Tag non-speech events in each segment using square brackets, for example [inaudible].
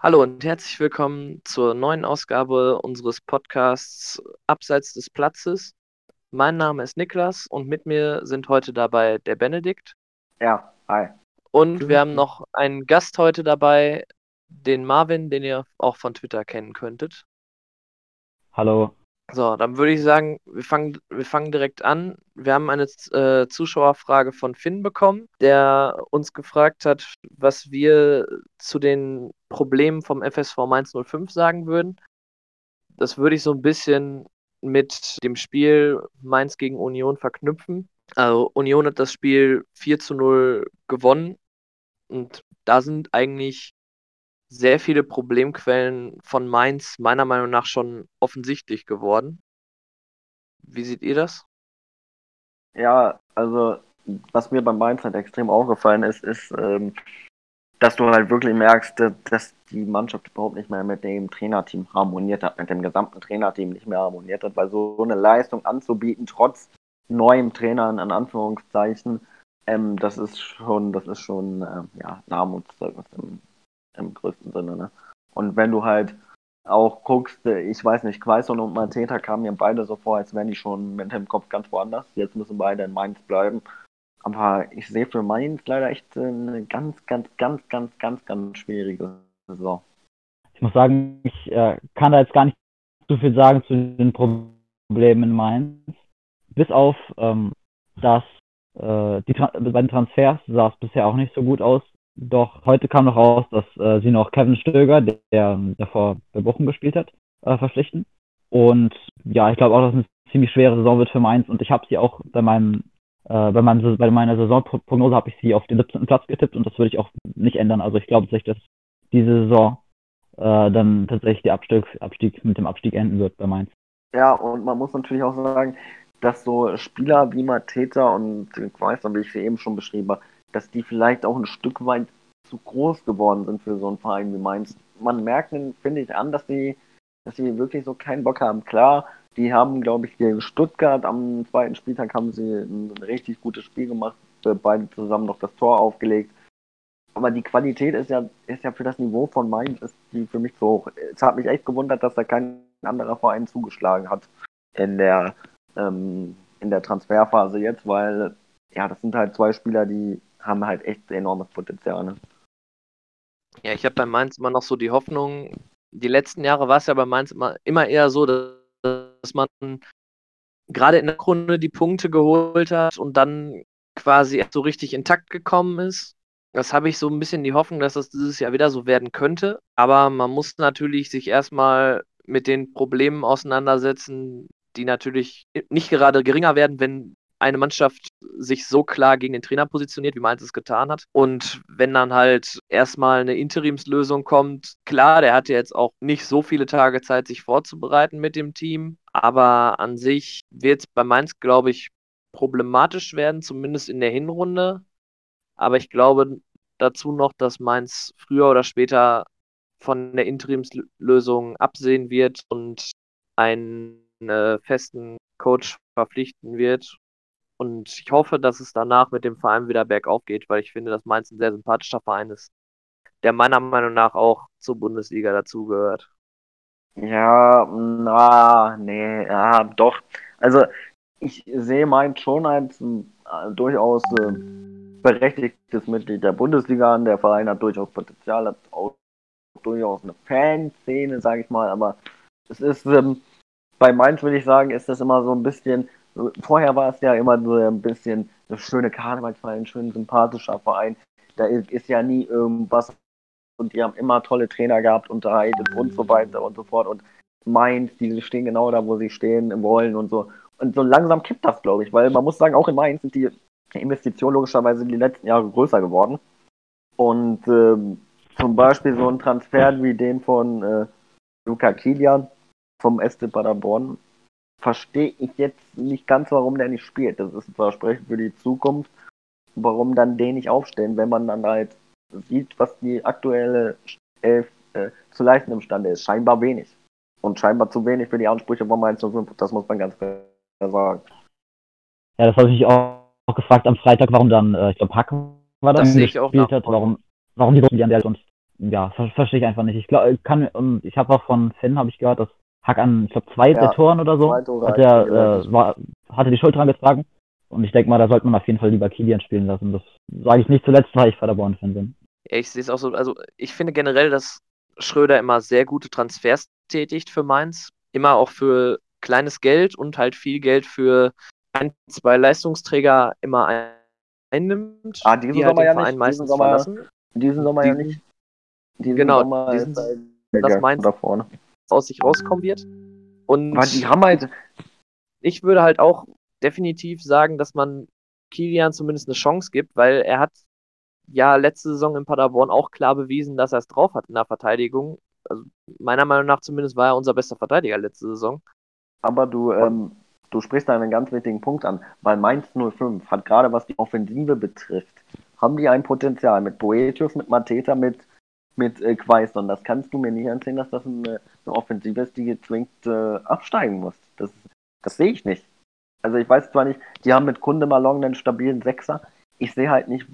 Hallo und herzlich willkommen zur neuen Ausgabe unseres Podcasts Abseits des Platzes. Mein Name ist Niklas und mit mir sind heute dabei der Benedikt. Ja, hi. Und wir haben noch einen Gast heute dabei, den Marvin, den ihr auch von Twitter kennen könntet. Hallo. So, dann würde ich sagen, wir fangen, wir fangen direkt an. Wir haben eine äh, Zuschauerfrage von Finn bekommen, der uns gefragt hat, was wir zu den Problemen vom FSV Mainz 05 sagen würden. Das würde ich so ein bisschen mit dem Spiel Mainz gegen Union verknüpfen. Also Union hat das Spiel 4 zu 0 gewonnen und da sind eigentlich sehr viele Problemquellen von Mainz meiner Meinung nach schon offensichtlich geworden. Wie seht ihr das? Ja, also was mir beim Mainz halt extrem aufgefallen ist, ist, ähm, dass du halt wirklich merkst, dass die Mannschaft überhaupt nicht mehr mit dem Trainerteam harmoniert hat, mit dem gesamten Trainerteam nicht mehr harmoniert hat, weil so eine Leistung anzubieten, trotz neuem Trainer in Anführungszeichen, ähm, das ist schon, das ist schon äh, ja, ein Armutszeugnis im größten Sinne. Ne? Und wenn du halt auch guckst, äh, ich weiß nicht, Quaison und Mateta kamen mir beide so vor, als wären die schon mit dem Kopf ganz woanders. Jetzt müssen beide in Mainz bleiben. Aber ich sehe für Mainz leider echt eine ganz, ganz, ganz, ganz, ganz, ganz schwierige Saison. Ich muss sagen, ich äh, kann da jetzt gar nicht so viel sagen zu den Problemen in Mainz. Bis auf, ähm, dass äh, die bei den Transfers sah es bisher auch nicht so gut aus. Doch heute kam noch raus, dass äh, sie noch Kevin Stöger, der, der davor bei Bochum gespielt hat, äh, verpflichten. Und ja, ich glaube auch, dass es eine ziemlich schwere Saison wird für Mainz. Und ich habe sie auch bei meinem äh, bei, meinem, bei meiner Saisonprognose habe ich sie auf den 17. Platz getippt und das würde ich auch nicht ändern. Also ich glaube tatsächlich, dass diese Saison äh, dann tatsächlich der Abstieg, Abstieg mit dem Abstieg enden wird bei Mainz. Ja, und man muss natürlich auch sagen, dass so Spieler wie Mateta und Quaison, wie ich sie eben schon beschrieben habe, dass die vielleicht auch ein Stück weit zu groß geworden sind für so einen Verein wie Mainz. Man merkt, finde ich, an, dass die, dass die wirklich so keinen Bock haben. Klar, die haben, glaube ich, gegen Stuttgart am zweiten Spieltag haben sie ein richtig gutes Spiel gemacht, beide zusammen noch das Tor aufgelegt. Aber die Qualität ist ja, ist ja für das Niveau von Mainz ist die für mich zu hoch. Es hat mich echt gewundert, dass da kein anderer Verein zugeschlagen hat in der, ähm, in der Transferphase jetzt, weil ja, das sind halt zwei Spieler, die haben halt echt enormes Potenzial. Ne? Ja, ich habe bei Mainz immer noch so die Hoffnung, die letzten Jahre war es ja bei Mainz immer, immer eher so, dass man gerade in der Runde die Punkte geholt hat und dann quasi so richtig intakt gekommen ist. Das habe ich so ein bisschen die Hoffnung, dass das dieses Jahr wieder so werden könnte. Aber man muss natürlich sich erstmal mit den Problemen auseinandersetzen, die natürlich nicht gerade geringer werden, wenn eine Mannschaft sich so klar gegen den Trainer positioniert, wie Mainz es getan hat. Und wenn dann halt erstmal eine Interimslösung kommt, klar, der hatte jetzt auch nicht so viele Tage Zeit, sich vorzubereiten mit dem Team. Aber an sich wird es bei Mainz, glaube ich, problematisch werden, zumindest in der Hinrunde. Aber ich glaube dazu noch, dass Mainz früher oder später von der Interimslösung absehen wird und einen äh, festen Coach verpflichten wird und ich hoffe, dass es danach mit dem Verein wieder bergauf geht, weil ich finde, dass Mainz ein sehr sympathischer Verein ist, der meiner Meinung nach auch zur Bundesliga dazugehört. Ja, na, nee, ja, doch. Also ich sehe Mainz schon als äh, durchaus äh, berechtigtes Mitglied der Bundesliga an. Der Verein hat durchaus Potenzial, hat auch durchaus eine Fanszene, sage ich mal. Aber es ist ähm, bei Mainz, würde ich sagen, ist das immer so ein bisschen vorher war es ja immer so ein bisschen das schöne Karnevalsverein, ein schön sympathischer Verein. Da ist ja nie irgendwas und die haben immer tolle Trainer gehabt, unterhalten und so weiter und so fort. Und Mainz, die stehen genau da, wo sie stehen wollen und so. Und so langsam kippt das, glaube ich, weil man muss sagen, auch in Mainz sind die Investitionen logischerweise die letzten Jahre größer geworden. Und ähm, zum Beispiel so ein Transfer wie den von äh, Luca Kilian vom SC Paderborn verstehe ich jetzt nicht ganz, warum der nicht spielt. Das ist ein Versprechen für die Zukunft. Warum dann den nicht aufstellen, wenn man dann halt sieht, was die aktuelle Elf äh, zu leisten imstande ist. Scheinbar wenig. Und scheinbar zu wenig für die Ansprüche von Mainz 05. Das muss man ganz klar sagen. Ja, das habe ich auch, auch gefragt am Freitag, warum dann, äh, ich glaube, Hack war das, das gespielt hat, warum, warum die Russen, die an der und ja, ver verstehe ich einfach nicht. Ich glaube, kann und ich habe auch von Finn habe ich gehört, dass Hack an, ich glaube, zwei ja, der Toren oder so, hat der, äh, war, hatte die Schuld dran getragen. Und ich denke mal, da sollte man auf jeden Fall lieber Kilian spielen lassen. Das sage ich nicht zuletzt, weil ich Paderborn-Fan bin. Ja, ich sehe es auch so. Also, ich finde generell, dass Schröder immer sehr gute Transfers tätigt für Mainz. Immer auch für kleines Geld und halt viel Geld für ein, zwei Leistungsträger immer einnimmt. Ah, diesen die Sommer halt den ja nicht. Diesen Sommer, verlassen. diesen Sommer diesen, ja nicht. Diesen genau, Sommer diesen, ist halt das Mainz da vorne. Aus sich rauskommen wird. Und Aber die haben halt. Ich würde halt auch definitiv sagen, dass man Kilian zumindest eine Chance gibt, weil er hat ja letzte Saison in Paderborn auch klar bewiesen, dass er es drauf hat in der Verteidigung. Also meiner Meinung nach zumindest war er unser bester Verteidiger letzte Saison. Aber du, ähm, du sprichst da einen ganz wichtigen Punkt an, weil Mainz 05 hat gerade was die Offensive betrifft, haben die ein Potenzial mit Boetius, mit Mateta, mit, mit äh, Quaison. Das kannst du mir nicht erzählen, dass das eine, eine Offensive ist, die zwingend äh, absteigen muss. Das, das sehe ich nicht. Also ich weiß zwar nicht, die haben mit Kunde Malong einen stabilen Sechser. Ich sehe halt nicht,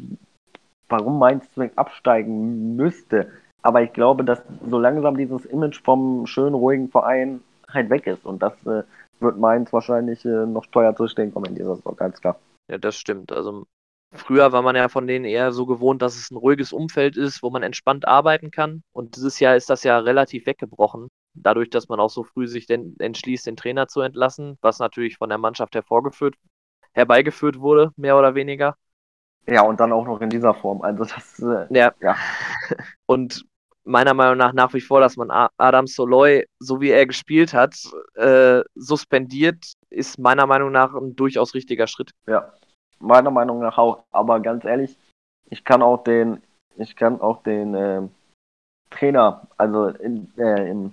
warum Mainz zwingend absteigen müsste. Aber ich glaube, dass so langsam dieses Image vom schönen, ruhigen Verein halt weg ist. Und das äh, wird Mainz wahrscheinlich äh, noch teuer zu stehen kommen in dieser Saison, ganz klar. Ja, das stimmt. Also früher war man ja von denen eher so gewohnt, dass es ein ruhiges Umfeld ist, wo man entspannt arbeiten kann. Und dieses Jahr ist das ja relativ weggebrochen. Dadurch, dass man auch so früh sich denn entschließt, den Trainer zu entlassen, was natürlich von der Mannschaft hervorgeführt, herbeigeführt wurde, mehr oder weniger. Ja, und dann auch noch in dieser Form. Also das äh, ja. ja. [laughs] Und meiner Meinung nach nach wie vor, dass man Adam Soloy, so wie er gespielt hat, äh, suspendiert, ist meiner Meinung nach ein durchaus richtiger Schritt. Ja, meiner Meinung nach auch. Aber ganz ehrlich, ich kann auch den, ich kann auch den äh, Trainer, also in, äh, in,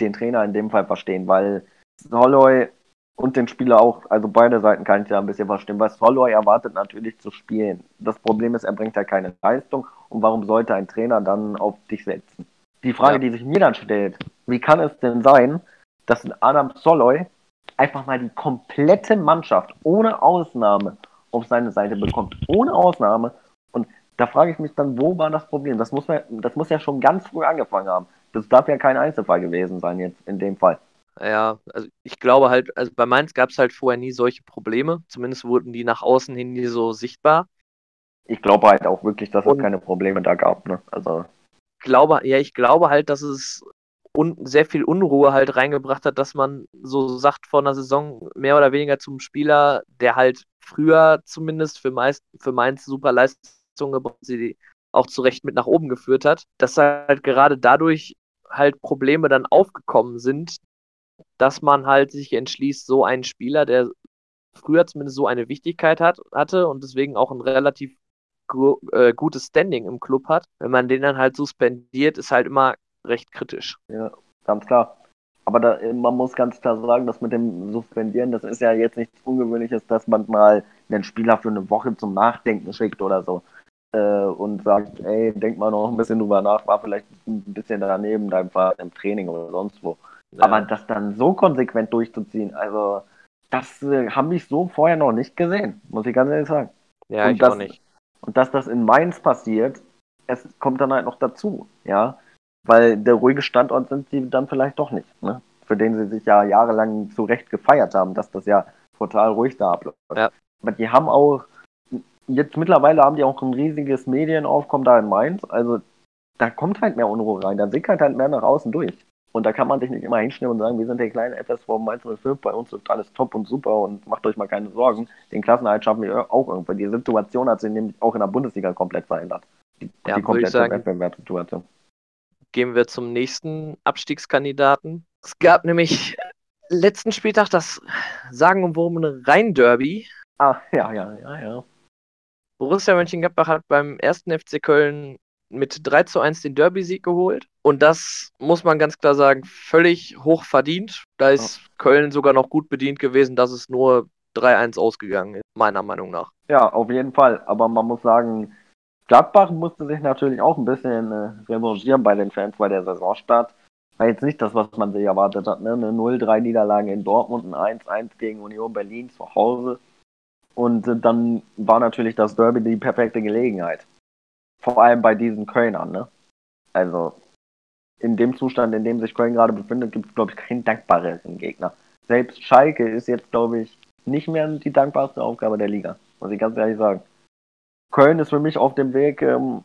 den Trainer in dem Fall verstehen, weil Soloy und den Spieler auch, also beide Seiten kann ich ja ein bisschen verstehen, weil Soloy erwartet natürlich zu spielen. Das Problem ist, er bringt ja keine Leistung und warum sollte ein Trainer dann auf dich setzen? Die Frage, ja. die sich mir dann stellt, wie kann es denn sein, dass Adam Soloy einfach mal die komplette Mannschaft ohne Ausnahme auf seine Seite bekommt, ohne Ausnahme. Und da frage ich mich dann, wo war das Problem? Das muss, man, das muss ja schon ganz früh angefangen haben. Das darf ja kein Einzelfall gewesen sein jetzt in dem Fall. Ja, also ich glaube halt, also bei Mainz gab es halt vorher nie solche Probleme. Zumindest wurden die nach außen hin nie so sichtbar. Ich glaube halt auch wirklich, dass es keine Probleme da gab, ne? Also. Glaube, ja, ich glaube halt, dass es un sehr viel Unruhe halt reingebracht hat, dass man so sagt vor einer Saison mehr oder weniger zum Spieler, der halt früher zumindest für, meist, für Mainz super Leistungen gebracht, sie auch zu Recht mit nach oben geführt hat, dass halt gerade dadurch halt Probleme dann aufgekommen sind, dass man halt sich entschließt, so einen Spieler, der früher zumindest so eine Wichtigkeit hat, hatte und deswegen auch ein relativ äh, gutes Standing im Club hat, wenn man den dann halt suspendiert, ist halt immer recht kritisch. Ja, ganz klar. Aber da, man muss ganz klar sagen, dass mit dem Suspendieren, das ist ja jetzt nichts Ungewöhnliches, dass man mal einen Spieler für eine Woche zum Nachdenken schickt oder so. Äh, und sagt, ey, denk mal noch ein bisschen drüber nach, war vielleicht ein bisschen daneben deinem Fall im Training oder sonst wo. Ja. Aber das dann so konsequent durchzuziehen, also das äh, habe ich so vorher noch nicht gesehen, muss ich ganz ehrlich sagen. Ja, und ich das, auch nicht. Und dass das in Mainz passiert, es kommt dann halt noch dazu, ja. Weil der ruhige Standort sind sie dann vielleicht doch nicht, ne? Für den sie sich ja jahrelang zu Recht gefeiert haben, dass das ja total ruhig da abläuft. Ja. Aber die haben auch, jetzt mittlerweile haben die auch ein riesiges Medienaufkommen da in Mainz, also da kommt halt mehr Unruhe rein, da sickert halt mehr nach außen durch. Und da kann man sich nicht immer hinstellen und sagen, wir sind der kleine FSV Mainz 05, bei uns ist alles top und super und macht euch mal keine Sorgen. Den Klassenerhalt schaffen wir auch irgendwann. Die Situation hat sich nämlich auch in der Bundesliga komplett verändert. Die, ja, die komplette Wettbewerbssituation. Gehen wir zum nächsten Abstiegskandidaten. Es gab nämlich letzten Spieltag das sagenumwobene Rhein-Derby. Ah, ja, ja, ja, ja. Borussia Mönchengladbach hat beim ersten FC Köln mit 3 zu 1 den Derby-Sieg geholt. Und das muss man ganz klar sagen, völlig hoch verdient. Da ist ja. Köln sogar noch gut bedient gewesen, dass es nur 3-1 ausgegangen ist, meiner Meinung nach. Ja, auf jeden Fall. Aber man muss sagen, Gladbach musste sich natürlich auch ein bisschen äh, revanchieren bei den Fans bei der Saisonstart. War jetzt nicht das, was man sich erwartet hat. Ne? Eine 0-3-Niederlage in Dortmund, ein 1-1 gegen Union Berlin zu Hause. Und äh, dann war natürlich das Derby die perfekte Gelegenheit. Vor allem bei diesen Kölnern, ne? Also, in dem Zustand, in dem sich Köln gerade befindet, gibt es, glaube ich, keinen dankbareren Gegner. Selbst Schalke ist jetzt, glaube ich, nicht mehr die dankbarste Aufgabe der Liga, muss ich ganz ehrlich sagen. Köln ist für mich auf dem Weg ähm,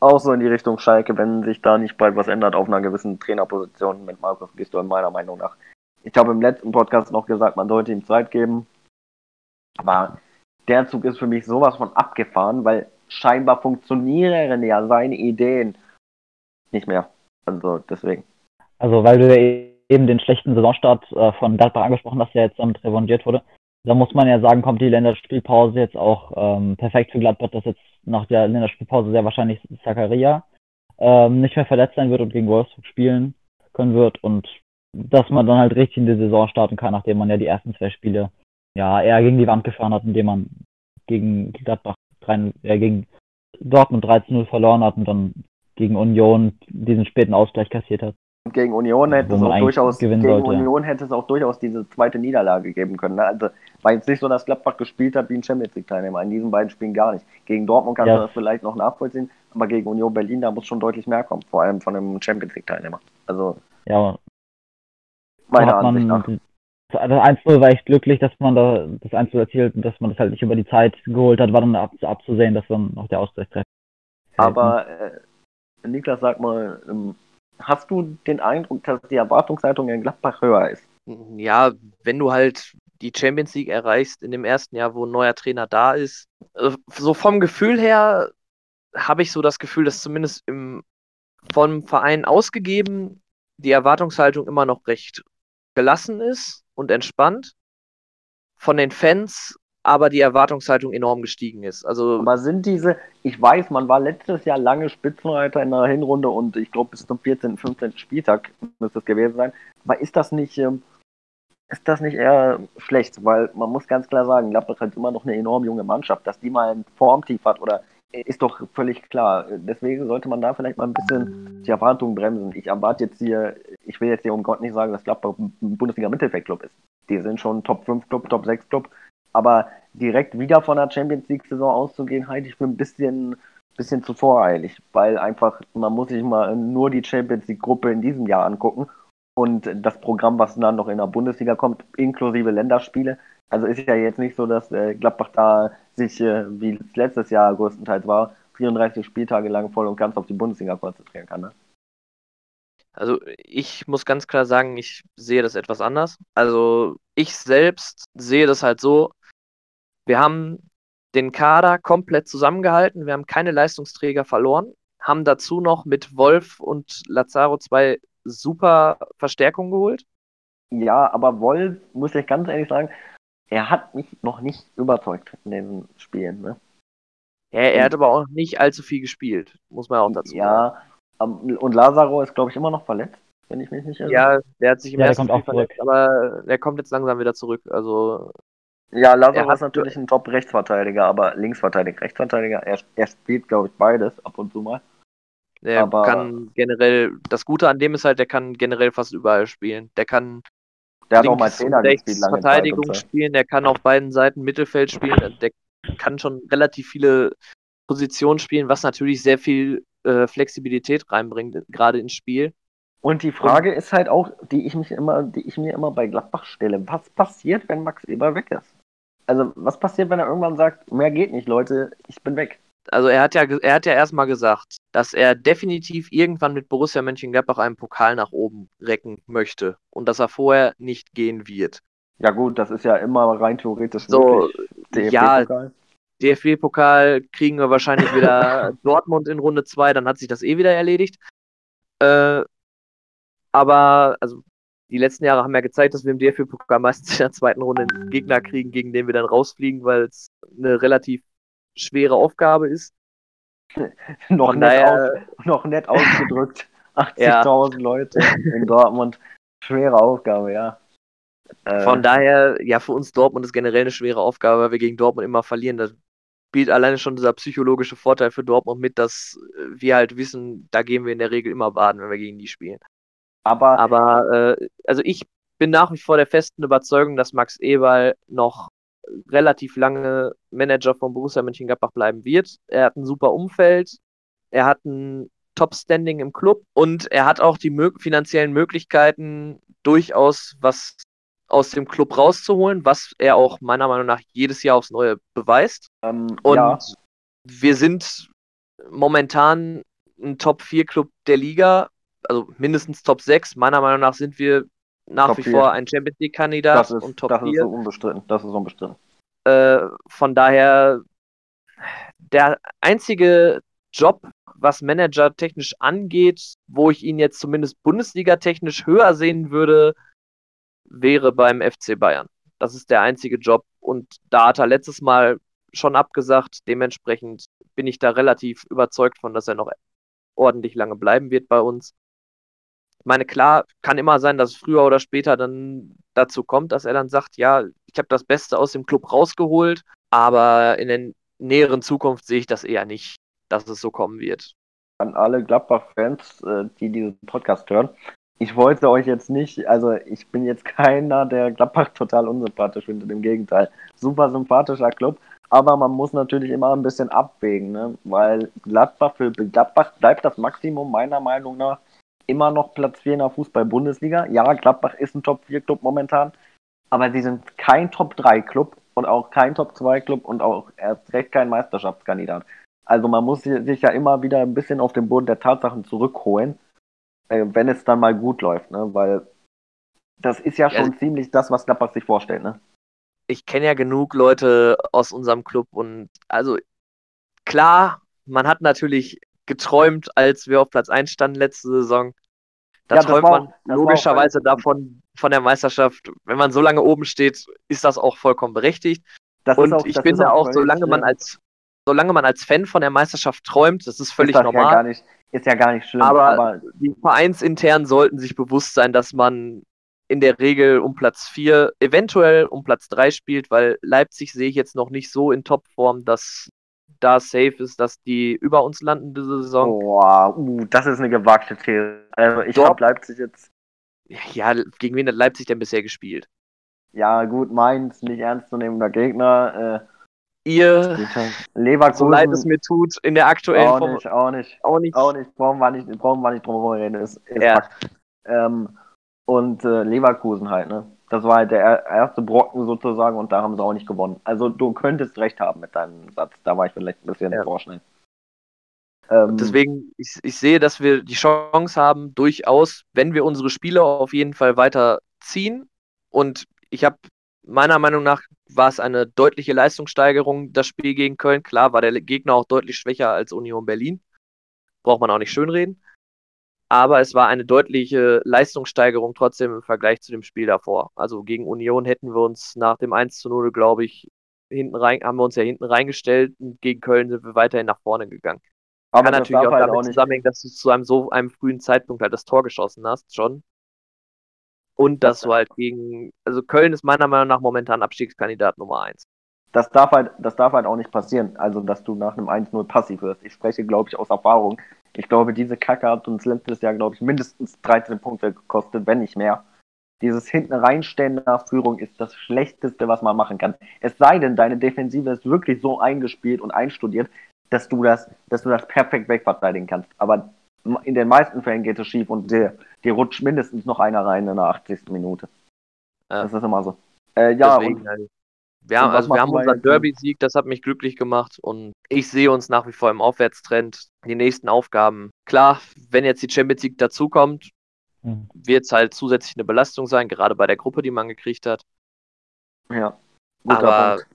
auch so in die Richtung Schalke, wenn sich da nicht bald was ändert auf einer gewissen Trainerposition mit Markus Gisdol, meiner Meinung nach. Ich habe im letzten Podcast noch gesagt, man sollte ihm Zeit geben. Aber der Zug ist für mich sowas von abgefahren, weil scheinbar funktionieren ja seine Ideen nicht mehr. Also deswegen. Also weil du ja eben den schlechten Saisonstart äh, von Gladbach angesprochen hast, der jetzt damit revanchiert wurde. Da muss man ja sagen, kommt die Länderspielpause jetzt auch ähm, perfekt für Gladbach, dass jetzt nach der Länderspielpause sehr wahrscheinlich Zakaria ähm, nicht mehr verletzt sein wird und gegen Wolfsburg spielen können wird und dass man dann halt richtig in die Saison starten kann, nachdem man ja die ersten zwei Spiele ja eher gegen die Wand gefahren hat, indem man gegen Gladbach äh, gegen Dortmund 13-0 verloren hat und dann gegen Union diesen späten Ausgleich kassiert hat. Gegen Union hätte es auch durchaus gegen sollte, Union hätte es auch durchaus diese zweite Niederlage geben können. Ne? Also war jetzt nicht so, dass Gladbach gespielt hat wie ein Champions League Teilnehmer. In diesen beiden Spielen gar nicht. Gegen Dortmund kann ja. man das vielleicht noch nachvollziehen, aber gegen Union Berlin da muss schon deutlich mehr kommen, vor allem von einem Champions League Teilnehmer. Also ja, meiner Ansicht nach. Also 1-0 war ich glücklich, dass man da das 1-0 erzielt und dass man das halt nicht über die Zeit geholt hat, war dann ab, abzusehen, dass dann noch der Ausgleich trifft. Aber äh, Niklas, sag mal, ähm, hast du den Eindruck, dass die Erwartungshaltung in Gladbach höher ist? Ja, wenn du halt die Champions League erreichst in dem ersten Jahr, wo ein neuer Trainer da ist. Also, so vom Gefühl her habe ich so das Gefühl, dass zumindest im, vom Verein ausgegeben die Erwartungshaltung immer noch recht gelassen ist und entspannt. Von den Fans aber die Erwartungshaltung enorm gestiegen ist. Also aber sind diese, ich weiß, man war letztes Jahr lange Spitzenreiter in der Hinrunde und ich glaube bis zum 14., 15. Spieltag müsste es gewesen sein. Aber ist das nicht, ähm, ist das nicht eher schlecht? Weil man muss ganz klar sagen, Gladbach hat immer noch eine enorm junge Mannschaft, dass die mal ein Formtief hat oder ist doch völlig klar. Deswegen sollte man da vielleicht mal ein bisschen die Erwartungen bremsen. Ich erwarte jetzt hier, ich will jetzt hier um Gott nicht sagen, dass Gladbach ein Bundesliga-Mittelfeldclub ist. Die sind schon Top 5 Club, Top 6 Club. Aber direkt wieder von der Champions League-Saison auszugehen, halte ich für ein bisschen, bisschen zu voreilig, weil einfach, man muss sich mal nur die Champions League-Gruppe in diesem Jahr angucken und das Programm, was dann noch in der Bundesliga kommt, inklusive Länderspiele. Also ist ja jetzt nicht so, dass äh, Gladbach da sich, äh, wie es letztes Jahr größtenteils war, 34 Spieltage lang voll und ganz auf die Bundesliga konzentrieren kann. Ne? Also ich muss ganz klar sagen, ich sehe das etwas anders. Also ich selbst sehe das halt so, wir haben den Kader komplett zusammengehalten, wir haben keine Leistungsträger verloren, haben dazu noch mit Wolf und Lazaro zwei super Verstärkungen geholt. Ja, aber Wolf, muss ich ganz ehrlich sagen, er hat mich noch nicht überzeugt in den Spielen. Ne? Ja, er hat aber auch nicht allzu viel gespielt, muss man auch dazu ja, sagen. Ja, und Lazaro ist, glaube ich, immer noch verletzt, wenn ich mich nicht erinnere. Ja, der hat sich im ja, ersten Spiel verletzt, aber der kommt jetzt langsam wieder zurück. Also ja, Lazaro ist natürlich ein Top-Rechtsverteidiger, aber Linksverteidiger, Rechtsverteidiger, er, er spielt, glaube ich, beides ab und zu mal. Der aber kann generell, das Gute an dem ist halt, der kann generell fast überall spielen. Der kann der hat auch mal Zehner gespielt, lange Verteidigung Zeit spielen, der kann auf beiden Seiten Mittelfeld spielen, der kann schon relativ viele Positionen spielen, was natürlich sehr viel äh, Flexibilität reinbringt, gerade ins Spiel. Und die Frage und, ist halt auch, die ich mich immer, die ich mir immer bei Gladbach stelle, was passiert, wenn Max Eber weg ist? Also, was passiert, wenn er irgendwann sagt, mehr geht nicht, Leute, ich bin weg? Also er hat ja, er hat ja erstmal gesagt, dass er definitiv irgendwann mit Borussia Mönchengladbach einen Pokal nach oben recken möchte und dass er vorher nicht gehen wird. Ja gut, das ist ja immer rein theoretisch so, möglich. Ja, DFB-Pokal kriegen wir wahrscheinlich wieder [laughs] Dortmund in Runde 2, dann hat sich das eh wieder erledigt. Äh, aber, also, die letzten Jahre haben ja gezeigt, dass wir im DFB-Pokal meistens in der zweiten Runde einen Gegner kriegen, gegen den wir dann rausfliegen, weil es eine relativ schwere Aufgabe ist. [laughs] noch, nett daher... aus, noch nett ausgedrückt. 80.000 [laughs] ja. Leute in Dortmund. Schwere Aufgabe, ja. Äh, Von daher, ja, für uns Dortmund ist generell eine schwere Aufgabe, weil wir gegen Dortmund immer verlieren. Das spielt alleine schon dieser psychologische Vorteil für Dortmund mit, dass wir halt wissen, da gehen wir in der Regel immer baden, wenn wir gegen die spielen. Aber, Aber äh, also ich bin nach wie vor der festen Überzeugung, dass Max Eberl noch relativ lange Manager von Borussia Mönchengladbach bleiben wird. Er hat ein super Umfeld, er hat ein Top-Standing im Club und er hat auch die mö finanziellen Möglichkeiten, durchaus was aus dem Club rauszuholen, was er auch meiner Meinung nach jedes Jahr aufs Neue beweist. Ähm, Und ja, wir sind momentan ein Top-4-Club der Liga, also mindestens Top 6. Meiner Meinung nach sind wir nach Top wie 4. vor ein Champions League-Kandidat das ist, und Top das ist 4. so unbestritten. Das ist unbestritten. Äh, von daher, der einzige Job, was Manager technisch angeht, wo ich ihn jetzt zumindest Bundesliga-technisch höher sehen würde, wäre beim FC Bayern. Das ist der einzige Job und da hat er letztes Mal schon abgesagt. Dementsprechend bin ich da relativ überzeugt von, dass er noch ordentlich lange bleiben wird bei uns. Ich meine, klar, kann immer sein, dass es früher oder später dann dazu kommt, dass er dann sagt, ja, ich habe das Beste aus dem Club rausgeholt, aber in der näheren Zukunft sehe ich das eher nicht, dass es so kommen wird. An alle Gladbach-Fans, äh, die diesen Podcast hören. Ich wollte euch jetzt nicht, also ich bin jetzt keiner, der Gladbach total unsympathisch findet, im Gegenteil. Super sympathischer Club, aber man muss natürlich immer ein bisschen abwägen, ne? weil Gladbach für Gladbach bleibt das Maximum meiner Meinung nach immer noch Platz 4 in der Fußball-Bundesliga. Ja, Gladbach ist ein Top-4-Club momentan, aber sie sind kein Top-3-Club und auch kein Top-2-Club und auch erst recht kein Meisterschaftskandidat. Also man muss sich ja immer wieder ein bisschen auf den Boden der Tatsachen zurückholen, äh, wenn es dann mal gut läuft, ne? Weil das ist ja Ja, schon ziemlich das, was Gladbach sich vorstellt, ne? ich kenne ja genug Leute aus unserem Club und also klar, man hat natürlich geträumt, als wir auf Platz 1 standen letzte Saison. Da Ja, träumt man auch- logischerweise davon, von der Meisterschaft. Wenn man so lange oben steht, ist das auch vollkommen berechtigt. Und auch, ich finde ist auch, solange man als solange man als Fan von der Meisterschaft träumt, das ist völlig ist das Ja normal. gar nicht, ist ja gar nicht schlimm, Aber- aber die vereinsintern sollten sich bewusst sein, dass man in der Regel um Platz 4, eventuell um Platz 3 spielt, weil Leipzig sehe ich jetzt noch nicht so in Topform, dass da safe ist, dass die über uns landen diese Saison. Boah, uh, das ist eine gewagte These. Also ich habe Leipzig jetzt, Ja, gegen wen hat Leipzig denn bisher gespielt? ja gut, Mainz, nicht ernstzunehmender Gegner. Ihr, Äh, Leverkusen, so leid es mir tut, in der aktuellen auch Form nicht, auch nicht, auch nicht. auch nicht, brauchen wir nicht, brauchen wir nicht drum herum reden, ist, ist Ja. Ähm, und äh, Leverkusen halt, ne? Das war halt der er- erste Brocken sozusagen und da haben sie auch nicht gewonnen. Also du könntest recht haben mit deinem Satz, da war ich vielleicht ein bisschen Ja. vorschnell. Ähm, Deswegen, ich, ich sehe, dass wir die Chance haben, durchaus, wenn wir unsere Spiele auf jeden Fall weiter ziehen. Und ich habe, meiner Meinung nach, war es eine deutliche Leistungssteigerung, das Spiel gegen Köln. Klar war der Gegner auch deutlich schwächer als Union Berlin. Braucht man auch nicht schönreden. Aber es war eine deutliche Leistungssteigerung trotzdem im Vergleich zu dem Spiel davor. Also gegen Union hätten wir uns nach dem 1 zu 0, glaube ich, hinten rein, haben wir uns ja hinten reingestellt und gegen Köln sind wir weiterhin nach vorne gegangen aber kann natürlich auch halt damit auch zusammenhängen, dass du zu einem so einem frühen Zeitpunkt halt das Tor geschossen hast, schon. Und dass Das- du halt gegen, also Köln ist meiner Meinung nach momentan Abstiegskandidat Nummer 1. das darf halt, das darf halt auch nicht passieren. Also, dass du nach einem 1-0 passiv wirst. Ich spreche, glaube ich, aus Erfahrung. Ich glaube, diese Kacke hat uns letztes Jahr, glaube ich, mindestens 13 Punkte gekostet, wenn nicht mehr. Dieses hinten reinstellen nach Führung ist das Schlechteste, was man machen kann. Es sei denn, deine Defensive ist wirklich so eingespielt und einstudiert, dass du das, dass du das perfekt wegverteidigen kannst. Aber in den meisten Fällen geht es schief und dir, dir rutscht mindestens noch einer rein in der 80. Minute. Ja. Das ist immer so. Äh, ja, Deswegen, und halt. Wir haben, also wir haben unseren? Derby-Sieg, das hat mich glücklich gemacht und ich sehe uns nach wie vor im Aufwärtstrend. Die nächsten Aufgaben, klar, wenn jetzt die Champions League dazukommt, Hm. wird es halt zusätzlich eine Belastung sein, gerade bei der Gruppe, die man gekriegt hat. ja. Guter Aber Punkt.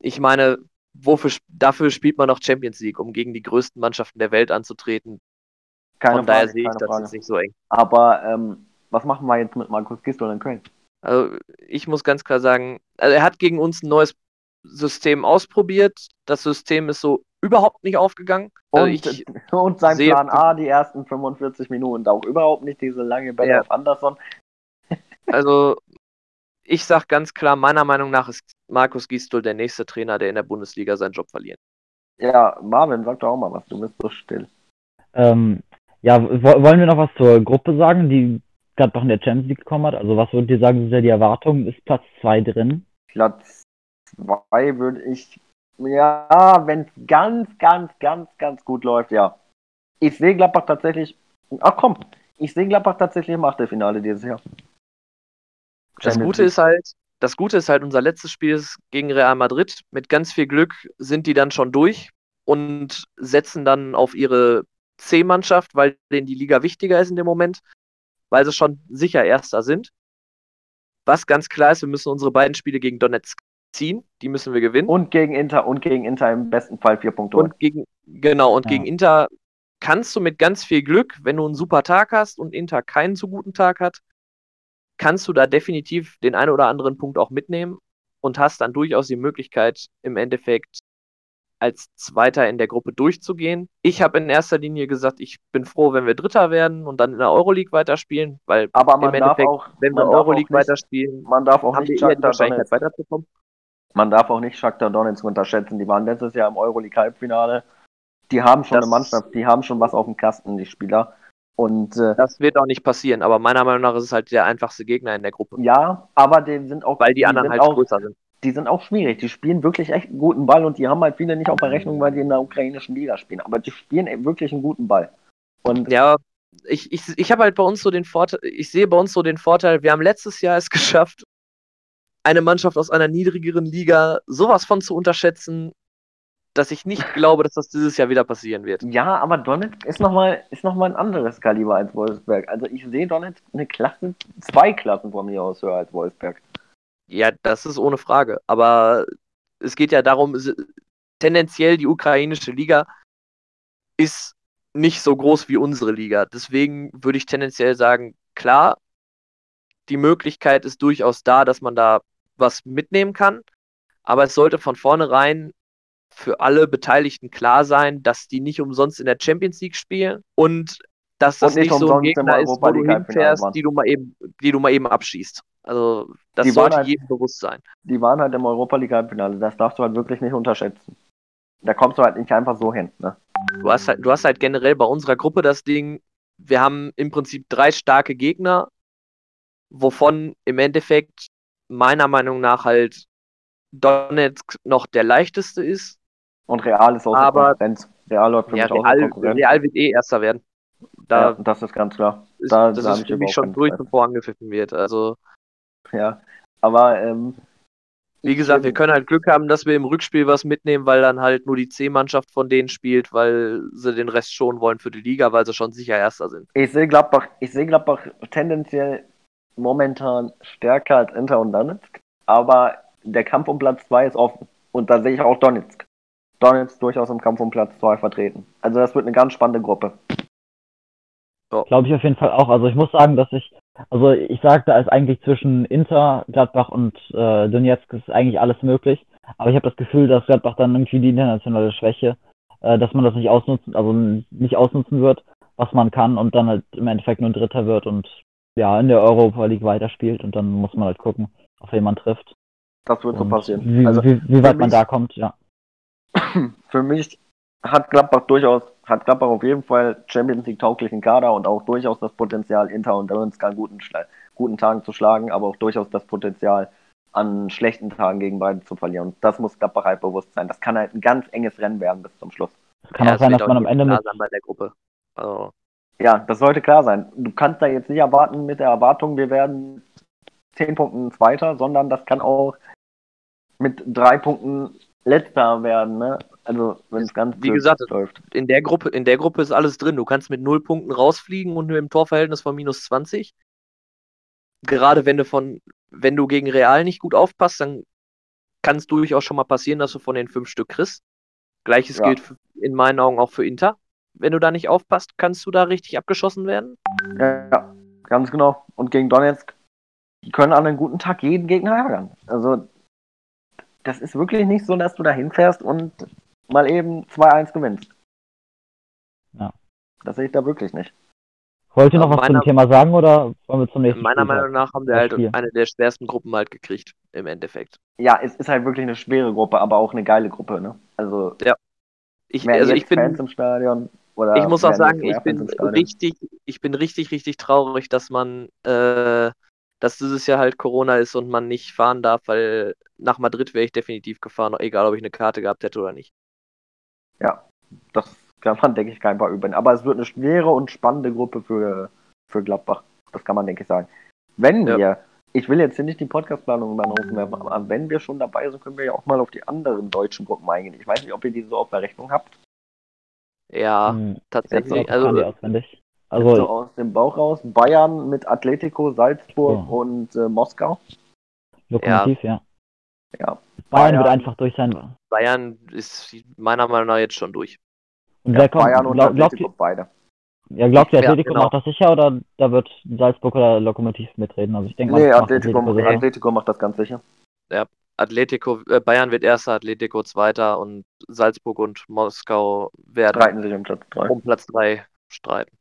ich meine, wofür, dafür spielt man noch Champions League, um gegen die größten Mannschaften der Welt anzutreten. Keine Von daher Frage, sehe ich das Frage. jetzt nicht so eng. Aber ähm, was machen wir jetzt mit Markus Gisdol in Köln? Also ich muss ganz klar sagen, also er hat gegen uns ein neues System ausprobiert. Das System ist so überhaupt nicht aufgegangen. Also Und, ich, [laughs] und sein sehe- Plan A, die ersten 45 Minuten, auch überhaupt nicht diese lange Bälle Ja. auf Anderson. [laughs] also ich sag ganz klar, meiner Meinung nach ist Markus Gisdol der nächste Trainer, der in der Bundesliga seinen Job verliert. Ja, Marvin, sag doch auch mal was, du bist so still. Ähm, ja, wo- wollen wir noch was zur Gruppe sagen, die gerade noch in der Champions League gekommen hat? Also was würdet ihr sagen, sind ja die Erwartungen? Ist Platz 2 drin? Platz 2 würde ich Ja, wenn es ganz, ganz, ganz, ganz gut läuft, ja. Ich sehe Gladbach tatsächlich. Ach komm, ich sehe Gladbach tatsächlich im Achtelfinale dieses Jahr. Das Champions Gute League. ist halt, das Gute ist halt, unser letztes Spiel ist gegen Real Madrid. Mit ganz viel Glück sind die dann schon durch und setzen dann auf ihre C-Mannschaft, weil denen die Liga wichtiger ist in dem Moment, weil sie schon sicher Erster sind. Was ganz klar ist, wir müssen unsere beiden Spiele gegen Donetsk ziehen, die müssen wir gewinnen. Und gegen Inter und gegen Inter im besten Fall vier Punkte. Und gegen, genau, und Ja. gegen Inter kannst du mit ganz viel Glück, wenn du einen super Tag hast und Inter keinen so guten Tag hat, kannst du da definitiv den einen oder anderen Punkt auch mitnehmen und hast dann durchaus die Möglichkeit, im Endeffekt als Zweiter in der Gruppe durchzugehen. Ich habe in erster Linie gesagt, ich bin froh, wenn wir Dritter werden und dann in der Euroleague weiterspielen, weil Aber im man darf Endeffekt, auch, wenn wir darf auch Euroleague nicht, weiterspielen, man darf auch haben nicht die Wahrscheinlichkeit weiterzukommen. man darf auch nicht Shakhtar Donetsk unterschätzen. Die waren letztes Jahr im Euroleague Halbfinale. Die haben schon Das- eine Mannschaft, die haben schon was auf dem Kasten, die Spieler. Und äh, Das wird auch nicht passieren, aber meiner Meinung nach ist es halt der einfachste Gegner in der Gruppe, ja, aber die sind auch, weil die anderen sind halt auch, größer sind. Die sind auch schwierig. Die spielen wirklich echt einen guten Ball und die haben halt viele nicht auf der Rechnung, weil die in der ukrainischen Liga spielen. Aber die spielen eben wirklich einen guten Ball. Und Ja, ich, ich, ich habe halt bei uns so den Vorteil, ich sehe bei uns so den Vorteil, wir haben letztes Jahr es [laughs] geschafft, eine Mannschaft aus einer niedrigeren Liga sowas von zu unterschätzen, dass ich nicht glaube, dass das dieses Jahr wieder passieren wird. ja, aber Donetsk ist nochmal ist noch mal ein anderes Kaliber als Wolfsberg. Also ich sehe Donetsk eine Klasse, zwei Klassen von mir aus höher als Wolfsberg. Ja, das ist ohne Frage. Aber es geht ja darum, tendenziell die ukrainische Liga ist nicht so groß wie unsere Liga. Deswegen würde ich tendenziell sagen, klar, die Möglichkeit ist durchaus da, dass man da was mitnehmen kann. Aber es sollte von vornherein für alle Beteiligten klar sein, dass die nicht umsonst in der Champions League spielen und dass das Und nicht nicht, so ein Gegner ist, wo du hinfährst, die du mal eben, die du mal eben abschießt. Also das Die sollte halt- jedem bewusst sein. Die waren halt im Europa League Halbfinale. Das darfst du halt wirklich nicht unterschätzen. Da kommst du halt nicht einfach so hin. Ne? Du hast halt, du hast halt generell bei unserer Gruppe das Ding, wir haben im Prinzip drei starke Gegner, wovon im Endeffekt meiner Meinung nach halt Donetsk noch der leichteste ist. Und Real ist auch Aber- Konkurrenz. Real läuft für Ja, mich Real, Konkurrenz. Real wird eh Erster werden. Da ja, das ist ganz klar. ist, da- das da hab ist für mich schon durch, bevor angepfiffen wird. Also, Ja. Aber ähm, wie gesagt, wir können halt Glück haben, dass wir im Rückspiel was mitnehmen, weil dann halt nur die C-Mannschaft von denen spielt, weil sie den Rest schonen wollen für die Liga, weil sie schon sicher Erster sind. ich sehe Gladbach, ich sehe Gladbach tendenziell momentan stärker als Inter und Donetsk. Aber der Kampf um Platz 2 ist offen. Und da sehe ich auch Donetsk. Donetsk durchaus im Kampf um Platz 2 vertreten. Also das wird eine ganz spannende Gruppe. Glaube ich auf jeden Fall auch. Also ich muss sagen, dass ich, also ich sage, da ist eigentlich zwischen Inter, Gladbach und äh, Donetsk ist eigentlich alles möglich. Aber ich habe das Gefühl, dass Gladbach dann irgendwie die internationale Schwäche, äh, dass man das nicht ausnutzen, also nicht ausnutzen wird, was man kann und dann halt im Endeffekt nur Dritter wird und ja, in der Europa League weiterspielt und dann muss man halt gucken, auf wen man trifft. Das wird so Und passieren. Wie, Also wie, wie weit man da kommt, ja. [clears throat] für mich hat Gladbach durchaus, hat Gladbach auf jeden Fall Champions League tauglichen Kader und auch durchaus das Potenzial, Inter und Donetsk an guten, guten Tagen zu schlagen, aber auch durchaus das Potenzial, an schlechten Tagen gegen beide zu verlieren. Und das muss Gladbach halt bewusst sein. Das kann halt ein ganz enges Rennen werden bis zum Schluss. Kann Ja, auch sein, dass man am Ende klar mit, sein bei der Gruppe. Also, Ja, das sollte klar sein. Du kannst da jetzt nicht erwarten mit der Erwartung, wir werden zehn Punkten Zweiter, sondern das kann auch mit drei Punkten Letzter werden. Ne? Also wenn es ganz Wie gesagt, läuft. in der Gruppe, in der Gruppe ist alles drin. Du kannst mit null Punkten rausfliegen und nur im Torverhältnis von minus 20. Gerade wenn du von, wenn du gegen Real nicht gut aufpasst, dann kann es durchaus schon mal passieren, dass du von den fünf Stück kriegst. Gleiches Ja. gilt in meinen Augen auch für Inter. Wenn du da nicht aufpasst, kannst du da richtig abgeschossen werden. Ja, ganz genau. Und gegen Donetsk, die können an einem guten Tag jeden Gegner ärgern. Also, das ist wirklich nicht so, dass du da hinfährst und mal eben 2-1 gewinnst. Ja. Das sehe ich da wirklich nicht. wollt ihr noch Also was meiner- zum Thema sagen oder wollen wir zum nächsten Meiner Spieltag? Meinung nach haben wir halt Spiel. eine der schwersten Gruppen halt gekriegt, im Endeffekt. Ja, es ist halt wirklich eine schwere Gruppe, aber auch eine geile Gruppe. Ne? Also, Ich, mehr also jetzt ich bin, Fans im Stadion. Oder ich muss auch sagen, ich bin richtig, ich bin richtig, richtig traurig, dass man äh, dass dieses Jahr halt Corona ist und man nicht fahren darf, weil nach Madrid wäre ich definitiv gefahren, egal ob ich eine Karte gehabt hätte oder nicht. Ja, das kann man, denke ich, kein paar üben. Aber es wird eine schwere und spannende Gruppe für, für Gladbach. Das kann man, denke ich, sagen. Wenn Ja. wir, ich will jetzt hier nicht die Podcastplanung über den Haufen werfen, aber wenn wir schon dabei sind, können wir ja auch mal auf die anderen deutschen Gruppen eingehen. Ich weiß nicht, ob ihr die so auf der Rechnung habt. Ja, Hm, tatsächlich. Also, so Also, aus dem Bauch raus. Bayern mit Atletico, Salzburg Oh. und äh, Moskau. Lokomotiv, ja. Ja. Bayern wird Bayern. einfach durch sein. Bayern ist meiner Meinung nach jetzt schon durch. Und Ja, wer kommt? Bayern und glaub, glaubt, Atletico beide. ja, glaubt ihr, Ja, Atletico genau. macht das sicher oder da wird Salzburg oder Lokomotiv mitreden? Also ich denke mal, Nee, das macht Atletico. Atletico macht das ganz sicher. Atletico, äh, Bayern wird erster, Atletico zweiter und Salzburg und Moskau werden Streiten sich um Platz 3. um Platz 3 streiten.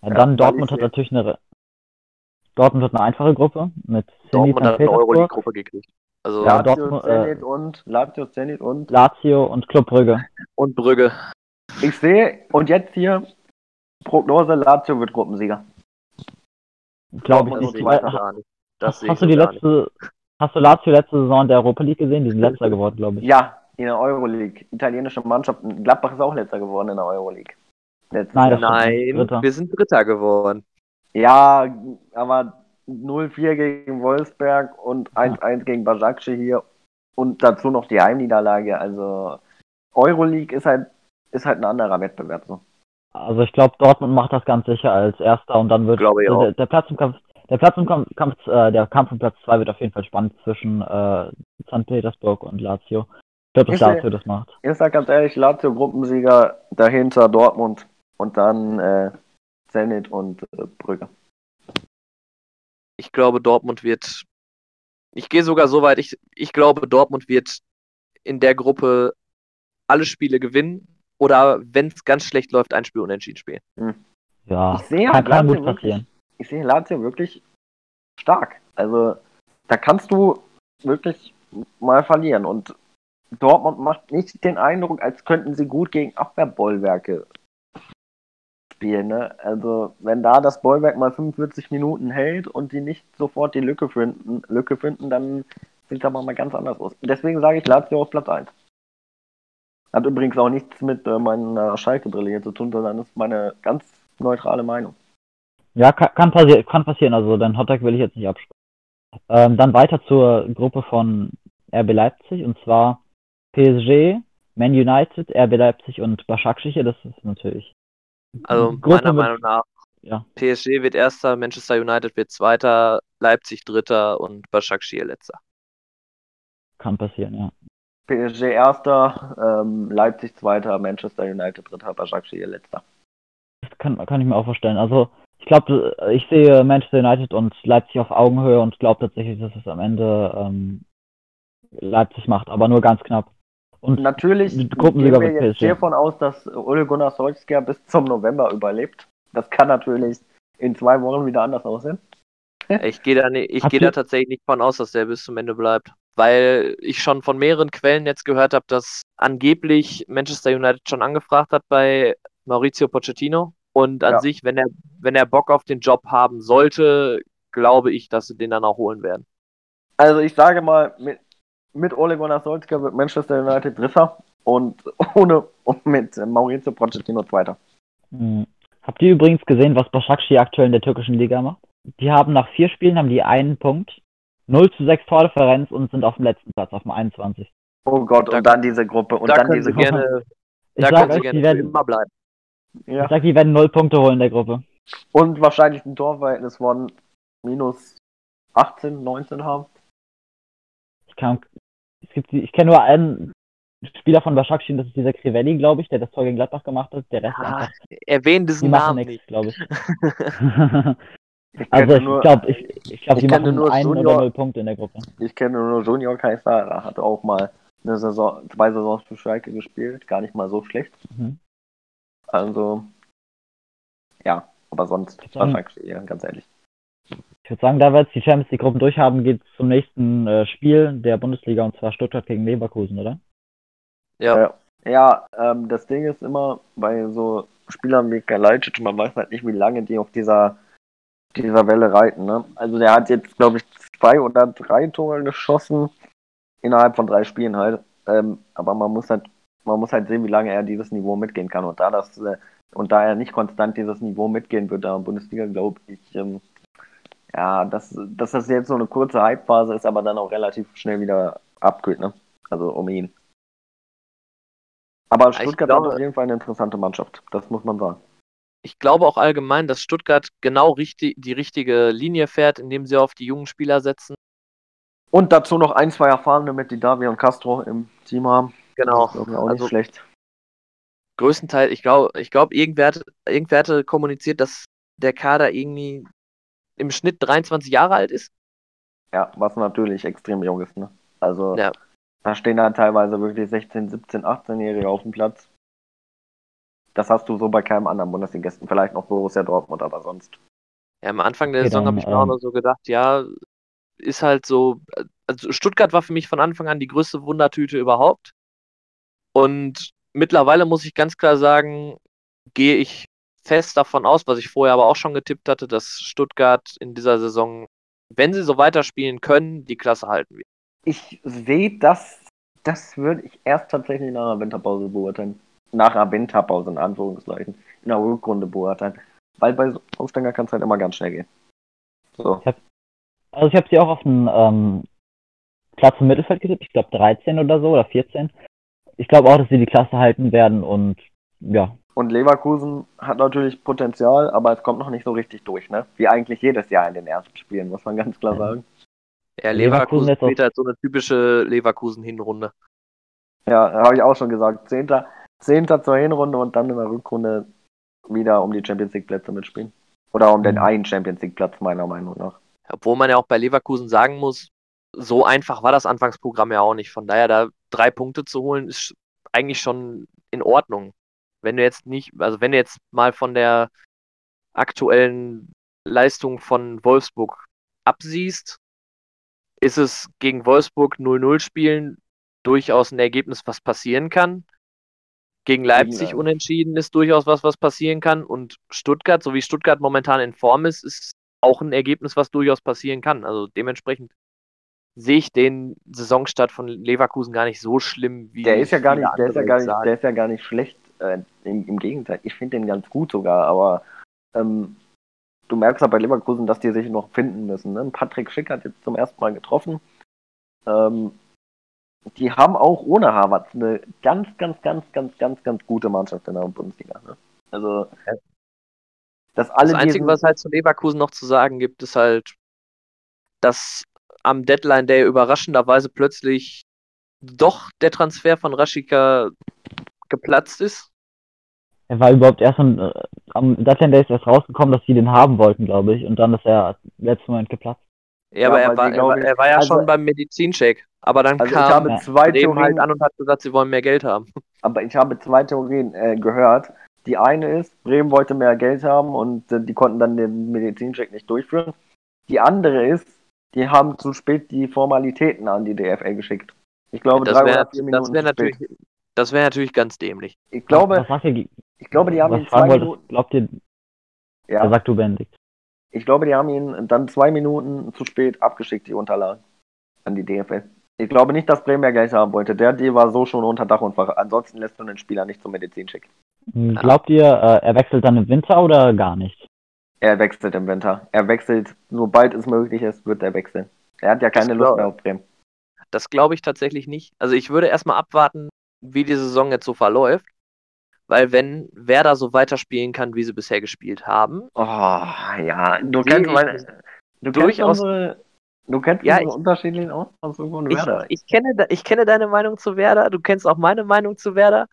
Ja, Ja, dann weil Dortmund hat natürlich eine. Dortmund hat eine einfache Gruppe mit Dortmund hat eine Petersburg, Euroleague-Gruppe gekriegt. Also Ja, Lazio, Dortmund, äh, Zenit und Lazio, Zenit und Lazio und Club Brügge. und Brügge. ich sehe und jetzt hier Prognose Lazio wird Gruppensieger. Glaube ich nicht. Das Hast, hast du die gar nicht. letzte. Hast du Lazio letzte Saison in der Europa League gesehen? Die sind letzter geworden, glaube ich. Ja, in der Euroleague. Italienische Mannschaften. Gladbach ist auch letzter geworden in der Euroleague. Letztes Nein, Nein, wir sind Dritter geworden. Ja, aber 0-4 gegen Wolfsberg und 1-1 gegen Bajakce hier und dazu noch die Heimniederlage. Also Euroleague ist halt ist halt ein anderer Wettbewerb so. Also ich glaube, Dortmund macht das ganz sicher als erster und dann wird ich also der, der Platz im Kampf, der Platz im Kampf, Kampf äh, der Kampf um Platz 2 wird auf jeden Fall spannend zwischen äh, St. Petersburg und Lazio. Ich glaube, dass Ich Lazio das macht. Ich sag ganz ehrlich, Lazio Gruppensieger, dahinter Dortmund und dann äh, Zenit und äh, Brügge. Ich glaube, Dortmund wird. Ich gehe sogar so weit, ich, ich glaube, Dortmund wird in der Gruppe alle Spiele gewinnen oder wenn es ganz schlecht läuft, ein Spiel unentschieden spielen. Ja, Ich sehe kann, kann Lazio gut wirklich, passieren. ich sehe Lazio wirklich stark. Also da kannst du wirklich mal verlieren und Dortmund macht nicht den Eindruck, als könnten sie gut gegen Abwehrbollwerke spielen. Ne? Also wenn da das Bollwerk mal 45 Minuten hält und die nicht sofort die Lücke finden, Lücke finden dann sieht es aber mal ganz anders aus. Deswegen sage ich Lazio auf Platz 1. Hat übrigens auch nichts mit äh, meiner Schalke-Brille hier zu tun, sondern ist meine ganz neutrale Meinung. Ja, kann, kann, passi kann passieren. Also dein Hottag will ich jetzt nicht absprechen. Ähm, dann weiter zur Gruppe von RB Leipzig und zwar PSG, Man United, RB Leipzig und Başakşehir. Das ist natürlich Also Gruppe meiner Meinung nach, ja. PSG wird erster, Manchester United wird zweiter, Leipzig dritter und Başakşehir letzter. kann passieren, ja. PSG erster, ähm, Leipzig zweiter, Manchester United dritter, Başakşehir letzter. Das kann, kann ich mir auch vorstellen. Also ich glaube, ich sehe Manchester United und Leipzig auf Augenhöhe und glaube tatsächlich, dass es am Ende ähm, Leipzig macht, aber nur ganz knapp. Und Natürlich gehen wir jetzt PSG. hiervon aus, dass Ole Gunnar Solskjaer bis zum November überlebt. Das kann natürlich in zwei Wochen wieder anders aussehen. Ich gehe da, ni- ich ihr- da tatsächlich nicht von aus, dass der bis zum Ende bleibt. Weil ich schon von mehreren Quellen jetzt gehört habe, dass angeblich Manchester United schon angefragt hat bei Maurizio Pochettino. Und an Ja. sich, wenn er, wenn er Bock auf den Job haben sollte, glaube ich, dass sie den dann auch holen werden. Also ich sage mal, mit, mit Ole Gunnar Solskjaer wird Manchester United dritter und [laughs] ohne und mit Maurizio Pochettino zweiter. mh, habt ihr übrigens gesehen, was Başakşehir aktuell in der türkischen Liga macht? Die haben nach vier Spielen haben die einen Punkt, 0 zu 6 Tordifferenz und sind auf dem letzten Platz, auf dem 21. Oh Gott, Da- und dann diese Gruppe und da dann diese Gruppe. gerne, Ich da sag euch, gerne die werden, immer bleiben. Ja. ich sag, die werden 0 Punkte holen in der Gruppe. Und wahrscheinlich ein Torverhältnis von minus 18, 19 haben. Ich kann, gibt, ich kenne nur einen Spieler von Başakşehir, das ist dieser Crivelli, glaube ich, der das Tor gegen Gladbach gemacht hat. Der Rest Ah, einfach, erwähnen die diesen Namen nicht. glaube [laughs] [laughs] ich. Ich also ich glaube, ich, ich glaube, ich die machen nur einen Junior- oder null Punkte in der Gruppe. ich kenne nur Junior Kaisara, hat auch mal eine Saison, zwei Saisons für Schalke gespielt, gar nicht mal so schlecht. Mhm. Also, ja, aber sonst wahrscheinlich, ganz ehrlich. Ich würde sagen, da wir jetzt die Champions League Gruppen durchhaben, geht es zum nächsten äh, Spiel der Bundesliga und zwar Stuttgart gegen Leverkusen, oder? Ja, Ja, ja ähm, das Ding ist immer bei so Spielern wie Kalajdzic, man weiß halt nicht, wie lange die auf dieser dieser Welle reiten. Ne? Also der hat jetzt, glaube ich, zwei oder drei Tore geschossen innerhalb von drei Spielen halt. Ähm, aber man muss halt, man muss halt sehen, wie lange er dieses Niveau mitgehen kann. Und da das äh, und da er nicht konstant dieses Niveau mitgehen wird da in der Bundesliga, glaube ich, ähm, ja, dass, dass das jetzt so eine kurze Hype-Phase ist, aber dann auch relativ schnell wieder abkühlt, ne? Also um ihn. Aber Stuttgart glaube, hat auf jeden Fall eine interessante Mannschaft, das muss man sagen. Ich glaube auch allgemein, dass Stuttgart genau richtig, die richtige Linie fährt, indem sie auf die jungen Spieler setzen. Und dazu noch ein, zwei Erfahrene mit, die Davi und Castro im Team haben. Genau. Das ist auch also, nicht schlecht. Größtenteils, ich glaube, ich glaube, irgendwer, irgendwer hatte kommuniziert, dass der Kader irgendwie im Schnitt 23 Jahre alt ist. Ja, was natürlich extrem jung ist, ne? Also ja. da stehen dann teilweise wirklich 16, 17, 18-Jährige auf dem Platz. Das hast du so bei keinem anderen Bundesligisten, vielleicht noch Borussia Dortmund, aber sonst. Ja, am Anfang der Saison habe ich mir auch ähm, noch so gedacht, ja, ist halt so, also Stuttgart war für mich von Anfang an die größte Wundertüte überhaupt. Und mittlerweile muss ich ganz klar sagen, gehe ich fest davon aus, was ich vorher aber auch schon getippt hatte, dass Stuttgart in dieser Saison, wenn sie so weiterspielen können, die Klasse halten wird. Ich sehe das, das würde ich erst tatsächlich nach einer Winterpause beurteilen. Nach einer Winterpause in Anführungszeichen. In der Rückrunde beurteilen. Weil bei Aufsteiger kann es halt immer ganz schnell gehen. So. Ich hab, also ich habe sie auch auf den ähm, Platz im Mittelfeld getippt, ich glaube 13 oder so oder 14. Ich glaube auch, dass sie die Klasse halten werden und ja, und Leverkusen hat natürlich Potenzial, aber es kommt noch nicht so richtig durch, ne? Wie eigentlich jedes Jahr in den ersten Spielen, muss man ganz klar sagen. Ja, Leverkusen, Leverkusen spielt halt so eine typische Leverkusen-Hinrunde. Ja, habe ich auch schon gesagt. Zehnter, Zehnter zur Hinrunde und dann in der Rückrunde wieder um die Champions League-Plätze mitspielen. Oder um den mhm. einen Champions League-Platz, meiner Meinung nach. Obwohl man ja auch bei Leverkusen sagen muss, so einfach war das Anfangsprogramm ja auch nicht. Von daher da drei Punkte zu holen, ist eigentlich schon in Ordnung wenn du jetzt nicht, also wenn du jetzt mal von der aktuellen Leistung von Wolfsburg absiehst, ist es gegen Wolfsburg 0-0 spielen durchaus ein Ergebnis, was passieren kann. Gegen Leipzig ja. unentschieden ist durchaus was, was passieren kann. Und Stuttgart, so wie Stuttgart momentan in Form ist, ist auch ein Ergebnis, was durchaus passieren kann. Also dementsprechend sehe ich den Saisonstart von Leverkusen gar nicht so schlimm wie. Der ist ja gar nicht, der ist ja gar nicht, der ist ja gar nicht schlecht. Äh, im, im, Gegenteil, ich finde den ganz gut sogar, aber ähm, du merkst ja bei Leverkusen, dass die sich noch finden müssen. Ne? Patrick Schick hat jetzt zum ersten Mal getroffen. Ähm, die haben auch ohne Harvard eine ganz, ganz, ganz, ganz, ganz, ganz gute Mannschaft in der Bundesliga. Ne? Also das, alle das Einzige, was halt zu Leverkusen noch zu sagen gibt, ist halt, dass am Deadline Day überraschenderweise plötzlich doch der Transfer von Rashika geplatzt ist. Er war überhaupt erst am, äh, am Deadline Day ist erst rausgekommen, dass sie den haben wollten, glaube ich, und dann ist er letzten Moment geplatzt. Ja, ja aber er war, er war, er war, ja also, schon beim Medizincheck. Aber dann also kam ich habe zwei Theorien halt an und hat gesagt, sie wollen mehr Geld haben. [laughs] Aber ich habe zwei Theorien äh, gehört. Die eine ist, Bremen wollte mehr Geld haben und äh, die konnten dann den Medizincheck nicht durchführen. Die andere ist, die haben zu spät die Formalitäten an die DFL geschickt. Ich glaube, das drei wär, oder vier Minuten. Das wäre natürlich, das wäre natürlich ganz dämlich. Ich glaube, was, ihr, ich glaube, die haben ihn zwei wollt, Minuten. Glaubt ihr? Ja. Sag du, Benedikt. Ich glaube, die haben ihn dann zwei Minuten zu spät abgeschickt, die Unterlagen an die DFL. Ich glaube nicht, dass Bremen mehr Geld haben wollte. Der Deal war so schon unter Dach und Fach. Ansonsten lässt man den Spieler nicht zum Medizin schicken. Hm, glaubt ihr, äh, er wechselt dann im Winter oder gar nicht? Er wechselt im Winter. Er wechselt, sobald es möglich ist, wird er wechseln. Er hat ja keine Lust mehr auf Bremen. Das glaube ich tatsächlich nicht. Also ich würde erstmal abwarten, wie die Saison jetzt so verläuft. Weil wenn Werder so weiterspielen kann, wie sie bisher gespielt haben. Oh, ja, du kennst meine. Du durchaus, unsere, du kennst ja, unsere ich, unterschiedlichen von Werder. Ich, ich, kenne, ich kenne deine Meinung zu Werder, du kennst auch meine Meinung zu Werder.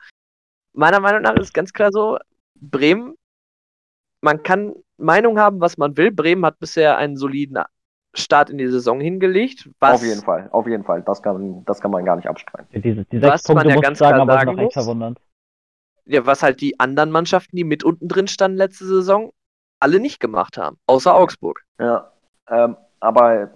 Meiner Meinung nach ist ganz klar so, Bremen, man kann Meinung haben, was man will. Bremen hat bisher einen soliden Start in die Saison hingelegt. auf jeden Fall, auf jeden Fall. Das kann, das kann man gar nicht abstreiten. Diese, die was Punkte man ja ganz sagen, klar sagen muss. Ja, was halt die anderen Mannschaften, die mit unten drin standen letzte Saison, alle nicht gemacht haben, außer Augsburg. Ja, ähm, aber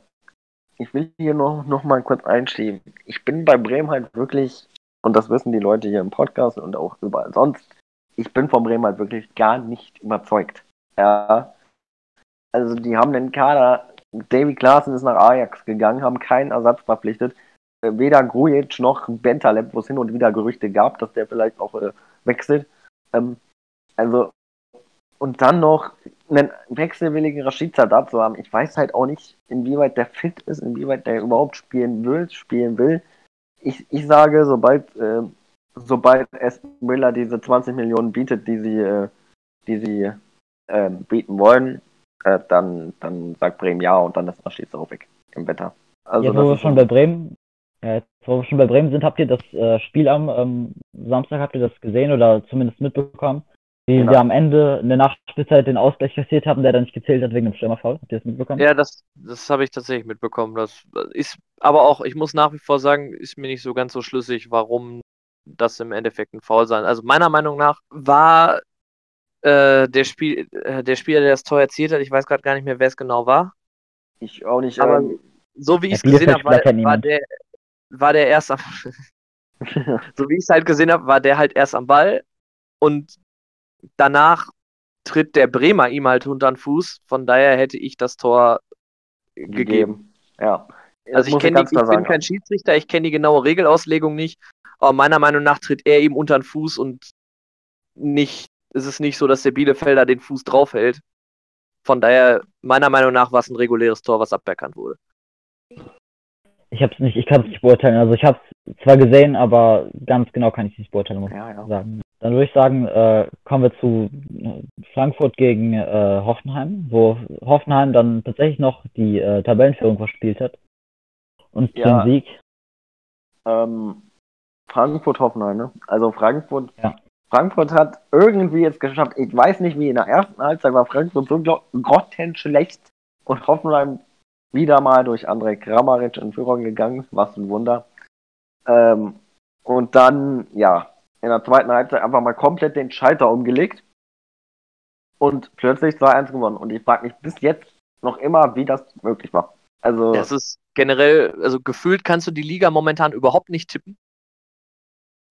ich will hier noch, noch mal kurz einschieben. Ich bin bei Bremen halt wirklich, und das wissen die Leute hier im Podcast und auch überall sonst, ich bin von Bremen halt wirklich gar nicht überzeugt. Ja, Also die haben den Kader, Davy Klaassen ist nach Ajax gegangen, haben keinen Ersatz verpflichtet. Äh, Weder Grujic noch Bentaleb, wo es hin und wieder Gerüchte gab, dass der vielleicht auch äh, wechselt. Ähm, also, und dann noch einen wechselwilligen Rashica dazu haben. Ich weiß halt auch nicht, inwieweit der fit ist, inwieweit der überhaupt spielen will, spielen will. Ich, ich sage, sobald, äh, sobald Aston Miller diese 20 Millionen bietet, die sie, äh, die sie äh, bieten wollen, äh, dann, dann sagt Bremen ja und dann ist Rashica auch weg im Wetter. Also jetzt, wo wir schon bei Bremen, ja, jetzt, wo wir schon bei Bremen sind, habt ihr das äh, Spiel am ähm, Samstag, habt ihr das gesehen oder zumindest mitbekommen? Die, genau. die am Ende in der Nachspielzeit den Ausgleich kassiert haben, der dann nicht gezählt hat wegen dem Stürmerfall. Habt ihr das mitbekommen? Ja, das, das habe ich tatsächlich mitbekommen. Das ist aber auch, ich muss nach wie vor sagen, ist mir nicht so ganz so schlüssig, warum das im Endeffekt ein Foul sein. Also meiner Meinung nach war äh, der, Spiel, äh, der Spieler, der das Tor erzielt hat, ich weiß gerade gar nicht mehr, wer es genau war. Ich auch nicht. Aber ähm, so wie ich es gesehen habe, war, war, der, war der erst am. [laughs] so wie ich es halt gesehen habe, war der halt erst am Ball und danach tritt der Bremer ihm halt unter den Fuß. Von daher hätte ich das Tor gegeben. gegeben. Ja. Das also ich, ich, ich bin sagen. kein Schiedsrichter, ich kenne die genaue Regelauslegung nicht, aber meiner Meinung nach tritt er ihm unter den Fuß und nicht, ist es nicht so, dass der Bielefelder den Fuß draufhält. Von daher, meiner Meinung nach, war es ein reguläres Tor, was aberkannt wurde. Ich hab's nicht, ich kann es nicht beurteilen. Also ich habe es zwar gesehen, aber ganz genau kann ich es nicht beurteilen, muss ja, ja. sagen. Dann würde ich sagen, äh, kommen wir zu äh, Frankfurt gegen äh, Hoffenheim, wo Hoffenheim dann tatsächlich noch die äh, Tabellenführung verspielt hat. Und ja. den Sieg. Ähm, Frankfurt-Hoffenheim, ne? Also Frankfurt, ja. Frankfurt hat irgendwie jetzt geschafft, ich weiß nicht wie, in der ersten Halbzeit war Frankfurt so grottenschlecht und Hoffenheim wieder mal durch André Kramaric in Führung gegangen, was ein Wunder. Ähm, und dann, ja, in der zweiten Halbzeit einfach mal komplett den Schalter umgelegt und plötzlich 2-1 gewonnen. Und ich frage mich bis jetzt noch immer, wie das möglich war. Also. Das ist generell, also gefühlt kannst du die Liga momentan überhaupt nicht tippen.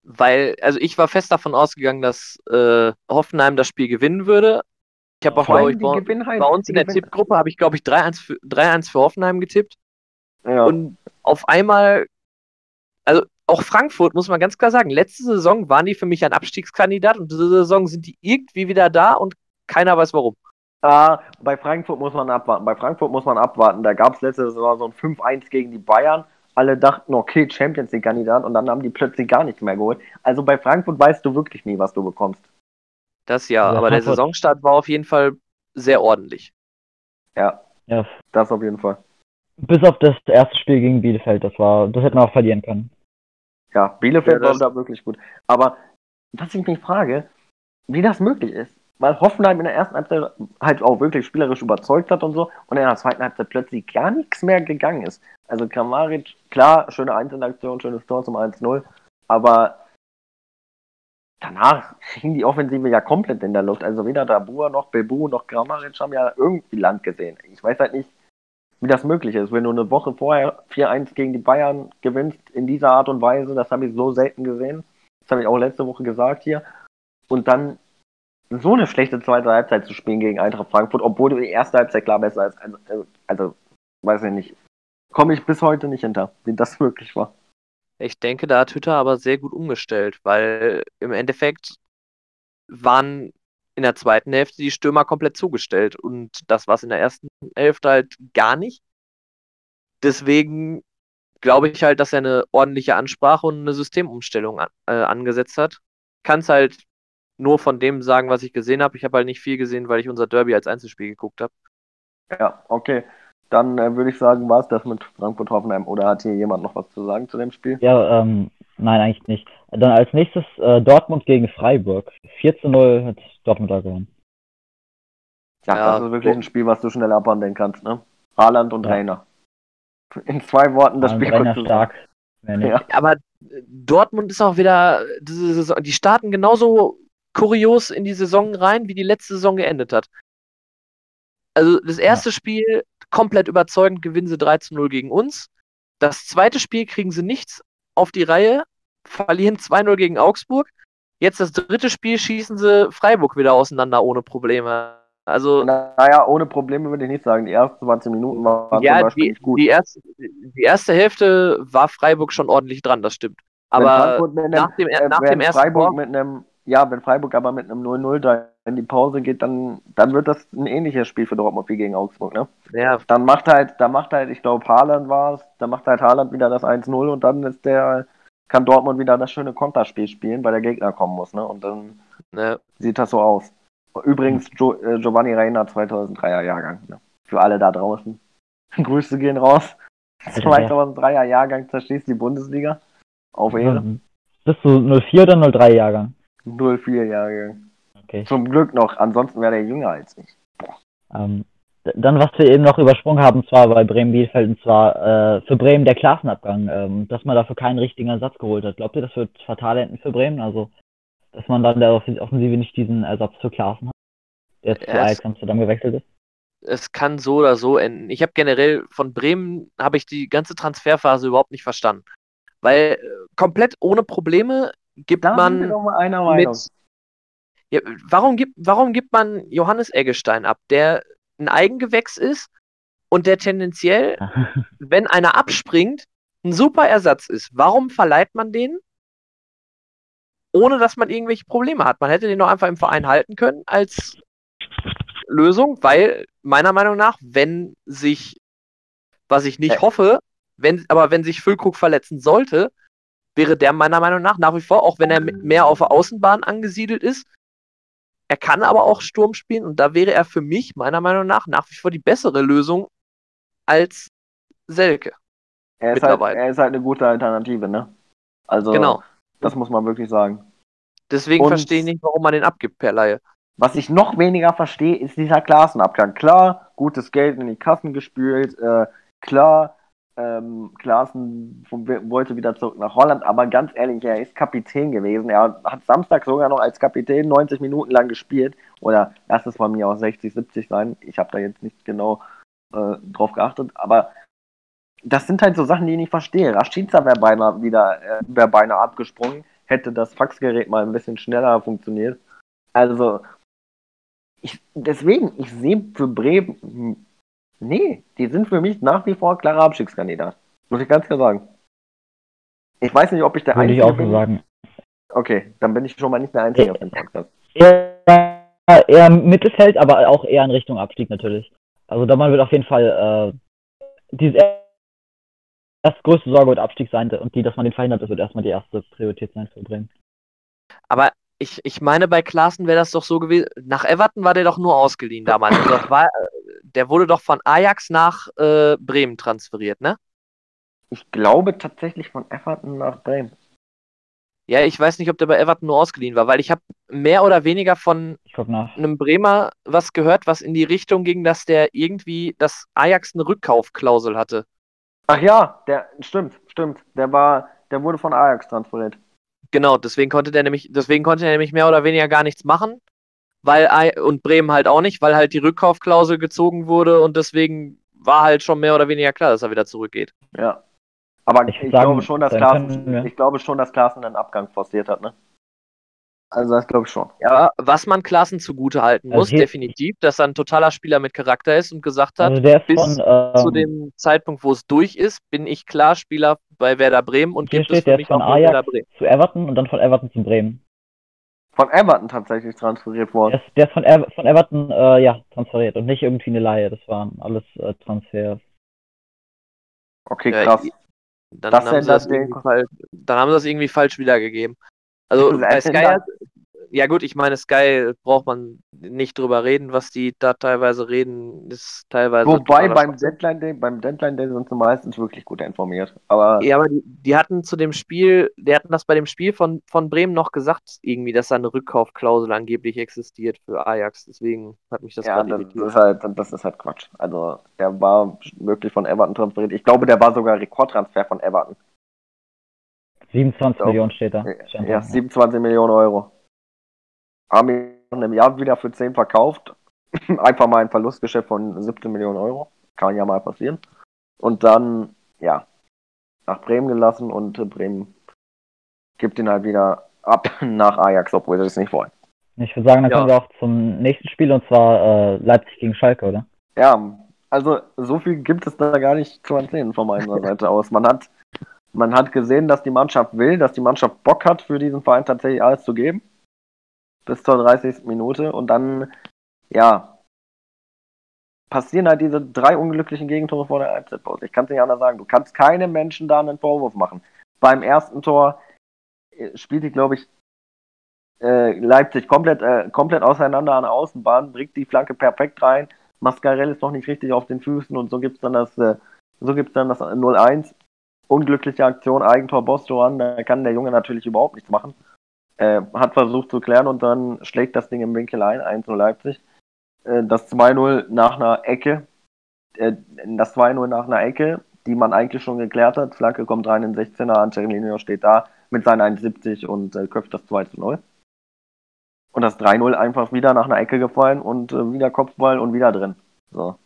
Weil, also ich war fest davon ausgegangen, dass äh, Hoffenheim das Spiel gewinnen würde. Ich habe auch, glaube ich, bei, halt, bei, uns in der Tippgruppe habe ich, glaube ich, 3-1 für, 3 für Hoffenheim getippt. Ja. Und auf einmal, also auch Frankfurt, muss man ganz klar sagen, letzte Saison waren die für mich ein Abstiegskandidat und diese Saison sind die irgendwie wieder da und keiner weiß warum. Ah, bei Frankfurt muss man abwarten. Bei Frankfurt muss man abwarten. Da gab es letzte Saison so ein 5-1 gegen die Bayern. Alle dachten, okay, Champions League-Kandidat und dann haben die plötzlich gar nichts mehr geholt. Also bei Frankfurt weißt du wirklich nie, was du bekommst. Das ja, ja aber der Saisonstart war auf jeden Fall sehr ordentlich. Ja, ja, das auf jeden Fall. Bis auf das erste Spiel gegen Bielefeld, das war, das hätten wir auch verlieren können. Ja, Bielefeld ja, war da wirklich gut. Aber was ich mich frage, wie das möglich ist. Weil Hoffenheim in der ersten Halbzeit halt auch wirklich spielerisch überzeugt hat und so und in der zweiten Halbzeit plötzlich gar nichts mehr gegangen ist. Also Kramaric, klar, schöne Einzelaktion, schönes Tor zum 1-0, aber danach hing die Offensive ja komplett in der Luft. Also weder Dabur noch Bebu noch Kramaric haben ja irgendwie Land gesehen. Ich weiß halt nicht, wie das möglich ist. Wenn du eine Woche vorher 4-1 gegen die Bayern gewinnst in dieser Art und Weise, das habe ich so selten gesehen. Das habe ich auch letzte Woche gesagt hier. Und dann so eine schlechte zweite Halbzeit zu spielen gegen Eintracht Frankfurt, obwohl die erste Halbzeit klar besser als, also, also, also weiß ich nicht. Komme ich bis heute nicht hinter, wie das [laughs] wirklich war. Ich denke, da hat Hütter aber sehr gut umgestellt, weil im Endeffekt waren in der zweiten Hälfte die Stürmer komplett zugestellt. Und das war es in der ersten Hälfte halt gar nicht. Deswegen glaube ich halt, dass er eine ordentliche Ansprache und eine Systemumstellung an, äh, angesetzt hat. Kann es halt nur von dem sagen, was ich gesehen habe. Ich habe halt nicht viel gesehen, weil ich unser Derby als Einzelspiel geguckt habe. Ja, okay. Dann äh, würde ich sagen, war es das mit Frankfurt Hoffenheim. Oder hat hier jemand noch was zu sagen zu dem Spiel? Ja, ähm, nein, eigentlich nicht. Dann als nächstes äh, Dortmund gegen Freiburg. 4 zu 0 hat Dortmund da gewonnen. Ja, ja, das ist wirklich ein Spiel, was du schnell abhandeln kannst, ne? Haaland und ja. Rainer. In zwei Worten das Spiel Rainer stark. Ja. Aber Dortmund ist auch wieder, die starten genauso kurios in die Saison rein, wie die letzte Saison geendet hat. Also das erste ja. Spiel komplett überzeugend gewinnen sie 3 zu 0 gegen uns. Das zweite Spiel kriegen sie nichts auf die Reihe, verlieren 2-0 gegen Augsburg. Jetzt das dritte Spiel schießen sie Freiburg wieder auseinander ohne Probleme. Also, Naja, ohne Probleme würde ich nicht sagen. Die ersten 20 Minuten waren ja, zum Beispiel die, nicht gut. die, erste, die erste Hälfte war Freiburg schon ordentlich dran, das stimmt. Aber Frankfurt mit einem- nach dem, äh, nach dem ersten Freiburg Tor, mit einem, ja, wenn Freiburg aber mit einem 0-0 da in die Pause geht, dann, dann wird das ein ähnliches Spiel für Dortmund wie gegen Augsburg, ne? ja, Dann macht halt, da macht halt, ich glaube, Haaland war es, da macht halt Haaland wieder das 1-0 und dann ist der, kann Dortmund wieder das schöne Konterspiel spielen, weil der Gegner kommen muss, ne? Und dann ne, sieht das so aus. Übrigens, jo, äh, Giovanni Reina 2003er Jahrgang, ne? Für alle da draußen. [laughs] Grüße gehen raus. Alter, 2003er Jahrgang zerschießt die Bundesliga. Auf Ehre. Bist du 04 oder 03 Jahrgang? 04 Jahrgang. Okay. Zum Glück noch, ansonsten wäre der jünger als ich. Ähm, dann, was wir eben noch übersprungen haben, zwar bei Bremen-Bielefeld, und zwar äh, für Bremen der Klassenabgang, ähm, dass man dafür keinen richtigen Ersatz geholt hat. Glaubt ihr, das wird fatal enden für Bremen? Also, dass man dann der Off- Offensive nicht diesen Ersatz für Klaassen hat, der jetzt zu Ajax Amsterdam gewechselt ist? es kann so oder so enden. Ich habe generell von Bremen habe ich die ganze Transferphase überhaupt nicht verstanden. Weil äh, komplett ohne Probleme gibt Da man mit. Ja, warum, gibt, warum gibt man Johannes Eggestein ab, der ein Eigengewächs ist und der tendenziell, [laughs] wenn einer abspringt, ein super Ersatz ist? Warum verleiht man den, ohne dass man irgendwelche Probleme hat? Man hätte den doch einfach im Verein halten können als Lösung, weil meiner Meinung nach, wenn sich, was ich nicht Äh. hoffe, wenn, aber wenn sich Füllkrug verletzen sollte, wäre der meiner Meinung nach nach wie vor, auch wenn er mehr auf der Außenbahn angesiedelt ist, er kann aber auch Sturm spielen und da wäre er für mich meiner Meinung nach nach wie vor die bessere Lösung als Selke. Er ist, halt, er ist halt eine gute Alternative, ne? Also, Genau. das muss man wirklich sagen. Deswegen Und- verstehe ich nicht, warum man den abgibt per Laie. Was ich noch weniger verstehe, ist dieser Klassenabgang. Klar, gutes Geld in die Kassen gespült, äh, klar, ähm, Klaassen wollte wieder zurück nach Holland, aber ganz ehrlich, er ist Kapitän gewesen. Er hat Samstag sogar noch als Kapitän 90 Minuten lang gespielt. Oder lass es von mir aus 60, 70 sein. Ich habe da jetzt nicht genau äh, drauf geachtet, aber das sind halt so Sachen, die ich nicht verstehe. Rashica wäre beinahe wieder, äh, wäre beinahe abgesprungen, hätte das Faxgerät mal ein bisschen schneller funktioniert. Also, ich, deswegen, ich sehe für Bremen, nee, die sind für mich nach wie vor klarer Abstiegskandidat. Muss ich ganz klar sagen. Ich weiß nicht, ob ich der Würde ich Einzige auch so bin. sagen. Okay, dann bin ich schon mal nicht der Einzige auf dem Podcast. Eher, eher Mittelfeld, aber auch eher in Richtung Abstieg natürlich. Also da man wird auf jeden Fall äh, diese erste größte Sorge wird Abstieg sein und die, dass man den verhindert, das wird erstmal die erste Priorität sein für Bremen. Aber ich, ich meine, bei Klaassen wäre das doch so gewesen. Nach Everton war der doch nur ausgeliehen damals. Also das war, äh, der wurde doch von Ajax nach äh, Bremen transferiert, ne? Ich glaube tatsächlich von Everton nach Bremen. Ja, ich weiß nicht, ob der bei Everton nur ausgeliehen war, weil ich habe mehr oder weniger von einem Bremer was gehört, was in die Richtung ging, dass der irgendwie, dass Ajax eine Rückkaufklausel hatte. Ach ja, der stimmt, stimmt. Der war, der wurde von Ajax transferiert. Genau, deswegen konnte der nämlich, deswegen konnte er nämlich mehr oder weniger gar nichts machen, weil und Bremen halt auch nicht, weil halt die Rückkaufklausel gezogen wurde und deswegen war halt schon mehr oder weniger klar, dass er wieder zurückgeht. Ja. Aber Ich ich, sagen, glaube schon, dass dann Klaassen, können wir- ich glaube schon, dass Klaassen einen Abgang forciert hat, ne? Also das glaube ich schon. Ja, was man Klaassen zugute halten Also muss, hier- definitiv, dass er ein totaler Spieler mit Charakter ist und gesagt hat, Also bis von, ähm, zu dem Zeitpunkt, wo es durch ist, bin ich klar Spieler bei Werder Bremen und Hier gibt es steht, für mich von Ajax. Werder Bremen. zu Everton und dann von Everton zu Bremen. Von Everton tatsächlich transferiert worden. Der ist, der ist von, Ever von Everton äh, ja, transferiert und nicht irgendwie eine Laie. Das waren alles äh, Transfers. Okay, Ja, krass. Dann Das haben, das falsch, dann haben sie das irgendwie falsch wiedergegeben. Also bei Sky, hat- ja gut, ich meine, Sky braucht man nicht drüber reden, was die da teilweise reden, ist teilweise. Wobei beim. Deadline Day, beim Deadline Day sind sie meistens wirklich gut informiert. Aber Ja, aber die, die hatten zu dem Spiel, die hatten das bei dem Spiel von, von Bremen noch gesagt, irgendwie, dass da eine Rückkaufklausel angeblich existiert für Ajax. Deswegen hat mich das ja, gerade das, irritiert. ist halt, das ist halt Quatsch. Also der war wirklich von Everton transferiert. Ich glaube, der war sogar Rekordtransfer von Everton. 27 Ja. Millionen steht da. Ja, da. 27 Millionen Euro. Haben ihn in einem Jahr wieder für 10 verkauft. [laughs] Einfach mal ein Verlustgeschäft von 17 Millionen Euro. Kann ja mal passieren. Und dann, ja, nach Bremen gelassen und Bremen gibt ihn halt wieder ab [laughs] nach Ajax, obwohl sie es nicht wollen. Ich würde sagen, dann Ja. kommen wir auch zum nächsten Spiel und zwar äh, Leipzig gegen Schalke, oder? Ja, also so viel gibt es da gar nicht zu erzählen von meiner [laughs] Seite aus. Man hat, man hat gesehen, dass die Mannschaft will, dass die Mannschaft Bock hat, für diesen Verein tatsächlich alles zu geben. Bis zur 30. Minute. Und dann, ja, passieren halt diese drei unglücklichen Gegentore vor der Halbzeitpause. Ich kann es nicht anders sagen. Du kannst keinem Menschen da einen Vorwurf machen. Beim ersten Tor äh, spielt die, glaube ich, äh, Leipzig komplett, äh, komplett auseinander an der Außenbahn, bringt die Flanke perfekt rein. Mascarell ist noch nicht richtig auf den Füßen und so gibt's dann das, äh, so gibt's dann das 0-1. Unglückliche Aktion, Eigentor Bostoan, da kann der Junge natürlich überhaupt nichts machen. Äh, hat versucht zu klären und dann schlägt das Ding im Winkel ein, 1-0 Leipzig. Äh, das 2-0 nach einer Ecke, äh, das 2-0 nach einer Ecke, die man eigentlich schon geklärt hat. Flanke kommt rein in den 16er, Angelino steht da mit seinen 1,70 und äh, köpft das 2-0. Und das 3-0 einfach wieder nach einer Ecke gefallen und äh, wieder Kopfball und wieder drin. So.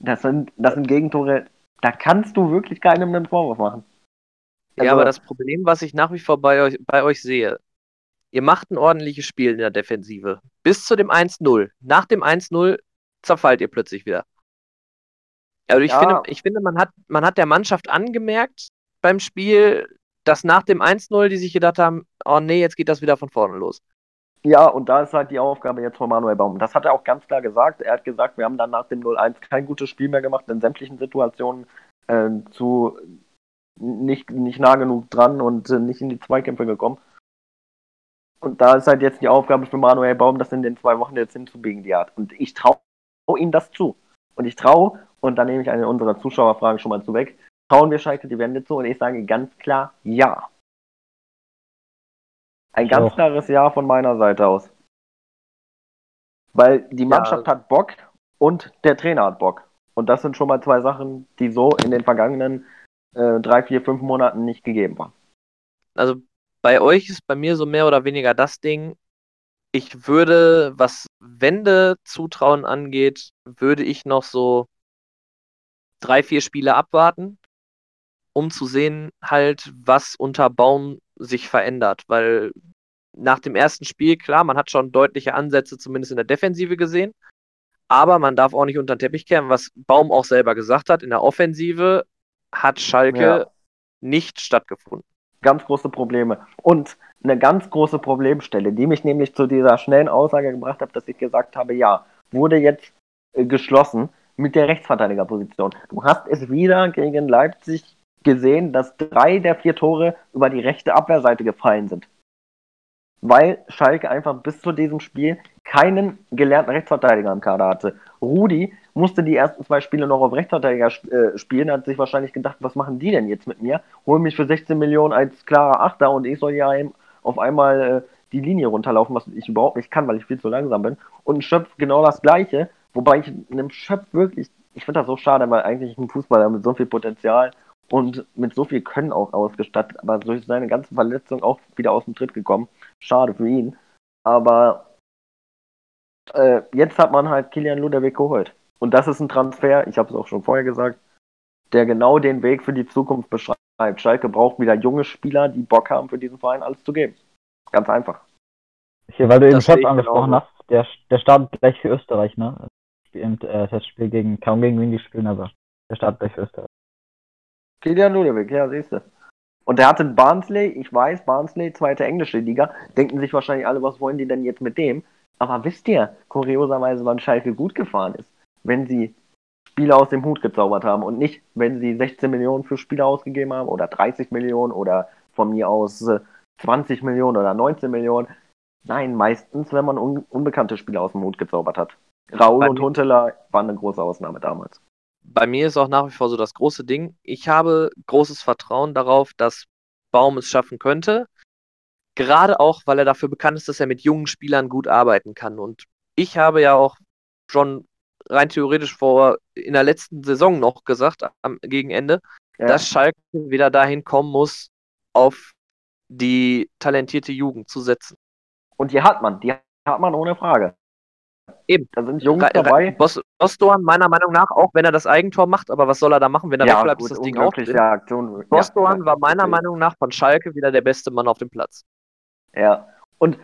Das sind, das sind Gegentore, da kannst du wirklich keinem einen Vorwurf machen. Ja, Also- aber das Problem, was ich nach wie vor bei euch, bei euch sehe, ihr macht ein ordentliches Spiel in der Defensive. Bis zu dem 1-0. Nach dem 1-0 zerfallt ihr plötzlich wieder. Also ich Ja. finde, ich finde, man hat, man hat der Mannschaft angemerkt beim Spiel, dass nach dem 1-0 die sich gedacht haben, oh nee, jetzt geht das wieder von vorne los. Ja, und da ist halt die Aufgabe jetzt von Manuel Baum. Das hat er auch ganz klar gesagt. Er hat gesagt, wir haben dann nach dem 0-1 kein gutes Spiel mehr gemacht, in sämtlichen Situationen äh, zu nicht, nicht nah genug dran und äh, nicht in die Zweikämpfe gekommen. Und da ist halt jetzt die Aufgabe für Manuel Baum, das in den zwei Wochen jetzt hinzubiegen, die Art. Und ich traue ihm das zu. Und ich traue, und da nehme ich eine unserer Zuschauerfragen schon mal zu weg, trauen wir Schalke die Wende zu? Und ich sage ganz klar, ja. Ein Ich ganz auch. klares Ja von meiner Seite aus. Weil die Mannschaft hat Bock und der Trainer hat Bock. Und das sind schon mal zwei Sachen, die so in den vergangenen äh, drei, vier, fünf Monaten nicht gegeben waren. Also bei euch ist bei mir so mehr oder weniger das Ding, ich würde, was Wende zutrauen angeht, würde ich noch so drei, vier Spiele abwarten, um zu sehen, halt, was unter Baum sich verändert. Weil nach dem ersten Spiel, klar, man hat schon deutliche Ansätze, zumindest in der Defensive gesehen. Aber man darf auch nicht unter den Teppich kehren, was Baum auch selber gesagt hat. In der Offensive hat Schalke Ja. nicht stattgefunden. Ganz große Probleme. Und eine ganz große Problemstelle, die mich nämlich zu dieser schnellen Aussage gebracht hat, dass ich gesagt habe, ja, wurde jetzt äh, geschlossen mit der Rechtsverteidigerposition. Du hast es wieder gegen Leipzig gesehen, dass drei der vier Tore über die rechte Abwehrseite gefallen sind. Weil Schalke einfach bis zu diesem Spiel keinen gelernten Rechtsverteidiger im Kader hatte. Rudi musste die ersten zwei Spiele noch auf Rechtsverteidiger äh, spielen, hat sich wahrscheinlich gedacht, was machen die denn jetzt mit mir? Holen mich für 16 Millionen als klarer Achter und ich soll ja auf einmal äh, die Linie runterlaufen, was ich überhaupt nicht kann, weil ich viel zu langsam bin. Und ein Schöpf genau das gleiche, wobei ich einem Schöpf wirklich, ich finde das so schade, weil eigentlich ein Fußballer mit so viel Potenzial und mit so viel Können auch ausgestattet, aber durch seine ganze Verletzung auch wieder aus dem Tritt gekommen. Schade für ihn. Aber äh, jetzt hat man halt Kilian Ludewig geholt. Und das ist ein Transfer, ich habe es auch schon vorher gesagt, der genau den Weg für die Zukunft beschreibt. Schalke braucht wieder junge Spieler, die Bock haben, für diesen Verein alles zu geben. Ganz einfach. Hier, weil du eben Das ich angesprochen genauso. hast, der, der startet gleich für Österreich, ne? Im äh, Testspiel gegen, kaum gegen wen die spielen, aber der startet gleich für Österreich. Kilian Ludewig, ja, siehst du. Und der hatte Barnsley, ich weiß, Barnsley, zweite englische Liga, denken sich wahrscheinlich alle, was wollen die denn jetzt mit dem? Aber wisst ihr, kurioserweise, wann Schalke gut gefahren ist? Wenn sie Spieler aus dem Hut gezaubert haben und nicht, wenn sie 16 Millionen für Spieler ausgegeben haben oder 30 Millionen oder von mir aus äh, 20 Millionen oder 19 Millionen. Nein, meistens, wenn man un unbekannte Spieler aus dem Hut gezaubert hat. Raul Bei und Huntelaar waren eine große Ausnahme damals. bei mir ist auch nach wie vor so das große Ding. Ich habe großes Vertrauen darauf, dass Baum es schaffen könnte. Gerade auch, weil er dafür bekannt ist, dass er mit jungen Spielern gut arbeiten kann. Und ich habe ja auch schon rein theoretisch vor in der letzten Saison noch gesagt, am gegen Ende, Ja. dass Schalke wieder dahin kommen muss, auf die talentierte Jugend zu setzen. Und die hat man, die hat man ohne Frage. Eben. Da sind Jungs Ra- dabei. Bos Bosdoan meiner Meinung nach, auch wenn er das Eigentor macht, aber was soll er da machen, wenn er wegbleibt, ist das Ding auch drin. Aktion. Bosdoan Ja, war meiner. Meinung nach von Schalke wieder der beste Mann auf dem Platz. Ja. Und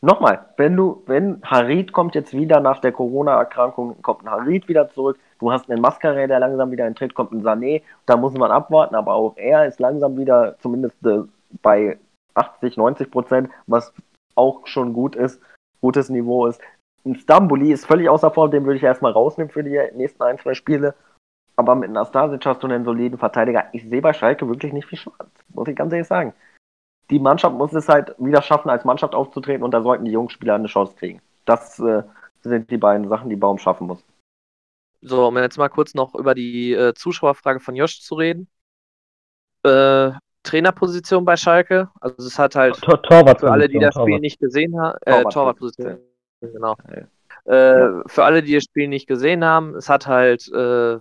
nochmal, wenn du, wenn Harid kommt jetzt wieder nach der Corona-Erkrankung, kommt ein Harid wieder zurück, du hast einen Mascaré, der langsam wieder eintritt, kommt ein Sané, da muss man abwarten, aber auch er ist langsam wieder zumindest äh, bei 80, 90 Prozent, was auch schon gut ist, gutes Niveau ist. Ein Stambuli ist völlig außer Form, den würde ich erstmal rausnehmen für die nächsten ein, zwei Spiele. Aber mit Nastasic hast du einen soliden Verteidiger. Ich sehe bei Schalke wirklich nicht viel schwarz, muss ich ganz ehrlich sagen die Mannschaft muss es halt wieder schaffen, als Mannschaft aufzutreten und da sollten die jungen Spieler eine Chance kriegen. Das äh, sind die beiden Sachen, die Baum schaffen muss. So, um jetzt mal kurz noch über die äh, Zuschauerfrage von Josh zu reden. Äh, Trainerposition bei Schalke, also es hat halt Tor Torwart für alle, die das Torwart. Spiel nicht gesehen haben, äh, Torwartposition. Torwartposition, genau. Ja. Äh, für alle, die das Spiel nicht gesehen haben, es hat halt äh,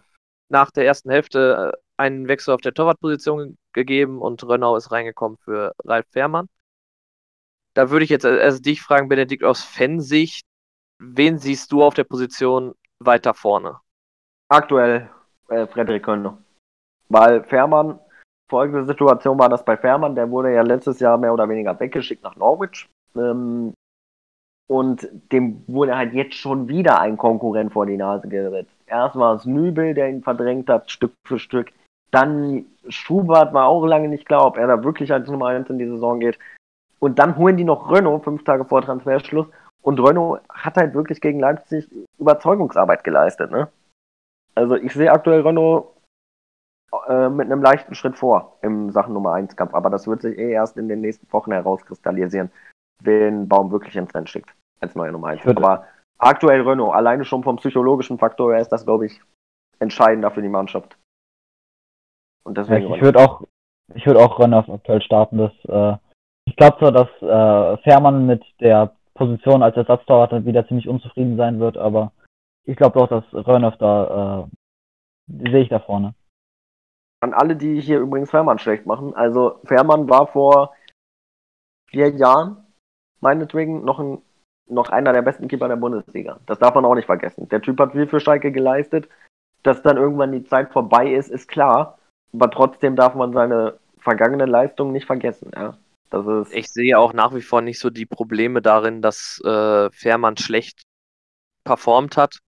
nach der ersten Hälfte äh, einen Wechsel auf der Torwartposition gegeben und Rönnau ist reingekommen für Ralf Fährmann. Da würde ich jetzt erst dich fragen, Benedikt, aus Fansicht, wen siehst du auf der Position weiter vorne? Aktuell äh, Frederik Könner. Weil Fährmann, folgende Situation war das bei Fährmann, der wurde ja letztes Jahr mehr oder weniger weggeschickt nach Norwich. Ähm, und dem wurde halt jetzt schon wieder ein Konkurrent vor die Nase gesetzt. Erst war es Nübel, der ihn verdrängt hat, Stück für Stück. Dann Schubert war auch lange nicht klar, ob er da wirklich als Nummer 1 in die Saison geht. Und dann holen die noch Renault fünf Tage vor Transferschluss. Und Renault hat halt wirklich gegen Leipzig Überzeugungsarbeit geleistet. Ne? Also ich sehe aktuell Renault äh, mit einem leichten Schritt vor im Sachen Nummer 1 Kampf. Aber das wird sich eh erst in den nächsten Wochen herauskristallisieren, wen Baum wirklich ins Rennen schickt als neue Nummer 1. Aber aktuell Renault, alleine schon vom psychologischen Faktor her ist das, glaube ich, entscheidender für die Mannschaft. Und deswegen Ja, ich würde auch, ich würde auch Rönners aktuell starten. Das, äh, ich glaube zwar, dass äh, Fährmann mit der Position als Ersatztorwart wieder ziemlich unzufrieden sein wird, aber ich glaube doch, dass Rönners da, äh, die sehe ich da vorne. an alle, die hier übrigens Fährmann schlecht machen. Also Fährmann war vor vier Jahren meinetwegen noch, ein, noch einer der besten Keeper der Bundesliga. Das darf man auch nicht vergessen. Der Typ hat viel für Schalke geleistet. Dass dann irgendwann die Zeit vorbei ist, ist klar. Aber trotzdem darf man seine vergangenen Leistungen nicht vergessen. Ja. Das ist Ich sehe auch nach wie vor nicht so die Probleme darin, dass äh, Fährmann schlecht performt hat.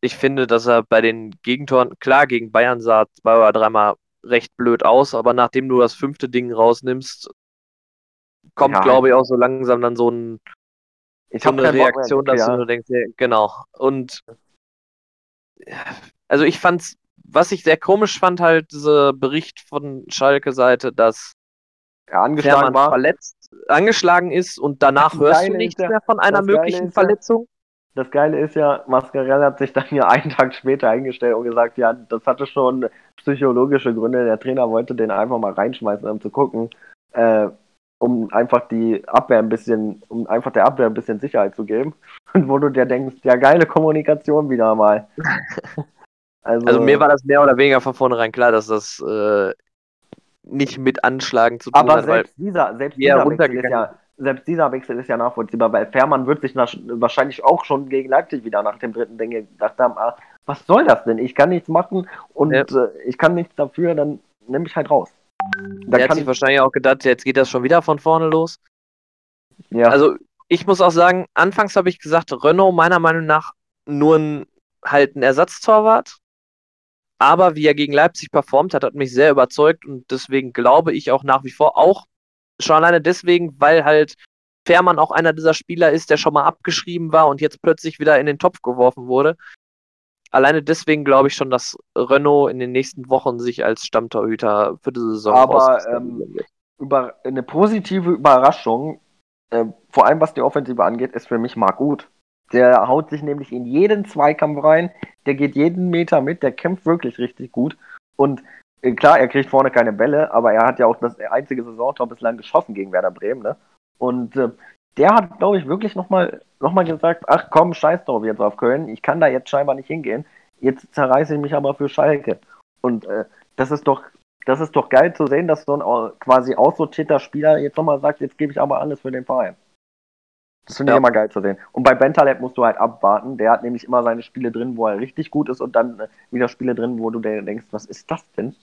Ich finde, dass er bei den Gegentoren, klar, gegen Bayern sah zwei oder dreimal recht blöd aus, aber nachdem du das fünfte Ding rausnimmst, kommt, Ja. glaube ich, auch so langsam dann so, ein, ich so eine Reaktion, dass ja. du nur denkst, ja, genau. Und also ich fand's, was ich sehr komisch fand, halt dieser Bericht von Schalke-Seite, dass Ja, angeschlagen Fährmann war. verletzt, angeschlagen ist und danach Das hörst Geile du nichts ja- mehr von einer möglichen ist ja- Verletzung. Das Geile ist ja, Mascarell hat sich dann ja [laughs] einen Tag später eingestellt und gesagt, ja, das hatte schon psychologische Gründe. Der Trainer wollte den einfach mal reinschmeißen, um zu gucken, äh, um einfach die Abwehr ein bisschen, um einfach der Abwehr ein bisschen Sicherheit zu geben. [laughs] Und wo du dir denkst, ja, geile Kommunikation wieder mal. [laughs] Also, Also mir war das mehr oder weniger von vornherein klar, dass das äh, nicht mit Anschlagen zu tun aber hat, weil selbst dieser, selbst er dieser Wechsel ist ja, selbst dieser Wechsel ist ja nachvollziehbar, weil Fährmann wird sich nach, wahrscheinlich auch schon gegen Leipzig wieder nach dem dritten Ding gedacht haben, ah, was soll das denn? Ich kann nichts machen und Ja. äh, ich kann nichts dafür, dann nimm mich halt raus. Da hat sich ich, wahrscheinlich auch gedacht, jetzt geht das schon wieder von vorne los. ja, Also ich muss auch sagen, anfangs habe ich gesagt, Renault meiner Meinung nach nur ein, halt ein Ersatztorwart. Aber wie er gegen Leipzig performt hat, hat mich sehr überzeugt und deswegen glaube ich auch nach wie vor auch schon alleine deswegen, weil halt Fährmann auch einer dieser Spieler ist, der schon mal abgeschrieben war und jetzt plötzlich wieder in den Topf geworfen wurde. Alleine deswegen glaube ich schon, dass Renault in den nächsten Wochen sich als Stammtorhüter für die Saison Aber, wird. über, eine positive Überraschung, äh, vor allem was die Offensive angeht, ist für mich Marc Gut. Der haut sich nämlich in jeden Zweikampf rein, der geht jeden Meter mit, der kämpft wirklich richtig gut. Und äh, klar, er kriegt vorne keine Bälle, aber er hat ja auch das einzige Saisontor bislang geschossen gegen Werder Bremen. Ne? Und äh, der hat, glaube ich, wirklich nochmal noch mal gesagt, ach komm, scheiß drauf jetzt auf Köln, ich kann da jetzt scheinbar nicht hingehen, jetzt zerreiße ich mich aber für Schalke. Und äh, das ist doch das ist doch geil zu sehen, dass so ein au- quasi aussortierter Spieler jetzt nochmal sagt, jetzt gebe ich aber alles für den Verein. Das finde ich Ja. immer geil zu sehen. Und bei Bentaleb musst du halt abwarten. Der hat nämlich immer seine Spiele drin, wo er richtig gut ist und dann äh, wieder Spiele drin, wo du denkst, was ist das denn?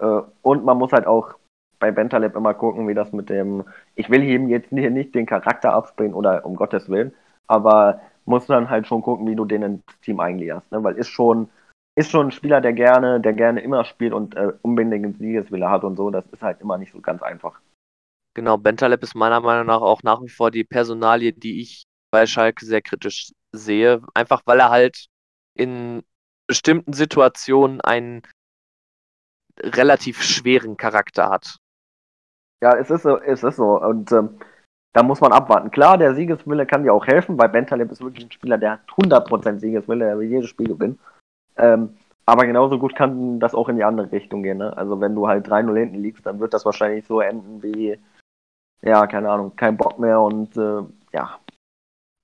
Äh, und man muss halt auch bei Bentaleb immer gucken, wie das mit dem, ich will ihm jetzt hier nicht den Charakter absprechen oder um Gottes Willen, aber muss dann halt schon gucken, wie du den ins Team eingliederst, ne? weil ist schon, ist schon ein Spieler, der gerne, der gerne immer spielt und äh, unbedingt einen Siegeswille hat und so, das ist halt immer nicht so ganz einfach. Genau, Bentaleb ist meiner Meinung nach auch nach wie vor die Personalie, die ich bei Schalke sehr kritisch sehe. Einfach weil er halt in bestimmten Situationen einen relativ schweren Charakter hat. Ja, es ist so, es ist so. Und ähm, da muss man abwarten. Klar, der Siegeswille kann dir auch helfen, weil Bentaleb ist wirklich ein Spieler, der hat 100% Siegeswille, der will jedes Spiel gewinnen. Ähm, aber genauso gut kann das auch in die andere Richtung gehen. Ne? Also wenn du halt 3-0 hinten liegst, dann wird das wahrscheinlich so enden wie, ja, keine Ahnung, kein Bock mehr und äh, ja.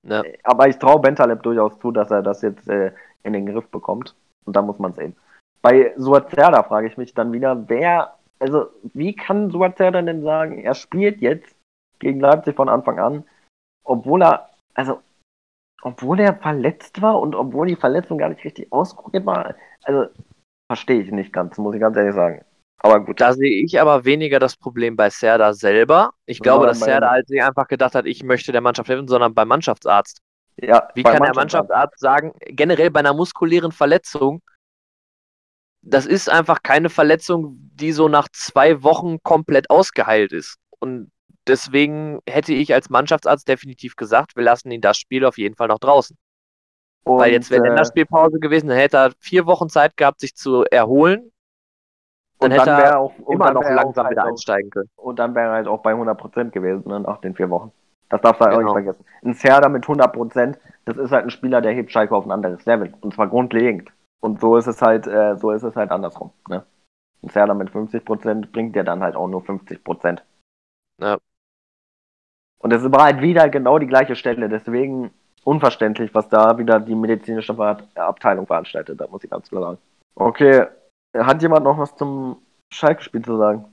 ja. Aber ich traue Bentaleb durchaus zu, dass er das jetzt äh, in den Griff bekommt. Und da muss man sehen. Bei Suazerda frage ich mich dann wieder, wer, also wie kann Suazerda denn sagen, er spielt jetzt gegen Leipzig von Anfang an, obwohl er, also obwohl er verletzt war und obwohl die Verletzung gar nicht richtig auskuriert war. Also verstehe ich nicht ganz, muss ich ganz ehrlich sagen. Aber gut. Da sehe ich aber weniger das Problem bei Serda selber. Ich glaube, ja, dass Serda halt nicht einfach gedacht hat, ich möchte der Mannschaft helfen, sondern beim Mannschaftsarzt. Ja, Wie kann der Mannschaftsarzt sagen, generell bei einer muskulären Verletzung, das ist einfach keine Verletzung, die so nach zwei Wochen komplett ausgeheilt ist. Und deswegen hätte ich als Mannschaftsarzt definitiv gesagt, wir lassen ihn das Spiel auf jeden Fall noch draußen. Und, Weil jetzt wäre äh, Länderspielpause gewesen, dann hätte er vier Wochen Zeit gehabt, sich zu erholen. Dann, dann hätte er auch, immer noch langsam wieder halt einsteigen können. Und dann wäre er halt auch bei 100% gewesen ne, nach den vier Wochen. Das darfst du halt genau. auch nicht vergessen. Ein Serda mit 100%, das ist halt ein Spieler, der hebt Schalke auf ein anderes Level. Und zwar grundlegend. Und so ist es halt, äh, so ist es halt andersrum. Ne? Ein Serda mit 50% bringt dir dann halt auch nur 50%. Ja. Und es war halt wieder genau die gleiche Stelle. Deswegen unverständlich, was da wieder die medizinische Abteilung veranstaltet hat, muss ich ganz klar sagen. Okay, hat jemand noch was zum Schalke-Spiel zu sagen?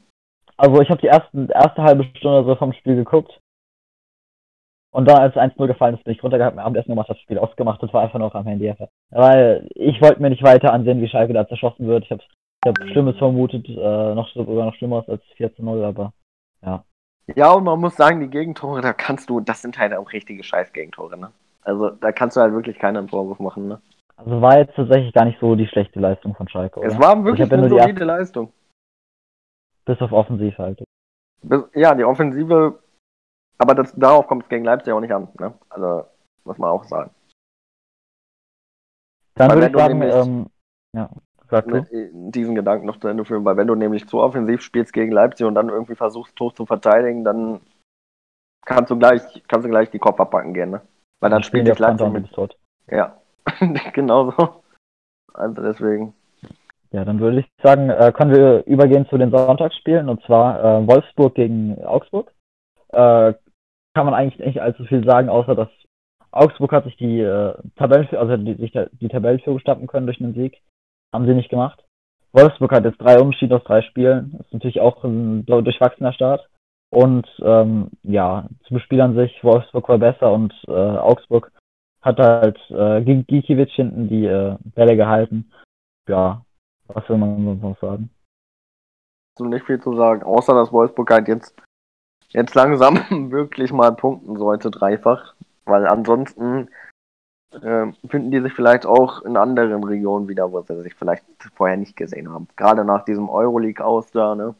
Also ich habe die ersten, erste halbe Stunde so vom Spiel geguckt. Und dann, als 1-0 gefallen ist, bin ich runtergegangen, mir Abendessen gemacht, das Spiel ausgemacht und war einfach noch am Handy. Weil ich wollte mir nicht weiter ansehen, wie Schalke da zerschossen wird. Ich habe ich hab Schlimmes vermutet, äh, noch sogar noch schlimmer als 4-0, aber ja. Ja, und man muss sagen, die Gegentore, da kannst du, das sind halt auch richtige Scheiß-Gegentore, ne? Also da kannst du halt wirklich keinen Vorwurf machen, ne? Also war jetzt tatsächlich gar nicht so die schlechte Leistung von Schalke, oder? Es war also wirklich eine solide Leistung. Bis auf Offensiv halt. Bis, ja, die Offensive, aber das, darauf kommt es gegen Leipzig auch nicht an, ne? Also, muss man auch sagen. Dann würde ich sagen, ähm, ja. Sag du? diesen Gedanken noch zu Ende führen, weil wenn du nämlich zu offensiv spielst gegen Leipzig und dann irgendwie versuchst, hoch zu verteidigen, dann kannst du gleich, kannst du gleich die Kopf abpacken gehen, ne? Weil dann, dann spielt dich Leipzig mit. Tot. Ja, [laughs] genau so. Also deswegen. Ja, dann würde ich sagen, äh, können wir übergehen zu den Sonntagsspielen und zwar äh, Wolfsburg gegen Augsburg. Äh, kann man eigentlich nicht allzu viel sagen, außer dass Augsburg hat sich die äh, Tabellen, also die, sich die Tabellenführung stappen können durch einen Sieg. Haben sie nicht gemacht. Wolfsburg hat jetzt drei Unentschieden aus drei Spielen. Ist natürlich auch ein durchwachsener Start. Und ähm, ja, zum Spiel an sich, Wolfsburg war besser und äh, Augsburg hat halt äh, gegen Gikiewicz hinten die äh, Bälle gehalten. Ja, was will man sonst noch sagen? Nicht viel zu sagen, außer dass Wolfsburg halt jetzt, jetzt langsam [laughs] wirklich mal punkten sollte, dreifach. Weil ansonsten äh, finden die sich vielleicht auch in anderen Regionen wieder, wo sie sich vielleicht vorher nicht gesehen haben. Gerade nach diesem Euroleague aus da, ne?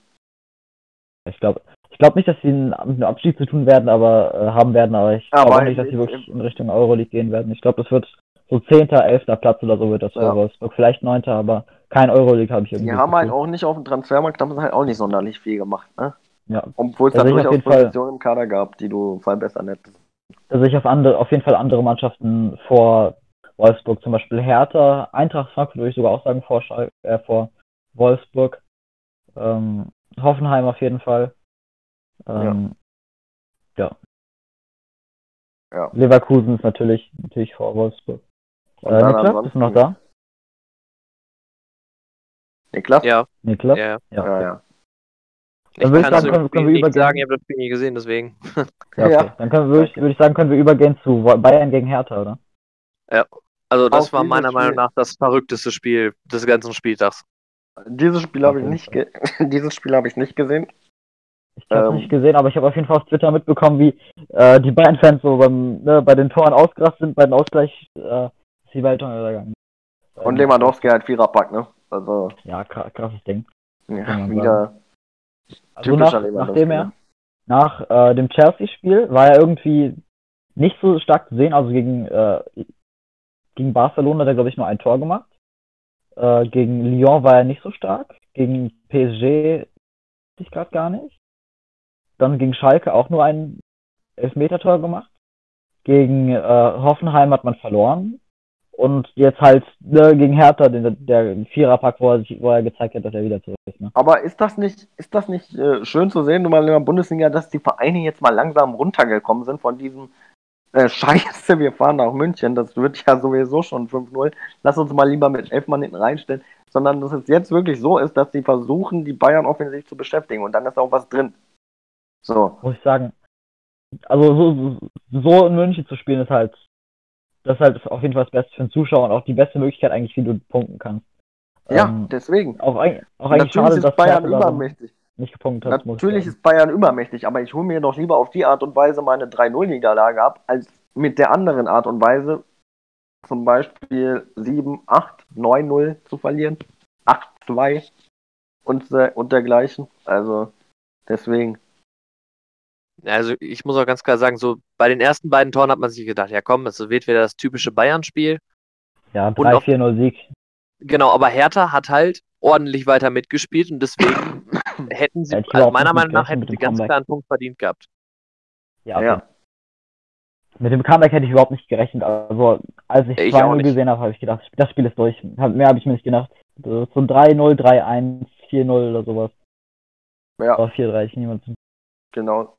Ich glaube ich glaube nicht, dass sie einen, einen Abschied zu tun werden, aber äh, haben werden, aber ich glaube nicht, dass sie wirklich in Richtung Euroleague gehen werden. Ich glaube, das wird so 10., 11. Platz oder so wird das ja. Wolfsburg. Vielleicht 9., aber kein Euroleague habe ich irgendwie. Die haben halt auch nicht auf dem Transfermarkt, haben sie halt auch nicht sonderlich viel gemacht, ne? Ja. Obwohl es da durchaus Positionen im Kader gab, die du verbessern hättest dass ich auf, andere, auf jeden Fall andere Mannschaften vor Wolfsburg, zum Beispiel Hertha, Eintracht Frankfurt würde ich sogar auch sagen vor, äh, vor Wolfsburg, ähm, Hoffenheim auf jeden Fall. Ähm, ja. ja. ja. Leverkusen ist natürlich, natürlich vor Wolfsburg. Äh, Niklas, bist du noch da? Niklas? Ja. Niklas? Ja, ja. ja, ja. Ich kann sagen, können, können wir übergehen. sagen, ich habe das Spiel nie gesehen, deswegen. ja, okay. Dann können, würde, ich, würde ich sagen, können wir übergehen zu Bayern gegen Hertha, oder? Ja, also das Auf war meiner Spiel. Meinung nach das verrückteste Spiel des ganzen Spieltags. Dieses Spiel habe ich nicht, [laughs] dieses Spiel habe ich nicht gesehen. Ich habe Ähm. nicht gesehen, aber ich habe auf jeden Fall auf Twitter mitbekommen, wie äh, die Bayern-Fans so beim, ne, bei den Toren ausgerastet sind, bei dem Ausgleich äh, ist die Welt untergegangen. Und Lewandowski halt Viererpack, ne? Also, Ja, kra- krasses Ding. ja, wieder Also typischer nach, Lewandowski. nachdem er nach äh, dem Chelsea-Spiel war er irgendwie nicht so stark zu sehen. Also gegen, äh, gegen Barcelona hat er, glaube ich, nur ein Tor gemacht. Äh, gegen Lyon war er nicht so stark. Gegen PSG weiß ich gerade gar nicht. Dann gegen Schalke auch nur ein Elfmeter-Tor gemacht. Gegen äh, Hoffenheim hat man verloren. Und jetzt halt ne, gegen Hertha, den, der Viererpack, wo er, sich, wo er gezeigt hat, dass er wieder zurück ist. Ne? Aber ist das nicht, ist das nicht äh, schön zu sehen, mal in der Bundesliga, dass die Vereine jetzt mal langsam runtergekommen sind von diesem äh, [laughs] Scheiße, wir fahren nach München, das wird ja sowieso schon 5-0. Lass uns mal lieber mit elf Mann hinten reinstellen, sondern dass es jetzt wirklich so ist, dass die versuchen, die Bayern offensiv zu beschäftigen und dann ist auch was drin. So. muss ich sagen. Also so, so in München zu spielen ist halt, das ist halt auf jeden Fall das Beste für den Zuschauer und auch die beste Möglichkeit eigentlich, wie du punkten kannst. Ja, Ähm, deswegen. auch, auch eigentlich Natürlich schade, ist dass Bayern übermächtig. nicht gepunktet hat. Natürlich ist Bayern übermächtig, aber ich hole mir doch lieber auf die Art und Weise meine 3-0-Niederlage ab, als mit der anderen Art und Weise zum Beispiel 7, 8, 9-0 zu verlieren. 8-2 und, und dergleichen. Also deswegen. Also ich muss auch ganz klar sagen, so bei den ersten beiden Toren hat man sich gedacht, ja komm, es wird wieder das typische Bayern-Spiel. Ja, und auf- 3-4-0 Sieg. Genau, aber Hertha hat halt ordentlich weiter mitgespielt und deswegen [clears throat] hätten sie, also meiner Meinung nach, hätten sie ganz Comeback. klar einen Punkt verdient gehabt. Ja, Ja. okay. Mit dem Comeback hätte ich überhaupt nicht gerechnet. Also, als ich Ich auch 2-0 nicht. gesehen habe, habe ich gedacht, das Spiel ist durch. Mehr habe ich mir nicht gedacht. So so 3-0, 3-1, 4-0 oder sowas. Ja, Oder 4-3, ich niemand. genau.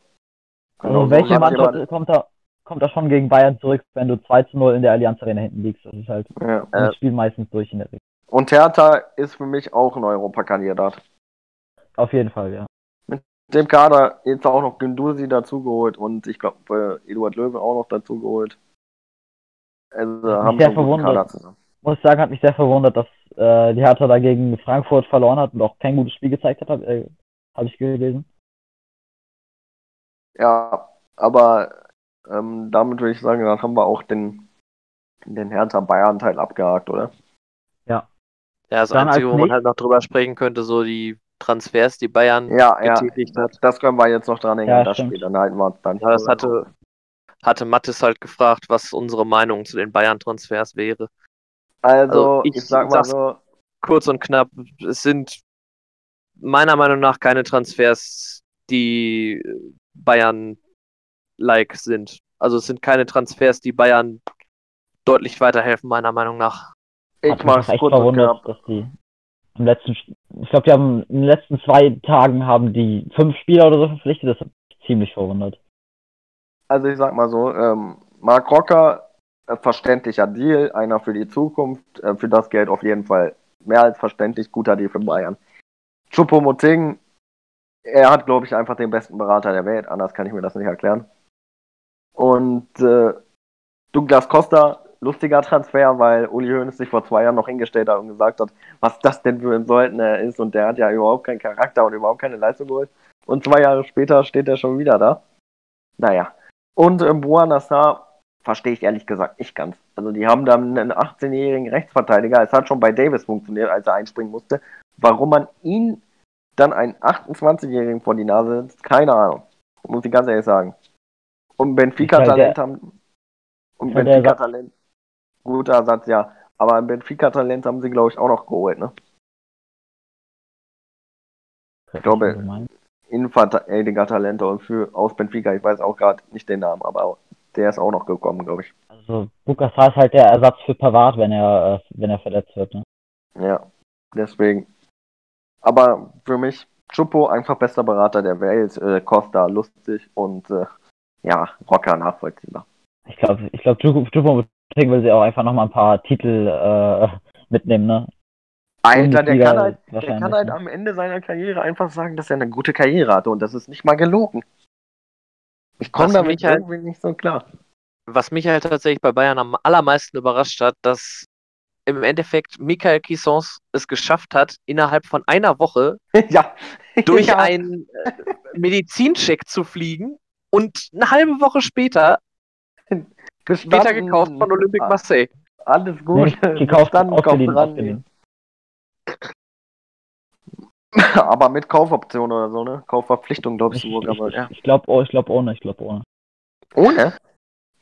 Also so welche hat Mannschaft jemand- kommt da, kommt da schon gegen Bayern zurück, wenn du 2 zu 0 in der Allianz Arena hinten liegst? Das ist halt Ja. Äh. das Spiel meistens durch in der Regel. Und Hertha ist für mich auch ein Europakandidat. Auf jeden Fall, ja. Mit dem Kader jetzt auch noch Günduzi dazugeholt und ich glaube äh, Eduard Löwe auch noch dazugeholt. Also Hat mich haben sehr verwundert. Kader zusammen. Muss ich sagen, hat mich sehr verwundert, dass äh, die Hertha da gegen Frankfurt verloren hat und auch kein gutes Spiel gezeigt hat, habe äh, hab ich gelesen. Ja, aber ähm, damit würde ich sagen, dann haben wir auch den, den Hertha Bayern-Teil abgehakt, oder? Ja, das Dann Einzige, wo man halt noch drüber sprechen könnte, so die Transfers, die Bayern Ja, ja. getätigt hat. Das können wir jetzt noch dran hängen, Ja, das stimmt. Spiel. Dann halten wir uns dann. Ja, das hatte, hatte Mattes halt gefragt, was unsere Meinung zu den Also, Bayern-Transfers wäre. also ich ich, sag mal so, Kurz und knapp, es sind meiner Meinung nach keine Transfers, die Bayern-like sind. Also es sind keine Transfers, die Bayern deutlich weiterhelfen, meiner Meinung nach. ich Hat mich echt verwundert, dass die im letzten, ich glaube, die haben in den letzten zwei Tagen haben die fünf Spieler oder so verpflichtet. Das hat mich ziemlich verwundert. Also ich sag mal so, ähm, Mark Rocker, äh, verständlicher Deal, einer für die Zukunft, äh, für das Geld auf jeden Fall mehr als verständlich, guter Deal für Bayern. Choupo-Moting, er hat, glaube ich, einfach den besten Berater der Welt, anders kann ich mir das nicht erklären. Und äh, Douglas Costa, lustiger Transfer, weil Uli Hoeneß sich vor zwei Jahren noch hingestellt hat und gesagt hat, was das denn für ein Söldner ist und der hat ja überhaupt keinen Charakter und überhaupt keine Leistung geholt. Und zwei Jahre später steht er schon wieder da. Naja. Und äh, Boa Nassar verstehe ich ehrlich gesagt nicht ganz. Also die haben dann einen 18-jährigen Rechtsverteidiger. Es hat schon bei Davis funktioniert, als er einspringen musste. Warum man ihn dann einen 28-jährigen vor die Nase keine Ahnung. Muss ich ganz ehrlich sagen. Und Benfica-Talent haben. Und Benfica-Talent. Guter Ersatz, ja. Aber ein Benfica-Talent haben sie, glaube ich, auch noch geholt, ne? Ich glaube, Innenverteidiger Talente und für aus Benfica, ich weiß auch gerade nicht den Namen, aber der ist auch noch gekommen, glaube ich. Also Lukas Haas ist halt der Ersatz für Pavard, wenn er, äh, wenn er verletzt wird. Ne? Ja, deswegen. Aber für mich, Chupo einfach bester Berater der Welt, äh, Costa lustig und äh, ja, Rocker nachvollziehbar. Ich glaube, ich glaube, Jupo will sie auch einfach nochmal ein paar Titel äh, mitnehmen, ne? Alter, der kann halt, der kann halt ne? am Ende seiner Karriere einfach sagen, dass er eine gute Karriere hatte und das ist nicht mal gelogen. Ich komme damit mich halt- irgendwie nicht so klar. Was mich halt tatsächlich bei Bayern am allermeisten überrascht hat, dass im Endeffekt Michael Kissons es geschafft hat, innerhalb von einer Woche [laughs] ja. durch [laughs] ja. einen äh, Medizincheck zu fliegen und eine halbe Woche später [laughs] später gekauft von Olympique Marseille. Alles gut. Nicht gekauft, ausgeliehen, dran. Aber mit Kaufoption oder so, ne? Kaufverpflichtung, glaubst Ich, du ich, sogar. ich, Ja. ich glaube oh, ich glaub ohne, ich glaube ohne. Ohne?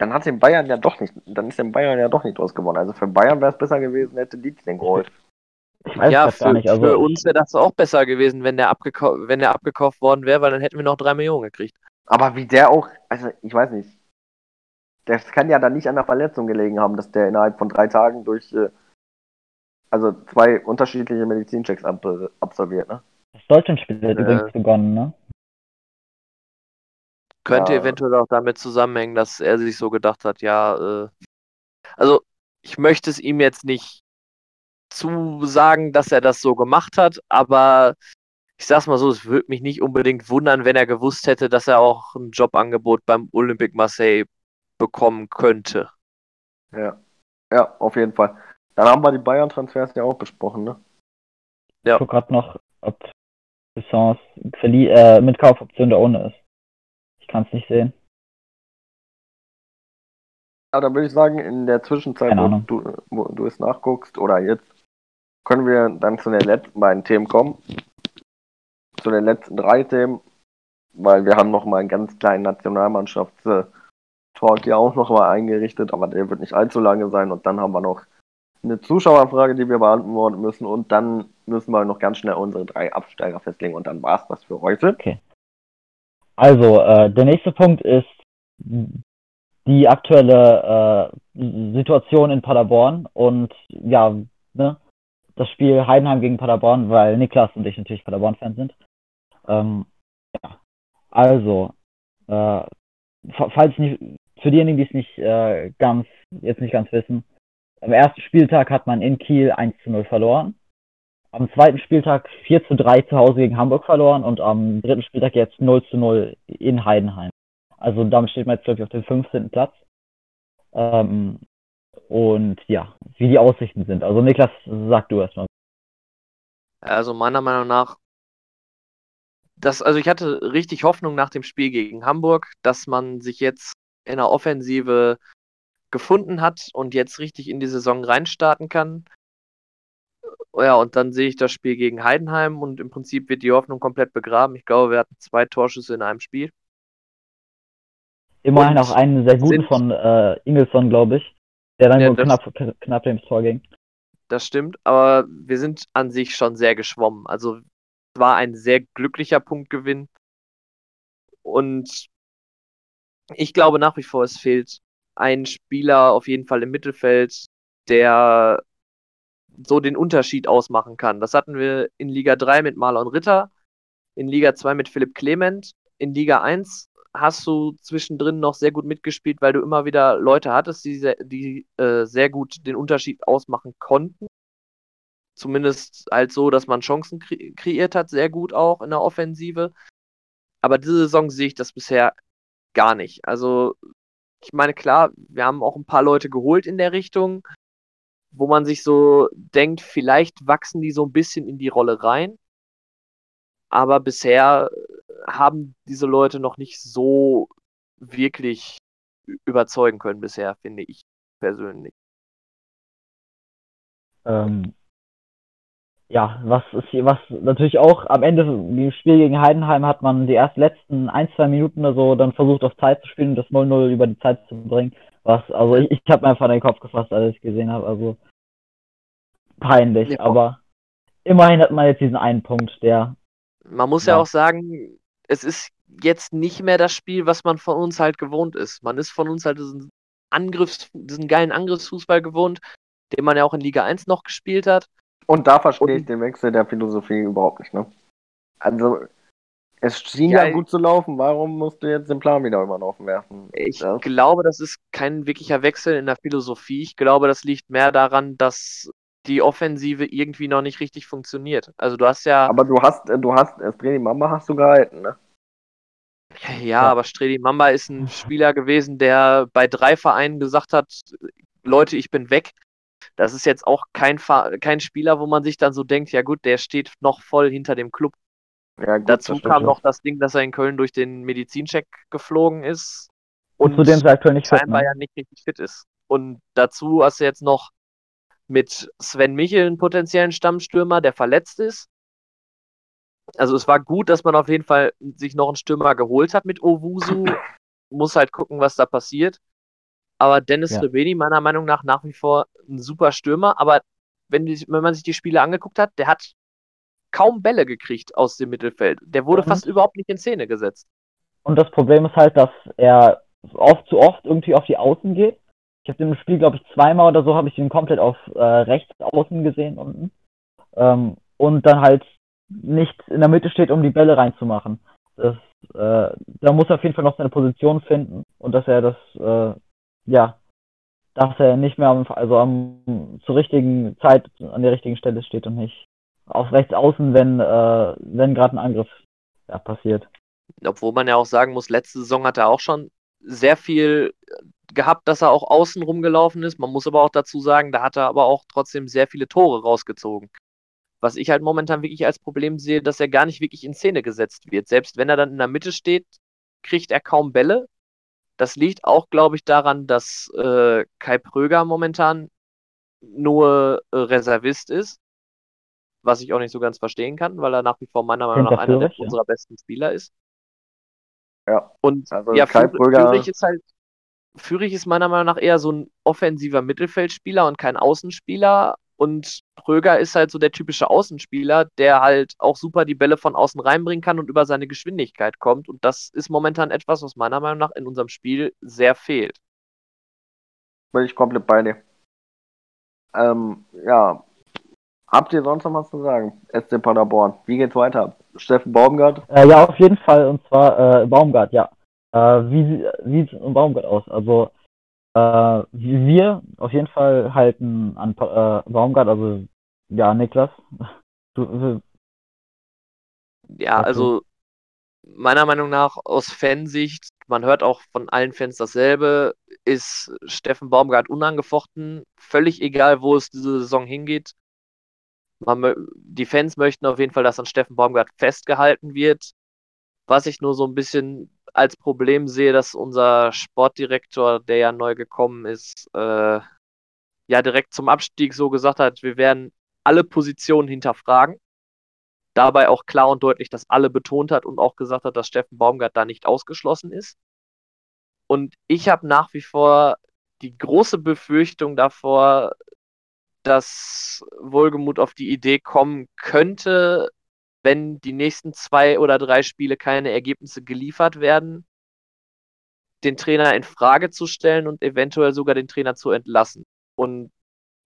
Dann hat den Bayern ja doch nicht, dann ist den Bayern ja doch nicht draus gewonnen. Also für Bayern wäre es besser gewesen, hätte Dietz den geholt. Ich weiß ja, das für, gar nicht. Also für uns wäre das auch besser gewesen, wenn der, abgekau wenn der abgekauft worden wäre, weil dann hätten wir noch drei Millionen gekriegt. Aber wie der auch, also ich weiß nicht. Das kann ja dann nicht an der Verletzung gelegen haben, dass der innerhalb von drei Tagen durch äh, also zwei unterschiedliche Medizinchecks ab, absolviert, ne? Das Deutschlandspiel hat Äh. übrigens begonnen, ne? Könnte Ja. eventuell auch damit zusammenhängen, dass er sich so gedacht hat, ja, äh, also ich möchte es ihm jetzt nicht zu sagen, dass er das so gemacht hat, aber ich sag's mal so, es würde mich nicht unbedingt wundern, wenn er gewusst hätte, dass er auch ein Jobangebot beim Olympique Marseille bekommen könnte. Ja. Ja, auf jeden Fall. Dann haben wir die Bayern-Transfers ja auch besprochen, ne? Ja. Ich guck gerade noch, ob Chance verlie äh, mit Kaufoption da ohne ist. Kann es nicht sehen. Ja, dann würde ich sagen, in der Zwischenzeit, wo du, wo du es nachguckst, oder jetzt, können wir dann zu den letzten beiden Themen kommen. Zu den letzten drei Themen, weil wir haben noch mal einen ganz kleinen Nationalmannschafts-Talk ja auch noch mal eingerichtet, aber der wird nicht allzu lange sein. Und dann haben wir noch eine Zuschauerfrage, die wir beantworten müssen. Und dann müssen wir noch ganz schnell unsere drei Absteiger festlegen. Und dann war's das für heute. Also, äh, der nächste Punkt ist die aktuelle äh, Situation in Paderborn und ja, ne, das Spiel Heidenheim gegen Paderborn, weil Niklas und ich natürlich Paderborn-Fans sind. Ähm, ja. Also, äh, fa- falls nicht, für diejenigen, die es nicht äh, ganz, jetzt nicht ganz wissen, am ersten Spieltag hat man in Kiel 1 zu 0 verloren. Am zweiten Spieltag 4 zu 3 zu Hause gegen Hamburg verloren und am dritten Spieltag jetzt 0 zu 0 in Heidenheim. Also damit steht man jetzt, glaube ich, auf dem 15. Platz. Ähm, und ja, wie die Aussichten sind. Also Niklas, sag du erstmal. Also meiner Meinung nach, das, also ich hatte richtig Hoffnung nach dem Spiel gegen Hamburg, dass man sich jetzt in der Offensive gefunden hat und jetzt richtig in die Saison reinstarten kann. Ja, und dann sehe ich das Spiel gegen Heidenheim und im Prinzip wird die Hoffnung komplett begraben. Ich glaube, wir hatten zwei Torschüsse in einem Spiel. Immerhin Und auch einen sehr guten von äh, Ingelsson, glaube ich, der dann Ja, das- knapp, knapp ins Tor ging. Das stimmt, aber wir sind an sich schon sehr geschwommen. Also es war ein sehr glücklicher Punktgewinn. Und ich glaube nach wie vor, es fehlt ein Spieler auf jeden Fall im Mittelfeld, der so den Unterschied ausmachen kann. Das hatten wir in Liga 3 mit Marlon Ritter, in Liga 2 mit Philipp Clement, in Liga 1 hast du zwischendrin noch sehr gut mitgespielt, weil du immer wieder Leute hattest, die sehr, die, äh, sehr gut den Unterschied ausmachen konnten. Zumindest halt so, dass man Chancen kre kreiert hat, sehr gut auch in der Offensive. Aber diese Saison sehe ich das bisher gar nicht. Also, ich meine, klar, wir haben auch ein paar Leute geholt in der Richtung, wo man sich so denkt, vielleicht wachsen die so ein bisschen in die Rolle rein. Aber bisher haben diese Leute noch nicht so wirklich überzeugen können bisher, finde ich persönlich. Ähm, ja, was ist hier, was natürlich auch am Ende im Spiel gegen Heidenheim hat man die ersten letzten ein, zwei Minuten oder so dann versucht auf Zeit zu spielen und das 0-0 über die Zeit zu bringen. Was, also ich, ich habe mir einfach den Kopf gefasst, als ich gesehen habe. Also peinlich, Ja. aber immerhin hat man jetzt diesen einen Punkt, der Man muss ja Ja. auch sagen, es ist jetzt nicht mehr das Spiel, was man von uns halt gewohnt ist. Man ist von uns halt diesen Angriffs, diesen geilen Angriffsfußball gewohnt, den man ja auch in Liga 1 noch gespielt hat. Und da verstehe ich den Wechsel der Philosophie überhaupt nicht, ne? Also, es schien ja, Ja, gut zu laufen, warum musst du jetzt den Plan wieder über den Haufen werfen? Ich Das- glaube, das ist kein wirklicher Wechsel in der Philosophie. Ich glaube, das liegt mehr daran, dass die Offensive irgendwie noch nicht richtig funktioniert. Also du hast ja, aber du hast, äh, du hast, das Training Mama hast du gehalten, ne? ja, Ja. aber Stredi Mamba ist ein Spieler gewesen, der bei drei Vereinen gesagt hat, Leute, ich bin weg. Das ist jetzt auch kein, kein Spieler, wo man sich dann so denkt, ja gut, der steht noch voll hinter dem Club. Ja, gut, Dazu kam noch das Ding, dass er in Köln durch den Medizincheck geflogen ist und, und zu dem sie aktuell nicht scheinbar fit, ne? ja nicht richtig fit ist. Und dazu hast du jetzt noch mit Sven Michel einen potenziellen Stammstürmer, der verletzt ist. Also es war gut, dass man auf jeden Fall sich noch einen Stürmer geholt hat mit Owusu. [clears throat] Muss halt gucken, was da passiert. Aber Dennis ja. Rebeni, meiner Meinung nach, nach wie vor ein super Stürmer. Aber wenn, die, wenn man sich die Spiele angeguckt hat, der hat kaum Bälle gekriegt aus dem Mittelfeld. Der wurde und? fast überhaupt nicht in Szene gesetzt. Und das Problem ist halt, dass er oft zu oft irgendwie auf die Außen geht. Ich habe im Spiel, glaube ich, zweimal oder so habe ich ihn komplett auf äh, rechts außen gesehen unten. Ähm, und dann halt nicht in der Mitte steht, um die Bälle reinzumachen. Das, äh, da muss er auf jeden Fall noch seine Position finden und dass er das, äh, ja, dass er nicht mehr am, also am, zur richtigen Zeit an der richtigen Stelle steht und nicht auf rechts außen, wenn, äh, wenn gerade ein Angriff ja, passiert. Obwohl man ja auch sagen muss, letzte Saison hat er auch schon sehr viel gehabt, dass er auch außen rumgelaufen ist. Man muss aber auch dazu sagen, da hat er aber auch trotzdem sehr viele Tore rausgezogen. Was ich halt momentan wirklich als Problem sehe, dass er gar nicht wirklich in Szene gesetzt wird. Selbst wenn er dann in der Mitte steht, kriegt er kaum Bälle. Das liegt auch, glaube ich, daran, dass äh, Kai Pröger momentan nur äh, Reservist ist. Was ich auch nicht so ganz verstehen kann, weil er nach wie vor meiner Meinung nach einer der, ja. unserer besten Spieler ist. Ja. Und also ja, Kai Brügger... Fürich ist halt, Fürich ist meiner Meinung nach eher so ein offensiver Mittelfeldspieler und kein Außenspieler. Und Pröger ist halt so der typische Außenspieler, der halt auch super die Bälle von außen reinbringen kann und über seine Geschwindigkeit kommt. Und das ist momentan etwas, was meiner Meinung nach in unserem Spiel sehr fehlt. Bin ich komplett bei dir. Ähm, ja. Habt ihr sonst noch was zu sagen? SC Paderborn. Wie geht's weiter? Steffen Baumgart? Äh, ja, auf jeden Fall. Und zwar äh, Baumgart, ja. Äh, wie sieht es um Baumgart aus? Also äh, wir auf jeden Fall halten an äh, Baumgart, also ja, Niklas. Du, ja, also meiner Meinung nach aus Fansicht, man hört auch von allen Fans dasselbe, ist Steffen Baumgart unangefochten, völlig egal, wo es diese Saison hingeht. Man, die Fans möchten auf jeden Fall, dass an Steffen Baumgart festgehalten wird. Was ich nur so ein bisschen als Problem sehe, dass unser Sportdirektor, der ja neu gekommen ist, äh, ja direkt zum Abstieg so gesagt hat, wir werden alle Positionen hinterfragen. Dabei auch klar und deutlich, dass alle betont hat und auch gesagt hat, dass Steffen Baumgart da nicht ausgeschlossen ist. Und ich habe nach wie vor die große Befürchtung davor, dass Wohlgemut auf die Idee kommen könnte, wenn die nächsten zwei oder drei Spiele keine Ergebnisse geliefert werden, den Trainer in Frage zu stellen und eventuell sogar den Trainer zu entlassen. Und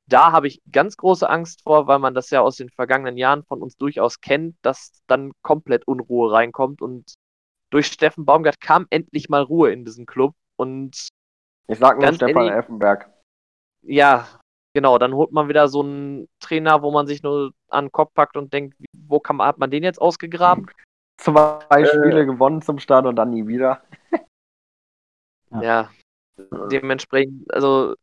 da habe ich ganz große Angst vor, weil man das ja aus den vergangenen Jahren von uns durchaus kennt, dass dann komplett Unruhe reinkommt und durch Steffen Baumgart kam endlich mal Ruhe in diesen Club und ich sag nur Stefan Effenberg. Ja, Genau, dann holt man wieder so einen Trainer, wo man sich nur an den Kopf packt und denkt, wo kann man, hat man den jetzt ausgegraben? Zwei äh, Spiele gewonnen zum Start und dann nie wieder. ja. ja, dementsprechend, also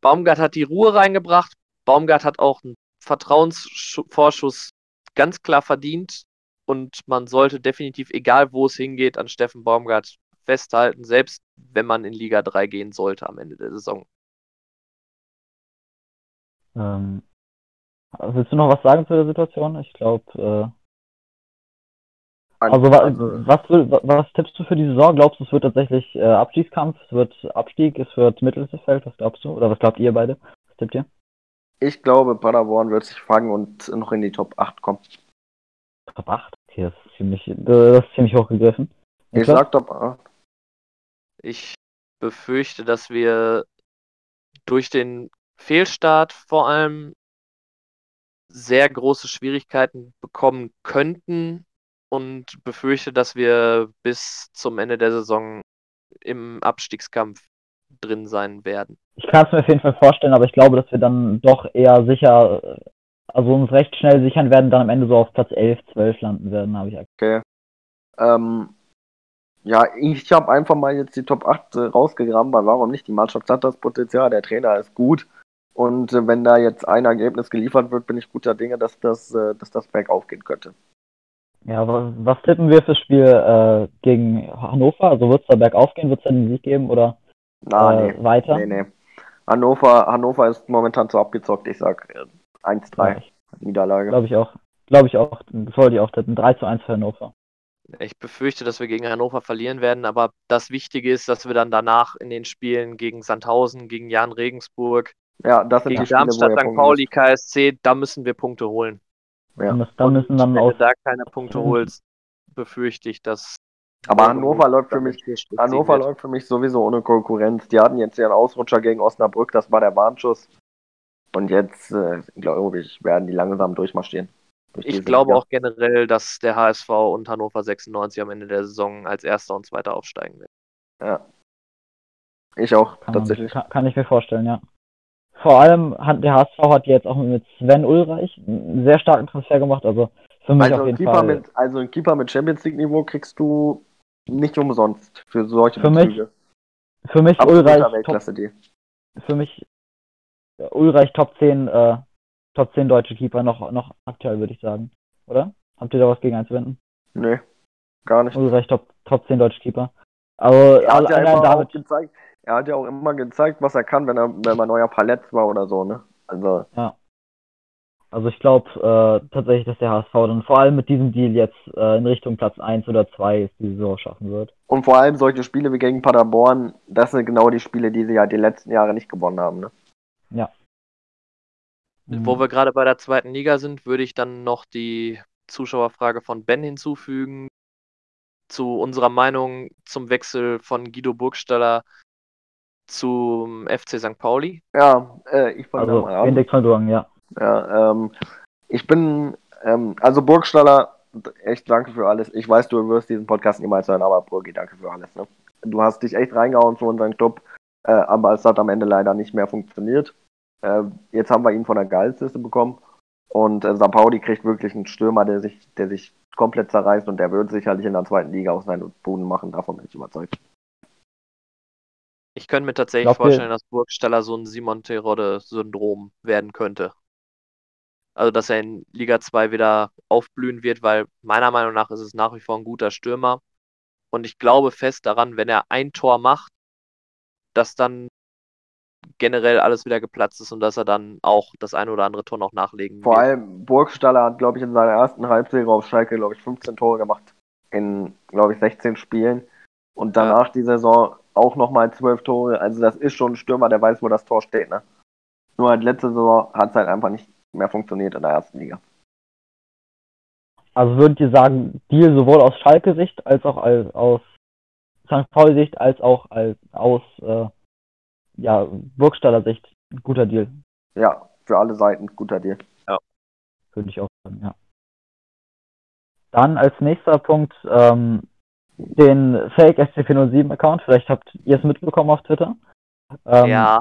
Baumgart hat die Ruhe reingebracht. Baumgart hat auch einen Vertrauensvorschuss ganz klar verdient und man sollte definitiv, egal wo es hingeht, an Steffen Baumgart festhalten, selbst wenn man in Liga 3 gehen sollte am Ende der Saison. Ähm, willst du noch was sagen zu der Situation? Ich glaube, äh, also wa was, was tippst du für die Saison? Glaubst du, es wird tatsächlich äh, Abstiegskampf, es wird Abstieg, es wird Mittelfeld? Was glaubst du? Oder was glaubt ihr beide? Was tippt ihr? Ich glaube, Paderborn wird sich fangen und noch in die Top 8 kommen. Top 8? Okay, das ist ziemlich, das ist ziemlich hochgegriffen. Ich sag Top 8. Ich befürchte, dass wir durch den Fehlstart vor allem sehr große Schwierigkeiten bekommen könnten und befürchte, dass wir bis zum Ende der Saison im Abstiegskampf drin sein werden. Ich kann es mir auf jeden Fall vorstellen, aber ich glaube, dass wir dann doch eher sicher, also uns recht schnell sichern werden, dann am Ende so auf Platz 11, 12 landen werden, habe ich Okay. Ähm, ja, ich habe einfach mal jetzt die Top 8 äh, rausgegraben, weil warum nicht? Die Mannschaft hat das Potenzial, der Trainer ist gut. Und äh, wenn da jetzt ein Ergebnis geliefert wird, bin ich guter Dinge, dass das, äh, dass das bergauf gehen könnte. Ja, was, was tippen wir fürs Spiel äh, gegen Hannover? Also wird es da bergauf gehen? Wird es da den Sieg geben oder Na, äh, nee. weiter? Nee, nee. Hannover, Hannover ist momentan zu abgezockt. Ich sag äh, 1-3 Niederlage. Glaube ich auch. Glaube ich auch. Das wollte ich auch tippen. 3 zu 1 für Hannover. Ich befürchte, dass wir gegen Hannover verlieren werden, aber das Wichtige ist, dass wir dann danach in den Spielen gegen Sandhausen, gegen Jan Regensburg, Ja, das sind gegen die Spiele, Darmstadt, St. Pauli, KSC, da müssen wir Punkte holen. Ja. Müssen- Da müssen Und dann wenn auch. du da keine Punkte Mhm. holst, befürchte ich, dass Aber Hannover läuft für mich, Hannover läuft für mich sowieso ohne Konkurrenz. Die hatten jetzt ihren Ausrutscher gegen Osnabrück, das war der Warnschuss. Und jetzt, äh, glaube ich, werden die langsam durchmarschieren. Durch Ich glaube Liga. auch generell, dass der HSV und Hannover 96 am Ende der Saison als Erster und Zweiter aufsteigen werden. Ja. Ich auch, Kann, man, tatsächlich. kann, kann ich mir vorstellen, ja. Vor allem hat der HSV hat jetzt auch mit Sven Ulreich einen sehr starken Transfer gemacht. Also für mich Also auf jeden Keeper Fall. mit, also ein Keeper mit Champions League-Niveau kriegst du nicht umsonst für solche Für mich für mich Absoluter Ulreich Top, für mich Ulreich Top 10 äh, Top 10 deutsche Keeper noch noch aktuell würde ich sagen, oder? Habt ihr da was gegen einzuwenden? Nee, gar nicht. Ulreich Top Top 10 deutsche Keeper. Aber Er hat, ja immer David gezeigt, er hat ja auch immer gezeigt, was er kann, wenn er, wenn man neuer Palett war oder so, ne? Also, Also ich glaube äh, tatsächlich, dass der HSV dann vor allem mit diesem Deal jetzt äh, in Richtung Platz 1 oder 2 die Saison schaffen wird. und vor allem solche Spiele wie gegen Paderborn, das sind genau die Spiele, die sie ja die letzten Jahre nicht gewonnen haben, ne? Wo wir gerade bei der zweiten Liga sind, würde ich dann noch die Zuschauerfrage von Ben hinzufügen zu unserer Meinung zum Wechsel von Guido Burgstaller zum FC St. Pauli. Ja, äh, ich fange also mal an. Index von Duang, ja. Ja, ähm, ich bin, ähm, also Burgstaller, echt danke für alles. Ich weiß, du wirst diesen Podcast niemals hören, aber Burgi, danke für alles. Ne? Du hast dich echt reingehauen für unseren Club, äh, aber es hat am Ende leider nicht mehr funktioniert. Äh, jetzt haben wir ihn von der Gehaltsliste bekommen und äh, St. Pauli kriegt wirklich einen Stürmer, der sich, der sich komplett zerreißt und der wird sicherlich in der zweiten Liga auch seinen Boden machen, davon bin ich überzeugt. Ich könnte mir tatsächlich Glaubt ihr- vorstellen, dass Burgstaller so ein Simon Terodde-Syndrom werden könnte. Also, dass er in Liga 2 wieder aufblühen wird, weil meiner Meinung nach ist es nach wie vor ein guter Stürmer. Und ich glaube fest daran, wenn er ein Tor macht, dass dann generell alles wieder geplatzt ist und dass er dann auch das eine oder andere Tor noch nachlegen Vor wird. allem Burgstaller hat, glaube ich, in seiner ersten Halbserie auf Schalke, glaube ich, 15 Tore gemacht. In, glaube ich, 16 Spielen. Und danach die Saison auch nochmal 12 Tore. Also das ist schon ein Stürmer, der weiß, wo das Tor steht. Ne? Nur halt letzte Saison hat es halt einfach nicht mehr funktioniert in der ersten Liga. Also würdet ihr sagen, Deal sowohl aus Schalke-Sicht als auch als, aus St. Pauli-Sicht als auch als aus äh, ja, Burgstaller Sicht ein guter Deal, Ja, für alle Seiten guter Deal. würde ich auch sagen, ja. Dann als nächster Punkt ähm, den Fake SCP-07 Account. Vielleicht habt ihr es mitbekommen auf Twitter. Ähm, ja,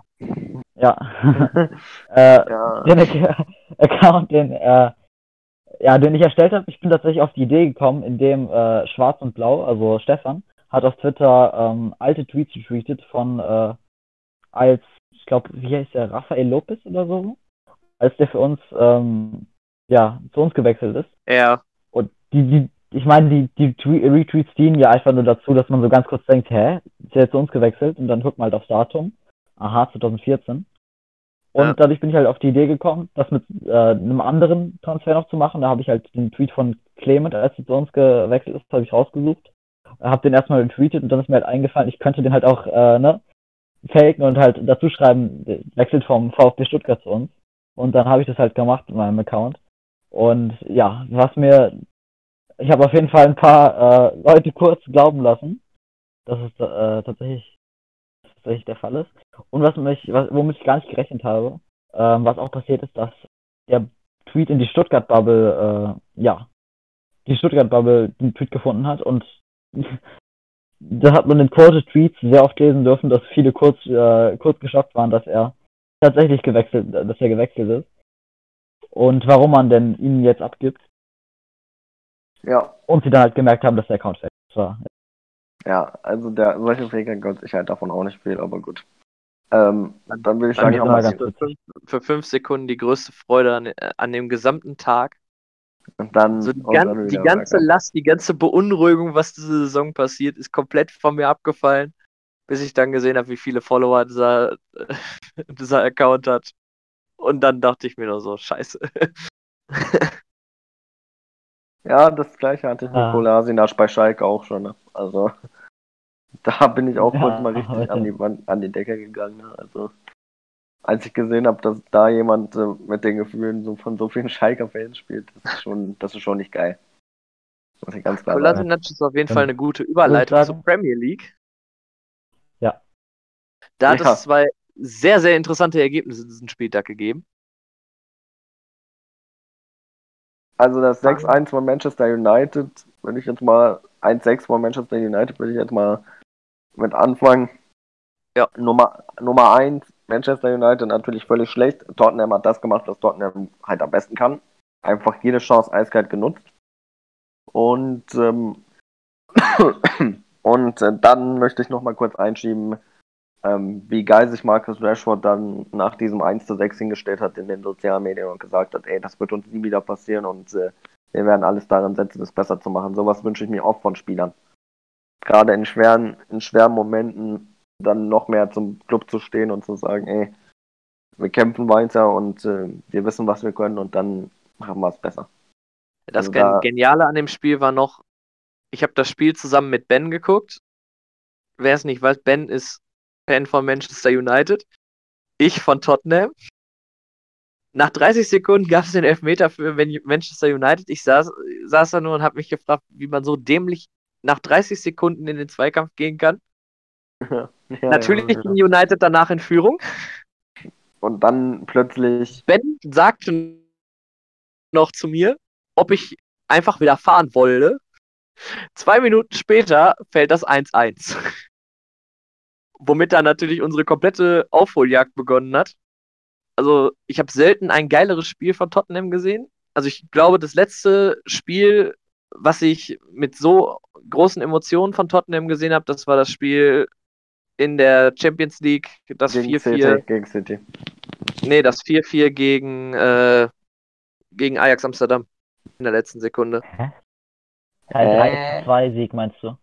Ja. [laughs] äh, Ja, den Ac- [laughs] Account, den, äh, ja, den ich erstellt habe, ich bin tatsächlich auf die Idee gekommen, indem äh, Schwarz und Blau, also Stefan, hat auf Twitter ähm, alte Tweets getweetet von äh, als, ich glaube, wie heißt der, Rafael Lopez oder so, als der für uns ähm, ja, zu uns gewechselt ist. er, Und die, die, ich meine, die, die Twe- Retweets dienen ja einfach nur dazu, dass man so ganz kurz denkt, hä, ist der jetzt zu uns gewechselt? Und dann guckt man halt aufs Datum. Aha, 2014. Und Ja. dadurch bin ich halt auf die Idee gekommen, das mit äh, einem anderen Transfer noch zu machen. Da habe ich halt den Tweet von Clement, als er zu uns gewechselt ist, habe ich rausgesucht. Habe den erstmal retweetet und dann ist mir halt eingefallen, ich könnte den halt auch äh, ne, faken und halt dazu schreiben, wechselt vom VfB Stuttgart zu uns. Und dann habe ich das halt gemacht in meinem Account. Und ja, was mir, ich habe auf jeden Fall ein paar äh, Leute kurz glauben lassen, dass es äh, tatsächlich, tatsächlich der Fall ist. Und was mich, was, womit ich gar nicht gerechnet habe, ähm, was auch passiert ist, dass der Tweet in die Stuttgart-Bubble, äh, ja, die Stuttgart-Bubble den Tweet gefunden hat und [laughs] da hat man in Quoted Tweets sehr oft lesen dürfen, dass viele kurz, äh, kurz geschockt waren, dass er tatsächlich gewechselt, dass er gewechselt ist. Und warum man denn ihn jetzt abgibt. Ja, Und sie dann halt gemerkt haben, dass der Account fake war. ja, also der, solche Fake Accounts, ich halt davon auch nicht viel, aber gut. Ähm, dann will ich sagen, es ganz für, fünf, für fünf Sekunden die größte Freude an, an dem gesamten Tag. und dann So die, und dann die ganze bergab. Last, die ganze Beunruhigung, was diese Saison passiert, ist komplett von mir abgefallen, bis ich dann gesehen habe, wie viele Follower dieser, [laughs] dieser Account hat. Und dann dachte ich mir nur so, scheiße. [laughs] Ja, das gleiche hatte ich mit Ah. Kolasinac bei Schalke auch schon. Ne? Also [laughs] da bin ich auch Ja, kurz mal [laughs] richtig Leute. an die, Wand, an die Decke gegangen. Ne? Also als ich gesehen habe, dass da jemand äh, mit den Gefühlen so von so vielen Schalker-Fans spielt, das ist schon, das ist schon nicht geil. Muss ich ganz klar sagen. Kolasinac ist auf jeden Fall eine gute Überleitung zur Premier League. Ja. Da hat Ja. es zwei sehr, sehr interessante Ergebnisse diesen Spieltag gegeben. Also das 6-1 von Manchester United, würde ich jetzt mal 1-6 von Manchester United würde ich jetzt mal mit anfangen. Ja. Nummer, Nummer 1, Manchester United natürlich völlig schlecht. Tottenham hat das gemacht, was Tottenham halt am besten kann. Einfach jede Chance eiskalt genutzt. Und, ähm, [coughs] und äh, dann möchte ich noch mal kurz einschieben, ähm, wie geil sich Marcus Rashford dann nach diesem 1 zu 6 hingestellt hat in den sozialen Medien und gesagt hat, ey, das wird uns nie wieder passieren und äh, wir werden alles daran setzen, das besser zu machen. Sowas wünsche ich mir oft von Spielern. Gerade in schweren, in schweren Momenten dann noch mehr zum Club zu stehen und zu sagen, ey, wir kämpfen weiter und äh, wir wissen, was wir können und dann machen wir es besser. Das Also da- Geniale an dem Spiel war noch, ich habe das Spiel zusammen mit Ben geguckt. Wer es nicht weiß, Ben ist Fan von Manchester United. Ich von Tottenham. Nach 30 Sekunden gab es den Elfmeter für Man- Manchester United. Ich saß, saß da nur und habe mich gefragt, wie man so dämlich nach 30 Sekunden in den Zweikampf gehen kann. [laughs] ja, Natürlich ja, ging United danach in Führung. Und dann plötzlich, Ben sagte noch zu mir, ob ich einfach wieder fahren wollte. Zwei Minuten später fällt das 1-1. Womit dann natürlich unsere komplette Aufholjagd begonnen hat. Also, ich habe selten ein geileres Spiel von Tottenham gesehen. Also, ich glaube, das letzte Spiel, was ich mit so großen Emotionen von Tottenham gesehen habe, das war das Spiel in der Champions League, das gegen 4-4. City, gegen City. Nee, das 4-4 gegen, äh, gegen Ajax Amsterdam in der letzten Sekunde. Äh, 3-2-Sieg meinst du?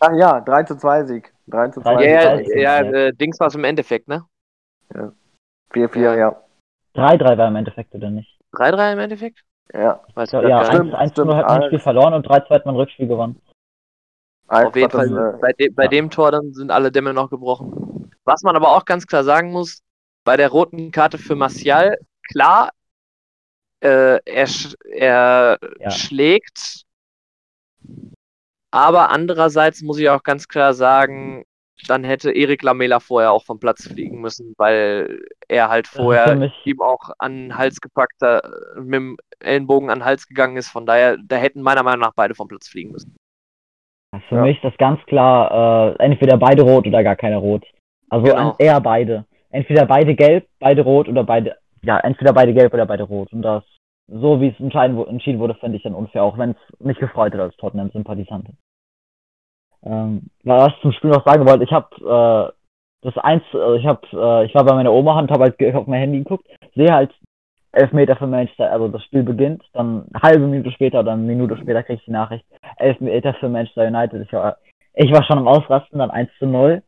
Ach ja, 3 zu 2 Sieg. 3 zu 2 Ja, ja, ja äh, Dings war es im Endeffekt, ne? 4-4, Ja. ja. 3-3 war im Endeffekt, oder nicht? 3-3 im Endeffekt? Ja. Weiß Ja, grad ja gar stimmt, nicht. 1 stimmt. 0 hat man ein Spiel verloren und 3-2 hat man ein Rückspiel gewonnen. Auf jeden Fall, das, äh, bei, de bei ja. dem Tor dann sind alle Dämme noch gebrochen. Was man aber auch ganz klar sagen muss, bei der roten Karte für Martial, klar, äh, er, sch er Ja. schlägt, aber andererseits muss ich auch ganz klar sagen, dann hätte Erik Lamela vorher auch vom Platz fliegen müssen, weil er halt vorher ihm auch an den Hals gepackt, hat, mit dem Ellenbogen an den Hals gegangen ist. Von daher, da hätten meiner Meinung nach beide vom Platz fliegen müssen. Für Ja. mich ist das ganz klar, äh, entweder beide rot oder gar keine rot. Also Genau. an, eher beide. Entweder beide gelb, beide rot oder beide, ja, entweder beide gelb oder beide rot. Und das, so wie es entscheiden, wo- entschieden wurde, finde ich dann unfair, auch wenn es mich gefreut hat als Tottenham-Sympathisant. Ähm, was ich zum Spiel noch sagen wollte, ich habe äh, das eins, äh, ich habe, äh, ich war bei meiner Oma und habe halt auf mein Handy geguckt, sehe halt elf Meter für Manchester, also das Spiel beginnt, dann eine halbe Minute später oder eine Minute später kriege ich die Nachricht, elf Meter für Manchester United. Ich war, ich war schon am Ausrasten, dann 1 zu 0,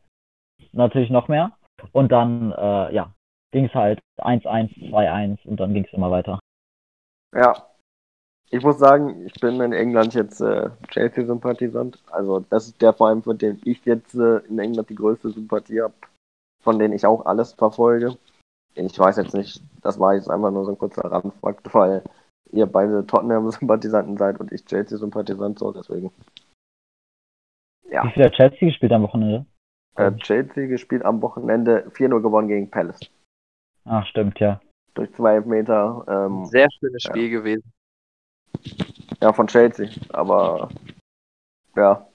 natürlich noch mehr. Und dann, äh, ja, ging es halt 1-1, 2-1 und dann ging es immer weiter. Ja. Ich muss sagen, ich bin in England jetzt äh, Chelsea-Sympathisant. Also das ist der Verein, von dem ich jetzt äh, in England die größte Sympathie habe, von denen ich auch alles verfolge. Ich weiß jetzt nicht, das war jetzt einfach nur so ein kurzer Randfakt, [laughs] weil ihr beide Tottenham-Sympathisanten seid und ich Chelsea-Sympathisant so, deswegen. Ja. Wie viel hat Chelsea gespielt am Wochenende? Äh, Chelsea gespielt am Wochenende 4-0 gewonnen gegen Palace. Ach, stimmt, ja. Durch zwei Meter. Ähm, Sehr schönes Spiel gewesen. Ja, von Chelsea. Aber ja.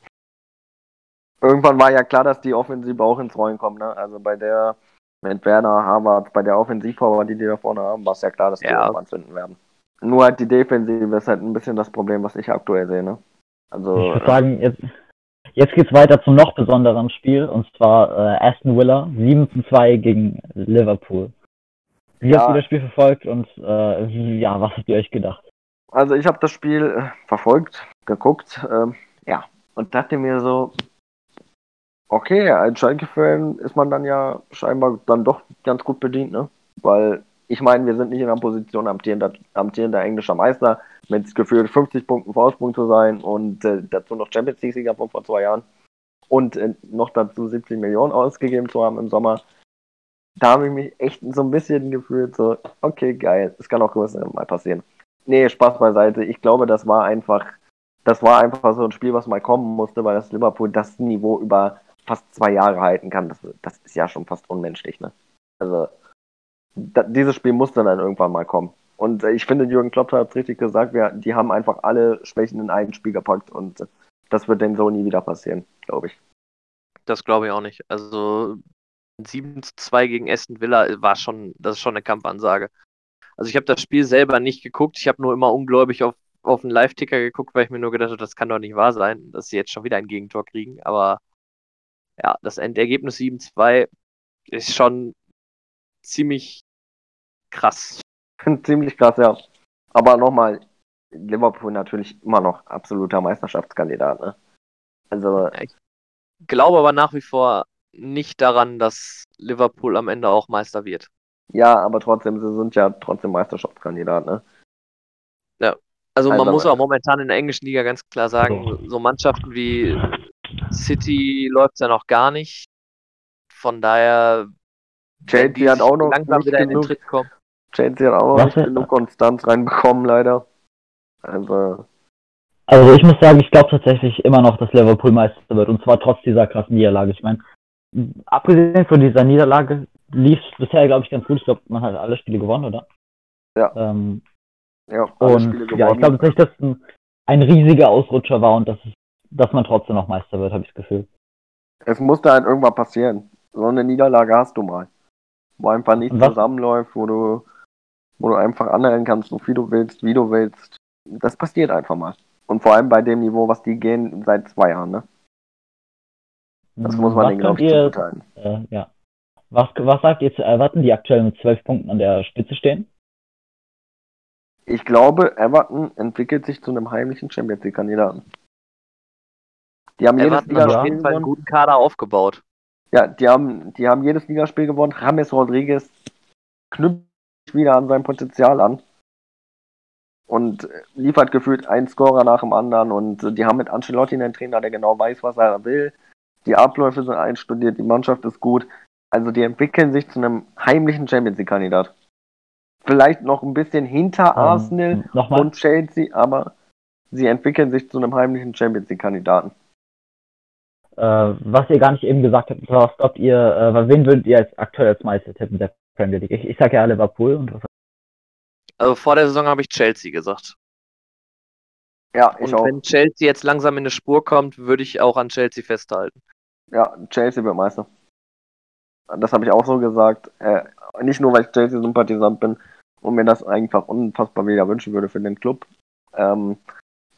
Irgendwann war ja klar, dass die Offensive auch ins Rollen kommt, ne? Also bei der mit Werner, Harvard, bei der Offensivpower, die die da vorne haben, war es ja klar, dass die Ja. irgendwann zünden werden. Nur halt die Defensive ist halt ein bisschen das Problem, was ich aktuell sehe, ne? Also Ich würde sagen, jetzt, Jetzt geht's weiter zum noch besonderen Spiel und zwar äh, Aston Villa 7 zu 2 gegen Liverpool. Wie Ja. habt ihr das Spiel verfolgt und äh, ja, was habt ihr euch gedacht? Also ich habe das Spiel äh, verfolgt, geguckt, ähm, ja, und dachte mir so, okay, als Schalke-Fan ist man dann ja scheinbar dann doch ganz gut bedient, ne? Weil ich meine, wir sind nicht in der Position, amtierender, amtierender englischer Meister mit gefühlt 50 Punkten Vorsprung zu sein und äh, dazu noch Champions League-Sieger von vor zwei Jahren und äh, noch dazu 70 Millionen ausgegeben zu haben im Sommer. Da habe ich mich echt so ein bisschen gefühlt, so, okay, geil, es kann auch größer mal passieren. Nee, Spaß beiseite. Ich glaube, das war einfach, das war einfach so ein Spiel, was mal kommen musste, weil das Liverpool das Niveau über fast zwei Jahre halten kann. Das, das ist ja schon fast unmenschlich, ne? Also, da, dieses Spiel musste dann irgendwann mal kommen. Und äh, ich finde, Jürgen Klopp hat es richtig gesagt, wir, die haben einfach alle Schwächen in ein Spiel gepackt und äh, das wird denen so nie wieder passieren, glaube ich. Das glaube ich auch nicht. Also 7 zu 2 gegen Aston Villa war schon, das ist schon eine Kampfansage. Also ich habe das Spiel selber nicht geguckt, ich habe nur immer ungläubig auf, auf einen Live-Ticker geguckt, weil ich mir nur gedacht habe, das kann doch nicht wahr sein, dass sie jetzt schon wieder ein Gegentor kriegen. Aber ja, das Endergebnis 7-2 ist schon ziemlich krass. [laughs] Ziemlich krass, ja. Aber nochmal, Liverpool natürlich immer noch absoluter Meisterschaftskandidat, ne? Also, Glaube aber nach wie vor nicht daran, dass Liverpool am Ende auch Meister wird. ja, aber trotzdem, sie sind ja trotzdem Meisterschaftskandidat, ne? Also man muss auch momentan in der englischen Liga ganz klar sagen, so Mannschaften wie City läuft ja noch gar nicht. Von daher Chelsea hat auch noch langsam nicht wieder in den genug, Tritt kommen. Chelsea hat auch noch nicht genug Konstanz reinbekommen, leider. Also, Also ich muss sagen, ich glaube tatsächlich immer noch, dass Liverpool Meister wird und zwar trotz dieser krassen Niederlage. Ich meine, abgesehen von dieser Niederlage lief es bisher, glaube ich, ganz gut. Ich glaube, man hat alle Spiele gewonnen, oder? Ja. Ähm, ja, alle und Spiele ja, ich gewonnen. glaube tatsächlich, dass es ein, ein riesiger Ausrutscher war und dass, es, dass man trotzdem noch Meister wird, habe ich das Gefühl. es musste halt irgendwann passieren. So eine Niederlage hast du mal. Wo einfach nichts zusammenläuft, wo du, wo du einfach anhängen kannst, so viel du willst, wie du willst. Das passiert einfach mal. Und vor allem bei dem Niveau, was die gehen seit zwei Jahren, ne? Das muss man was denen, glaube könnt ich, ihr, zuguteilen. äh, ja. Was, was sagt ihr zu Everton, die aktuell mit zwölf Punkten an der Spitze stehen? Ich glaube, Everton entwickelt sich zu einem heimlichen Champions League-Kandidaten. Die haben jedes Everton auf Ligaspiel Fall einen gewonnen. guten Kader aufgebaut. Ja, die haben, die haben jedes Ligaspiel gewonnen. James Rodriguez knüpft wieder an sein Potenzial an. Und äh, liefert gefühlt einen Scorer nach dem anderen. Und äh, die haben mit Ancelotti einen Trainer, der genau weiß, was er will. Die Abläufe sind einstudiert, die Mannschaft ist gut. Also die entwickeln sich zu einem heimlichen Champions League-Kandidat. Vielleicht noch ein bisschen hinter Arsenal Ähm, nochmal? und Chelsea, aber sie entwickeln sich zu einem heimlichen Champions League-Kandidaten. äh, was ihr gar nicht eben gesagt habt, was glaubt ihr, äh, wen würdet ihr als aktuell als Meister tippen der Premier League? Ich, ich sage ja Liverpool und was Also vor der Saison habe ich Chelsea gesagt. Ja, ich Und auch. wenn Chelsea jetzt langsam in eine Spur kommt, würde ich auch an Chelsea festhalten. Ja, Chelsea wird Meister. Das habe ich auch so gesagt. Äh, nicht nur, weil ich Chelsea-Sympathisant bin und mir das einfach unfassbar wieder wünschen würde für den Club, ähm,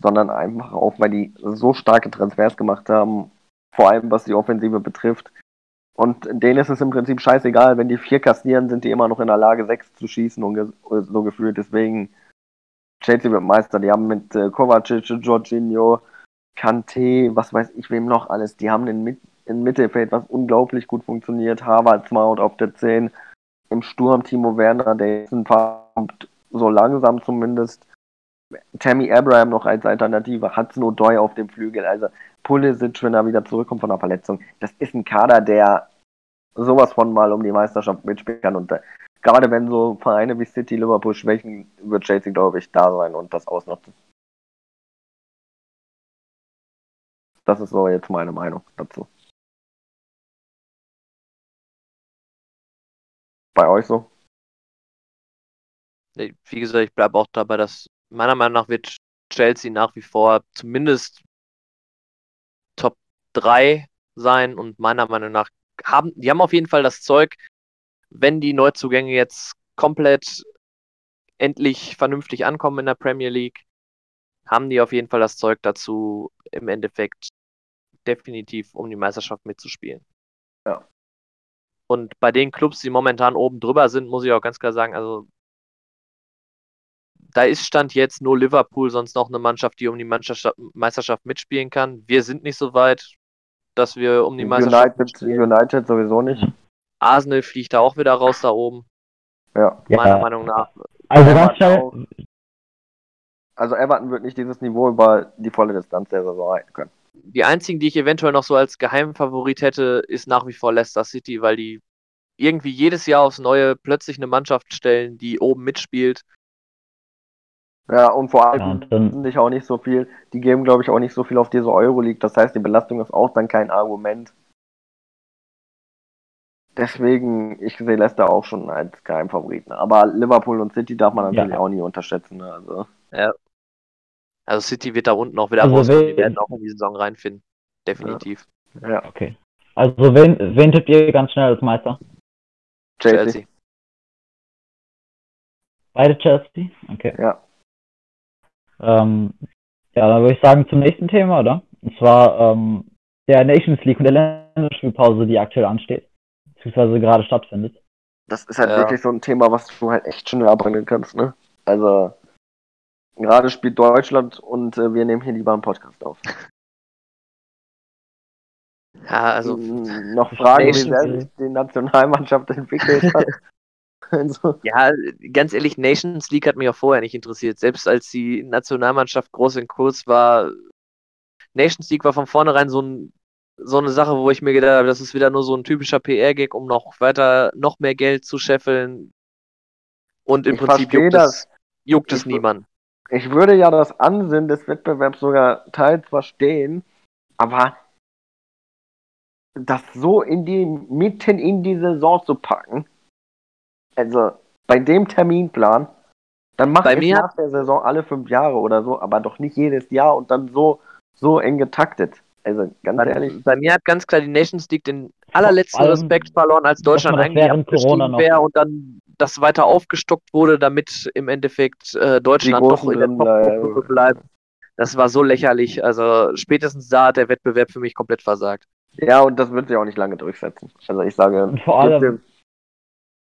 sondern einfach auch, weil die so starke Transfers gemacht haben, vor allem was die Offensive betrifft. Und denen ist es im Prinzip scheißegal, wenn die vier kassieren, sind die immer noch in der Lage, sechs zu schießen und so gefühlt. Deswegen Chelsea wird Meister. Die haben mit äh, Kovacic, Jorginho, Kante, was weiß ich wem noch alles. Die haben mit im Mittelfeld, was unglaublich gut funktioniert. Harvard Smart auf der 10. Im Sturm Timo Werner, der jetzt ein paar so langsam zumindest. Tammy Abraham noch als Alternative, Hudson O'Doy auf dem Flügel. Also Pulisic, wenn er wieder zurückkommt von der Verletzung. Das ist ein Kader, der sowas von mal um die Meisterschaft mitspielen kann. Und äh, gerade wenn so Vereine wie City, Liverpool schwächen, wird Chelsea, glaube ich, da sein und das ausnutzen. Das ist so jetzt meine Meinung dazu. Bei euch so? Wie gesagt, ich bleibe auch dabei, dass meiner Meinung nach wird Chelsea nach wie vor zumindest Top 3 sein und meiner Meinung nach haben, die haben auf jeden Fall das Zeug, wenn die Neuzugänge jetzt komplett endlich vernünftig ankommen in der Premier League, haben die auf jeden Fall das Zeug dazu, im Endeffekt definitiv, um die Meisterschaft mitzuspielen. Ja. Und bei den Clubs, die momentan oben drüber sind, muss ich auch ganz klar sagen, also da ist Stand jetzt nur Liverpool, sonst noch eine Mannschaft, die um die Meisterschaft, Meisterschaft mitspielen kann. Wir sind nicht so weit, dass wir um die Meisterschaft United, United sowieso nicht. Arsenal fliegt da auch wieder raus da oben, Ja. meiner Ja. Meinung nach. Also Everton. Also Everton wird nicht dieses Niveau über die volle Distanz der Saison halten können. Die einzigen, die ich eventuell noch so als Geheimfavorit hätte, ist nach wie vor Leicester City, weil die irgendwie jedes Jahr aufs Neue plötzlich eine Mannschaft stellen, die oben mitspielt. Ja, und vor Ja, allem nicht auch nicht so viel, die geben glaube ich auch nicht so viel auf diese Euroleague, das heißt die Belastung ist auch dann kein Argument. Deswegen, ich sehe Leicester auch schon als Geheimfavoriten. Aber Liverpool und City darf man natürlich Ja. auch nie unterschätzen. Ne? Also, Also City wird da unten auch wieder Also rauskommen. Die werden auch in die Saison reinfinden. Definitiv. ja, okay. Also wen, wen tippt ihr ganz schnell als Meister? Chelsea. Chelsea. Beide Chelsea? Okay. Ja. Ähm, ja, dann würde ich sagen zum nächsten Thema, oder? Und zwar ähm, der Nations League und der Länderspielpause, die aktuell ansteht, beziehungsweise gerade stattfindet. Das ist halt Ja. wirklich so ein Thema, was du halt echt schnell abbringen kannst, ne? Also, gerade spielt Deutschland und äh, wir nehmen hier lieber einen Podcast auf. [laughs] Ja, also noch fragen, wie sehr sich die Nationalmannschaft entwickelt hat. [laughs] also, Ja, ganz ehrlich, Nations League hat mich auch vorher nicht interessiert. Selbst als die Nationalmannschaft groß in Kurs war, Nations League war von vornherein so, ein, so eine Sache, wo ich mir gedacht habe, das ist wieder nur so ein typischer PR-Gag, um noch weiter, noch mehr Geld zu scheffeln. Und im Ich Prinzip juckt das. es, juckt es Ich- niemand. ich würde ja das Ansinnen des Wettbewerbs sogar teils verstehen, aber das so in die, mitten in die Saison zu packen, also bei dem Terminplan, dann macht Bei es mir- nach der Saison alle fünf Jahre oder so, aber doch nicht jedes Jahr und dann so, so eng getaktet. Also ganz Bei, ehrlich, bei mir hat ganz klar die Nations League den allerletzten allem, Respekt verloren, als Deutschland noch- wäre und dann das weiter aufgestockt wurde, damit im Endeffekt äh, Deutschland doch in der Top-Gruppe bleibt. Das war so lächerlich. Also spätestens da hat der Wettbewerb für mich komplett versagt. ja, und das wird sich auch nicht lange durchsetzen. Also ich sage, ich gebe allem- dem,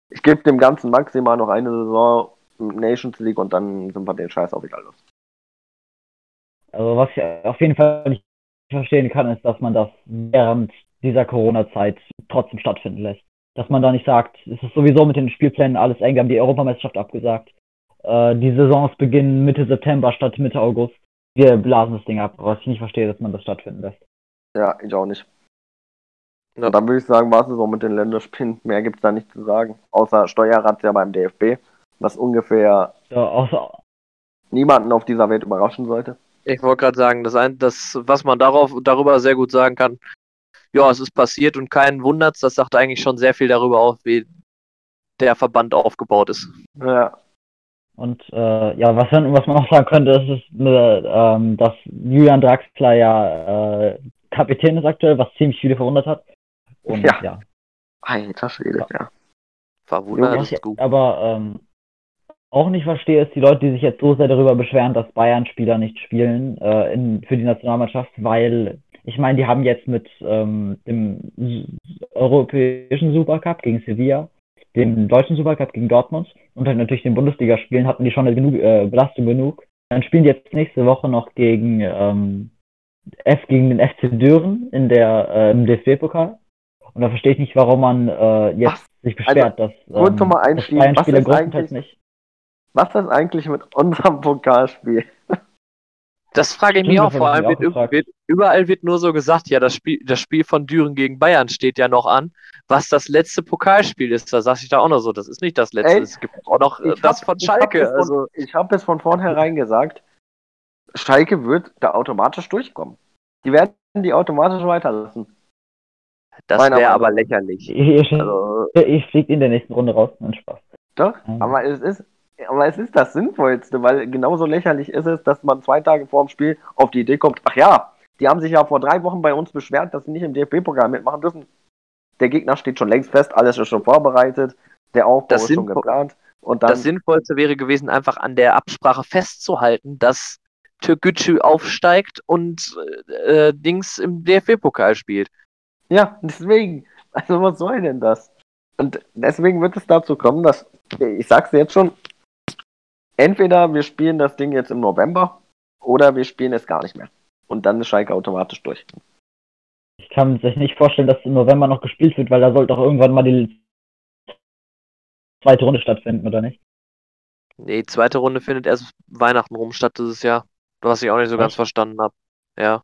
ich gebe dem Ganzen maximal noch eine Saison Nations League und dann sind wir den Scheiß auch wieder los. Also was ich auf jeden Fall nicht verstehen kann, ist, dass man das während dieser Corona-Zeit trotzdem stattfinden lässt. Dass man da nicht sagt, es ist sowieso mit den Spielplänen alles eng, wir haben die Europameisterschaft abgesagt. Äh, die Saisons beginnen Mitte September statt Mitte August. Wir blasen das Ding ab, was ich nicht verstehe, dass man das stattfinden lässt. Ja, ich auch nicht. Ja. Und dann würde ich sagen, war es so mit den Länderspielen. Mehr gibt es da nicht zu sagen. Außer Steuerrazzia beim DFB, was ungefähr Ja, niemanden auf dieser Welt überraschen sollte. Ich wollte gerade sagen, das, ein, das, was man darauf, darüber sehr gut sagen kann, ja, es ist passiert und keinen wundert's, das sagt eigentlich schon sehr viel darüber auf, wie der Verband aufgebaut ist. Ja, Und äh, ja, was, man- was man auch sagen könnte, ist, ist äh, ähm, dass Julian Draxler ja äh, Kapitän ist aktuell, was ziemlich viele verwundert hat. Und Ja. ja. alter Schwede, ja. Verwundert Was ist gut. aber ähm, auch nicht verstehe, ist die Leute, die sich jetzt so sehr darüber beschweren, dass Bayern-Spieler nicht spielen äh, in, für die Nationalmannschaft, weil ich meine, die haben jetzt mit ähm, dem europäischen Supercup gegen Sevilla, dem deutschen Supercup gegen Dortmund und halt natürlich den Bundesligaspielen hatten die schon genug äh, Belastung genug. Dann spielen die jetzt nächste Woche noch gegen ähm, F gegen den FC Düren in der äh, im DFB-Pokal. Und da verstehe ich nicht, warum man äh, jetzt Was? sich beschwert, dass kurz ähm, dass Bayern-Spieler größtenteils eigentlich- nicht. Was ist eigentlich mit unserem Pokalspiel? Das frage ich Stimmt, mich auch. Vor hab allem auch wird, überall wird nur so gesagt, ja, das Spiel, das Spiel von Düren gegen Bayern steht ja noch an. Was das letzte Pokalspiel ist, da sag ich da auch noch so, das ist nicht das letzte. Ey, es gibt auch noch äh, Ich das hab- von ich hab Schalke. es Also, Ich habe es von vornherein gesagt, Schalke wird da automatisch durchkommen. Die werden die automatisch weiterlassen. das wäre aber lächerlich. Ich, ich, Also, ich fliege in der nächsten Runde raus. Nein, Spaß. Doch, Mhm. aber es ist, aber es ist das Sinnvollste, weil genauso lächerlich ist es, dass man zwei Tage vor dem Spiel auf die Idee kommt, ach ja, die haben sich ja vor drei Wochen bei uns beschwert, dass sie nicht im DFB-Programm mitmachen dürfen. Der Gegner steht schon längst fest, alles ist schon vorbereitet, der Aufbau Das ist schon geplant. Und dann, das Sinnvollste wäre gewesen, einfach an der Absprache festzuhalten, dass Türkgücü aufsteigt und äh, Dings im DFB-Pokal spielt. Ja, deswegen. Also was soll denn das? Und deswegen wird es dazu kommen, dass, ich sag's jetzt schon, entweder wir spielen das Ding jetzt im November oder wir spielen es gar nicht mehr. Und dann ist Schalke automatisch durch. Ich kann sich nicht vorstellen, dass im November noch gespielt wird, weil da sollte doch irgendwann mal die zweite Runde stattfinden, oder nicht? Nee, zweite Runde findet erst Weihnachten rum statt dieses Jahr. Was ich auch nicht so ganz verstanden habe. Ja.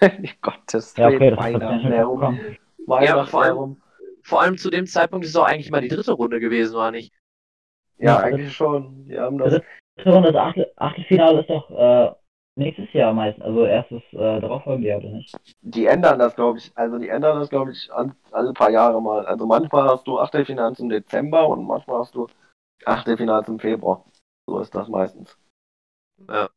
[laughs] Gottes Ja, okay, das Weihnachten herum. Weihnachten vor allem-. Vor allem zu dem Zeitpunkt ist es auch eigentlich mal die dritte Runde gewesen, war nicht? Ja, Ja, eigentlich schon. Die haben das. Das Achtel, Achtelfinale ist doch äh, nächstes Jahr meistens, also erstes äh, darauffolgende Jahr, oder nicht? Die ändern das, glaube ich. Also die ändern das, glaube ich, an, alle paar Jahre mal. Also manchmal hast du Achtelfinals im Dezember und manchmal hast du Achtelfinals im Februar. So ist das meistens. Ja.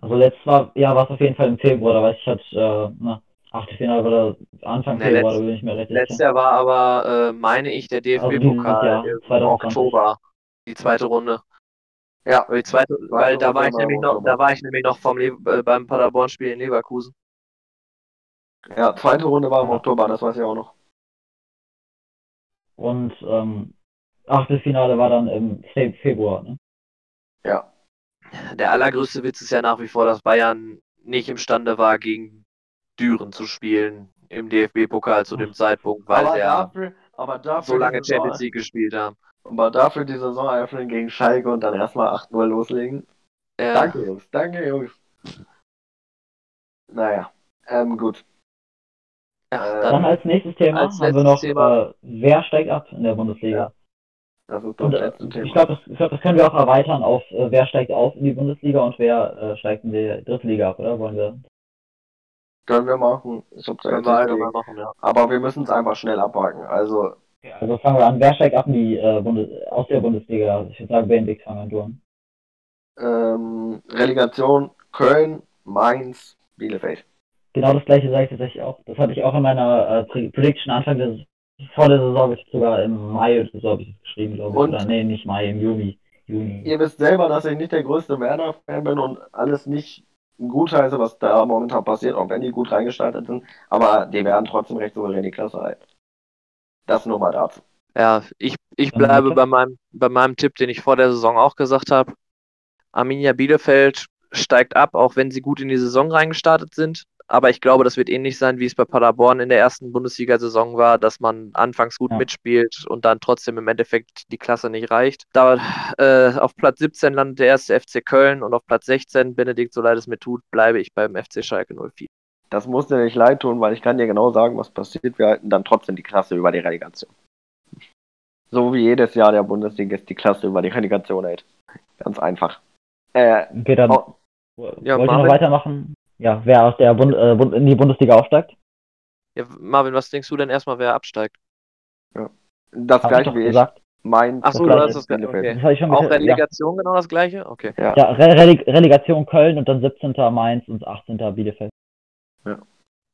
Also letztes Mal, ja, war es auf jeden Fall im Februar, da weiß ich, hat, äh, na, Achtelfinale war da Anfang Nee, Februar, letzt- da bin ich mir recht Letztes sicher. Jahr war aber, äh, meine ich, der Also DFB-Pokal Jahr, im 2020. Oktober. Die zweite Runde. Ja, Die zweite, weil da war ich Runde nämlich noch, da war ich nämlich noch vom Le äh, beim Paderborn-Spiel in Leverkusen. ja, zweite Runde war im Ja. Oktober, das weiß ich auch noch. Und ähm, Achtelfinale war dann im Fe Februar, ne? Ja. Der allergrößte Witz ist ja nach wie vor, dass Bayern nicht imstande war, gegen Düren zu spielen im DFB-Pokal zu dem Zeitpunkt, weil aber der dafür, aber dafür so lange Champions League gespielt haben. Aber dafür die Saison eröffnen gegen Schalke und dann erstmal 8-0 loslegen. Ja, Danke, Jungs. Danke, Jungs. Naja, ähm, gut. ja, Äh, Dann dann, als nächstes Thema als haben wir noch, Thema- äh, wer steigt ab in der Bundesliga? Das ist Und, das äh, Thema. ich glaube, das, glaub, das können wir auch erweitern auf, äh, wer steigt auf in die Bundesliga und wer äh, steigt in die dritte Liga ab, oder? Wollen wir? Können wir machen. Ich hab's ja können wir gegen. machen, ja. Aber wir müssen es einfach schnell abhaken. Also, Also fangen wir an, wer steigt ab in die, äh, Bundes aus der Bundesliga? Also ich würde sagen, BNB fangen wir an, du an. ähm, Relegation Köln, Mainz, Bielefeld. Genau das gleiche sage ich tatsächlich auch. Das hatte ich auch in meiner äh, Pre- Prediction Anfang des, vor der Saison, habe ich sogar im Mai oder so habe ich das geschrieben, glaube ich. Und- Oder nee, nicht Mai, im Juni. Juni. Ihr wisst selber, dass ich nicht der größte Werder-Fan bin und alles nicht gut heiße, was da momentan passiert, auch wenn die gut reingestartet sind. Aber die werden trotzdem recht souverän die Klasse halten. Das nur mal dazu. Ja, ich, ich Dann bleibe bei meinem, bei meinem Tipp, den ich vor der Saison auch gesagt habe. Arminia Bielefeld steigt ab, auch wenn sie gut in die Saison reingestartet sind. Aber ich glaube, das wird ähnlich sein, wie es bei Paderborn in der ersten Bundesliga-Saison war, dass man anfangs gut Ja. mitspielt und dann trotzdem im Endeffekt die Klasse nicht reicht. Da, äh, auf Platz 17 landet der erste FC Köln und auf Platz 16, Benedikt, so leid es mir tut, bleibe ich beim FC Schalke 04. Das muss dir nicht leid tun, weil ich kann dir genau sagen, was passiert. Wir halten dann trotzdem die Klasse über die Relegation. So wie jedes Jahr der Bundesliga ist die Klasse über die Relegation hält. Ganz einfach. Äh, Okay, dann Oh. Ja, wollt ihr noch weitermachen? Ja, wer aus der Bund, äh, Bund, in die Bundesliga aufsteigt? Ja, Marvin, was denkst du denn erstmal, wer absteigt? das Hab ich gleiche doch wie ich. gesagt. Mainz, Ach so, Das hast das. Okay. Das habe ich schon Auch gesagt, ja. Relegation genau das gleiche? Okay. Ja. Ja, Re Rele Relegation Köln und dann 17. Mainz und 18. Bielefeld.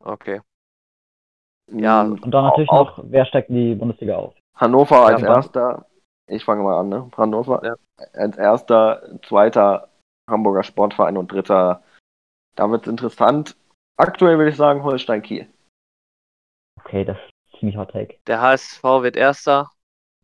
Okay. Ja, Mm, Und dann natürlich Auch- noch, wer steigt in die Bundesliga auf? Hannover als Ja, erster. Ich fange mal an, ne? Hannover Ja. als erster, zweiter Hamburger Sportverein und dritter. Da wird's interessant. Aktuell würde ich sagen Holstein Kiel. Okay, das ist ziemlich hot take. Der HSV wird Erster,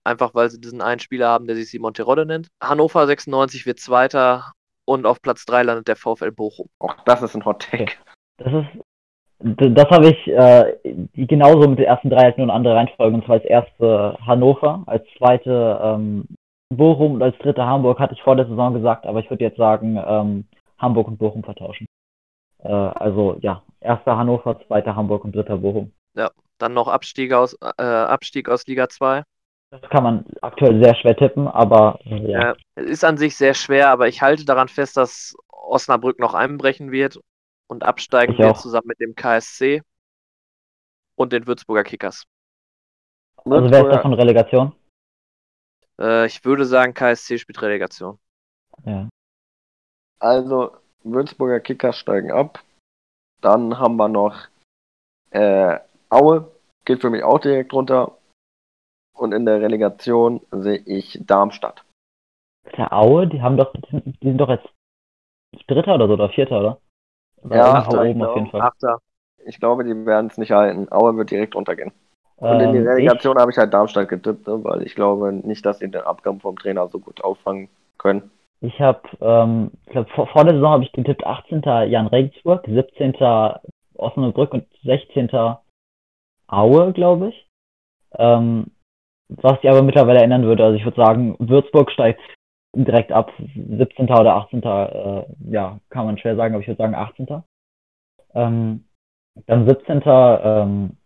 einfach weil sie diesen einen Spieler haben, der sich Simon Terodde nennt. Hannover 96 wird Zweiter und auf Platz 3 landet der VfL Bochum. Auch das ist ein Hot Take. Okay. Das ist, das habe ich äh, genauso mit den ersten drei halt nur eine andere Reihenfolge. Und zwar als erste Hannover, als zweite ähm, Bochum und als dritte Hamburg hatte ich vor der Saison gesagt, aber ich würde jetzt sagen ähm, Hamburg und Bochum vertauschen. Äh, also ja, erster Hannover, zweiter Hamburg und dritter Bochum. Dann noch Abstieg aus, äh, Abstieg aus Liga 2. Das kann man aktuell sehr schwer tippen, aber ja. Ja. Es ist an sich sehr schwer, aber ich halte daran fest, dass Osnabrück noch einbrechen wird und absteigen Ich wird auch. zusammen mit dem KSC und den Würzburger Kickers. Also wer ist da von Relegation? Äh, ich würde sagen, KSC spielt Relegation. Ja. Also, Würzburger Kickers steigen ab. Dann haben wir noch äh, Aue, geht für mich auch direkt runter. Und in der Relegation sehe ich Darmstadt. Der Aue, die haben doch, die sind doch jetzt Dritter oder so, oder Vierter, oder? oder Ja, Achter, ich oben auf jeden. Fall. Achter. Ich glaube, die werden es nicht halten. Aue wird direkt untergehen. Und in die Ähm, Relegation habe ich halt Darmstadt getippt, ne, weil ich glaube nicht, dass sie den Abgang vom Trainer so gut auffangen können. Ich habe, ähm, ich glaub, vor, vor der Saison habe ich getippt 18. Jan Regensburg, 17. Osnabrück und 16. Aue, glaube ich. Ähm, was sich aber mittlerweile ändern würde. Also ich würde sagen, Würzburg steigt direkt ab, 17. oder 18. Äh, ja, kann man schwer sagen, aber ich würde sagen 18. Ähm, dann 17. Ähm,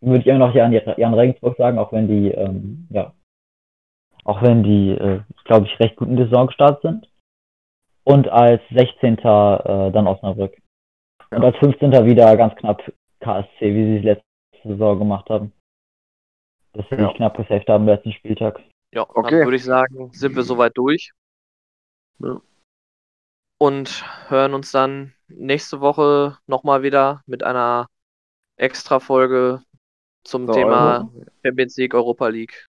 würde ich immer noch Jan, Jan Regensburg sagen, auch wenn die, ähm, ja, auch wenn die, äh, glaube ich, recht gut in die Saison gestartet sind. Und als 16. Äh, dann Osnabrück. Und als 15. wieder ganz knapp KSC, wie sie es letzte Saison gemacht haben. Dass sie Ja. sich knapp gesaved haben am letzten Spieltag. Ja, Okay. dann würde ich sagen, sind wir soweit durch. Ja. Und hören uns dann nächste Woche nochmal wieder mit einer Extra-Folge zum So, Thema Euro. Champions League, Europa League.